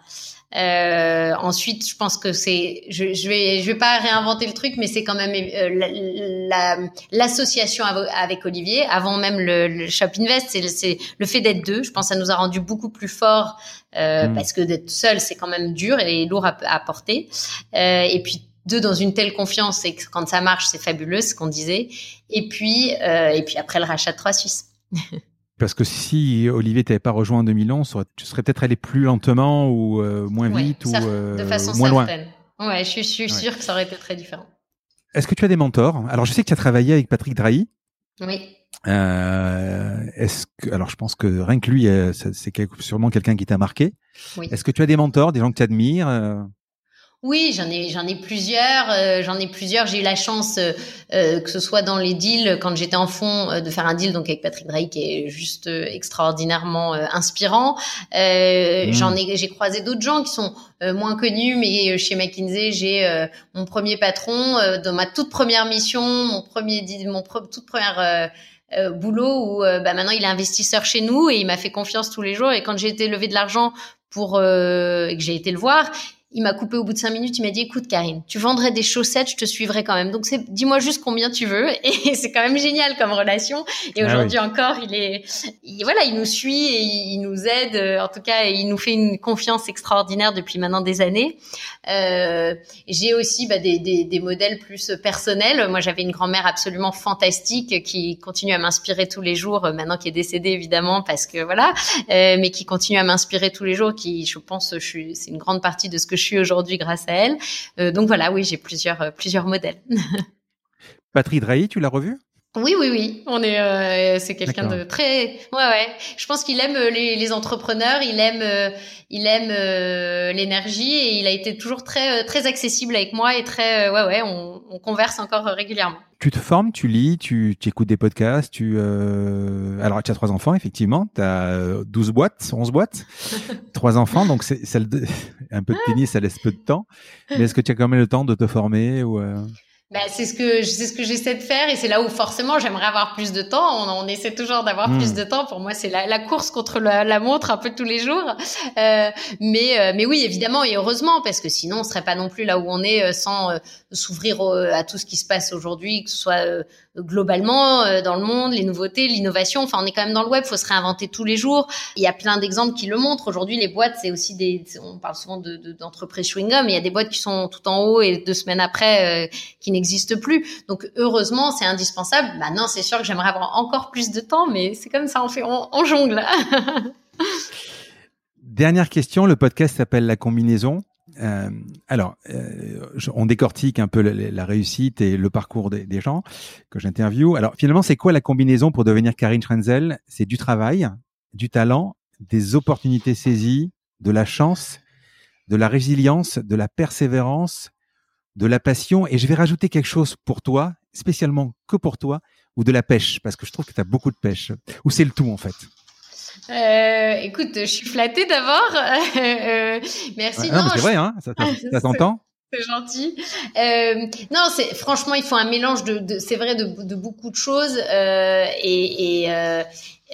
Euh, ensuite, je pense que c'est, je, je vais, je vais pas réinventer le truc, mais c'est quand même euh, l'association avec Olivier, avant même le, le Shop Invest, c'est le fait d'être deux. Je pense que ça nous a rendu beaucoup plus forts euh, mm. parce que d'être seul, c'est quand même dur et lourd à, à porter. Euh, et puis deux dans une telle confiance et que quand ça marche, c'est fabuleux, ce qu'on disait. Et puis, euh, et puis après le rachat de trois Suisses. (laughs) Parce que si Olivier t'avait pas rejoint en 2011, tu serais peut-être allé plus lentement ou moins vite ou de façon moins certaine. loin. Ouais, je suis, sûre que ça aurait été très différent. Est-ce que tu as des mentors? Alors, je sais que tu as travaillé avec Patrick Drahi. Oui. Euh, est-ce que, alors je pense que rien que lui, euh, c'est sûrement quelqu'un qui t'a marqué. Oui. Est-ce que tu as des mentors, des gens que tu admires euh? Oui, j'en ai, j'en ai plusieurs. Euh, j'en ai plusieurs. J'ai eu la chance, euh, euh, que ce soit dans les deals, quand j'étais en fond, de faire un deal donc avec Patrick Drake, qui est juste extraordinairement inspirant. Mmh. J'en ai, j'ai croisé d'autres gens qui sont moins connus, mais chez McKinsey, j'ai mon premier patron dans ma toute première mission, mon premier, mon toute première boulot où bah, maintenant il est investisseur chez nous et il m'a fait confiance tous les jours. Et quand j'ai été lever de l'argent pour et que j'ai été le voir, il m'a coupé au bout de cinq minutes. Il m'a dit, écoute, Karine, tu vendrais des chaussettes, je te suivrai quand même. Donc, c'est, dis-moi juste combien tu veux. (laughs) Et c'est quand même génial comme relation. Et ah aujourd'hui encore, il est, voilà, il nous suit et il nous aide. Euh, en tout cas, il nous fait une confiance extraordinaire depuis maintenant des années. Euh, j'ai aussi bah, des, des, des, modèles plus personnels. Moi, j'avais une grand-mère absolument fantastique qui continue à m'inspirer tous les jours. Euh, maintenant, qui est décédée évidemment parce que voilà, euh, mais qui continue à m'inspirer tous les jours. Qui, je pense, je suis, c'est une grande partie de ce que je suis aujourd'hui grâce à elle. Euh, donc voilà, oui, j'ai plusieurs, euh, plusieurs modèles. (laughs) Patrick Drahi, tu l'as revu? Oui, oui, oui. On est, euh, c'est quelqu'un de très, ouais, ouais. Je pense qu'il aime les, entrepreneurs, il aime, il aime l'énergie et il a été toujours très, très accessible avec moi et très, ouais, ouais. On, on, converse encore régulièrement. Tu te formes, tu lis, tu, tu écoutes des podcasts, tu, alors tu as trois enfants effectivement, tu as 12 boîtes, 11 boîtes, (laughs) trois enfants, donc c'est, (laughs) un peu de tennis, ça laisse peu de temps. Mais est-ce que tu as quand même le temps de te former ou euh? bah, c'est ce que c'est ce que j'essaie de faire et c'est là où forcément j'aimerais avoir plus de temps. On, on essaie toujours d'avoir plus hmm. de temps. Pour moi, c'est la, la, course contre la, la, montre un peu tous les jours. Euh, mais euh, mais oui, évidemment et heureusement parce que sinon on serait pas non plus là où on est euh, sans s'ouvrir à tout ce qui se passe aujourd'hui, que ce soit globalement euh, dans le monde, les nouveautés, l'innovation. Enfin, on est quand même dans le web, faut se réinventer tous les jours. Il y a plein d'exemples qui le montrent. Aujourd'hui, les boîtes, c'est aussi des. On parle souvent de, d'entreprises chewing-gum, mais il y a des boîtes qui sont tout en haut et deux semaines après euh, qui n'existent plus. Donc, heureusement, c'est indispensable. Maintenant, c'est sûr que j'aimerais avoir encore plus de temps, mais c'est comme ça, on fait, on jongle. (laughs) Dernière question. Le podcast s'appelle La combinaison. Euh, alors, euh, on décortique un peu la, réussite et le parcours des, gens que j'interviewe. Alors, finalement, c'est quoi la combinaison pour devenir Karine Schrenzel C'est du travail, du talent, des opportunités saisies, de la chance, de la résilience, de la persévérance, de la passion. Et je vais rajouter quelque chose pour toi, spécialement que pour toi, ou de la pêche, parce que je trouve que tu as beaucoup de pêche. Ou c'est le tout, en fait? Euh, écoute, je suis flattée d'abord. (laughs) Euh, merci. non, c'est vrai, hein, ça, s'entend. (laughs) C'est gentil. Euh, non, c'est franchement, il faut un mélange de, de c'est vrai, de, de, beaucoup de choses. Euh, et, et euh,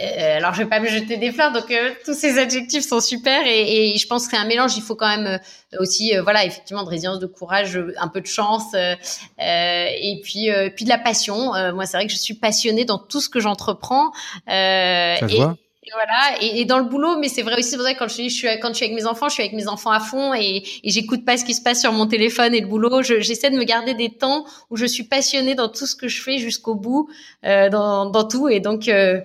euh, alors, je vais pas me jeter des fleurs, donc tous ces adjectifs sont super. Et, et je pense que c'est un mélange. Il faut quand même aussi, voilà, effectivement, de résilience, de courage, un peu de chance, et puis, puis de la passion. moi, c'est vrai que je suis passionnée dans tout ce que j'entreprends. ça se voit et voilà, et, dans le boulot, mais c'est vrai aussi, c'est vrai quand je, suis avec mes enfants, je suis avec mes enfants à fond et, j'écoute pas ce qui se passe sur mon téléphone et le boulot. J'essaie de me garder des temps où je suis passionnée dans tout ce que je fais jusqu'au bout, euh, dans, tout, et donc euh,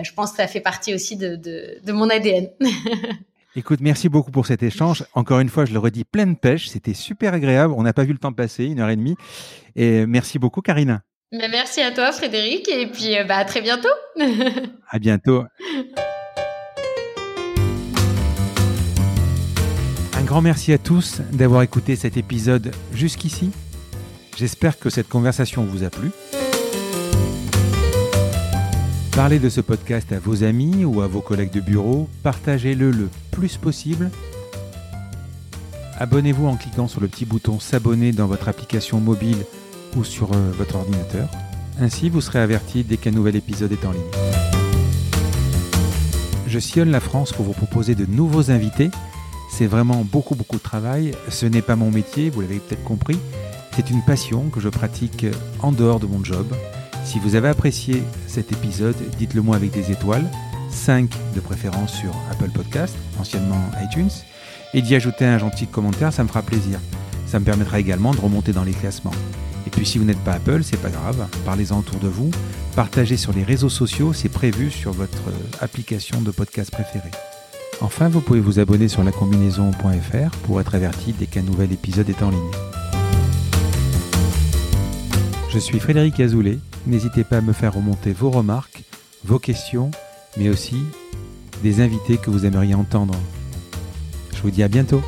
je pense que ça fait partie aussi de, de, de mon ADN. (laughs) Écoute, merci beaucoup pour cet échange. Encore une fois, je le redis, pleine pêche. C'était super agréable. On n'a pas vu le temps passer, une heure et demie. Et merci beaucoup, Karina. Bah, merci à toi, Frédéric, et puis euh, bah, à très bientôt. (laughs) à bientôt. Un grand merci à tous d'avoir écouté cet épisode jusqu'ici. J'espère que cette conversation vous a plu. Parlez de ce podcast à vos amis ou à vos collègues de bureau, partagez-le le plus possible. Abonnez-vous en cliquant sur le petit bouton s'abonner dans votre application mobile ou sur euh, votre ordinateur. Ainsi, vous serez averti dès qu'un nouvel épisode est en ligne. Je sillonne la France pour vous proposer de nouveaux invités. C'est vraiment beaucoup beaucoup de travail. Ce n'est pas mon métier, vous l'avez peut-être compris. C'est une passion que je pratique en dehors de mon job. Si vous avez apprécié cet épisode, dites-le moi avec des étoiles, 5 de préférence sur Apple Podcast, anciennement iTunes, et d'y ajouter un gentil commentaire, ça me fera plaisir. Ça me permettra également de remonter dans les classements. Et puis si vous n'êtes pas Apple, c'est pas grave, parlez-en autour de vous. Partager sur les réseaux sociaux, c'est prévu sur votre application de podcast préférée. Enfin, vous pouvez vous abonner sur lacombinaison.fr pour être averti dès qu'un nouvel épisode est en ligne. Je suis Frédéric Azoulay. N'hésitez pas à me faire remonter vos remarques, vos questions, mais aussi des invités que vous aimeriez entendre. Je vous dis à bientôt.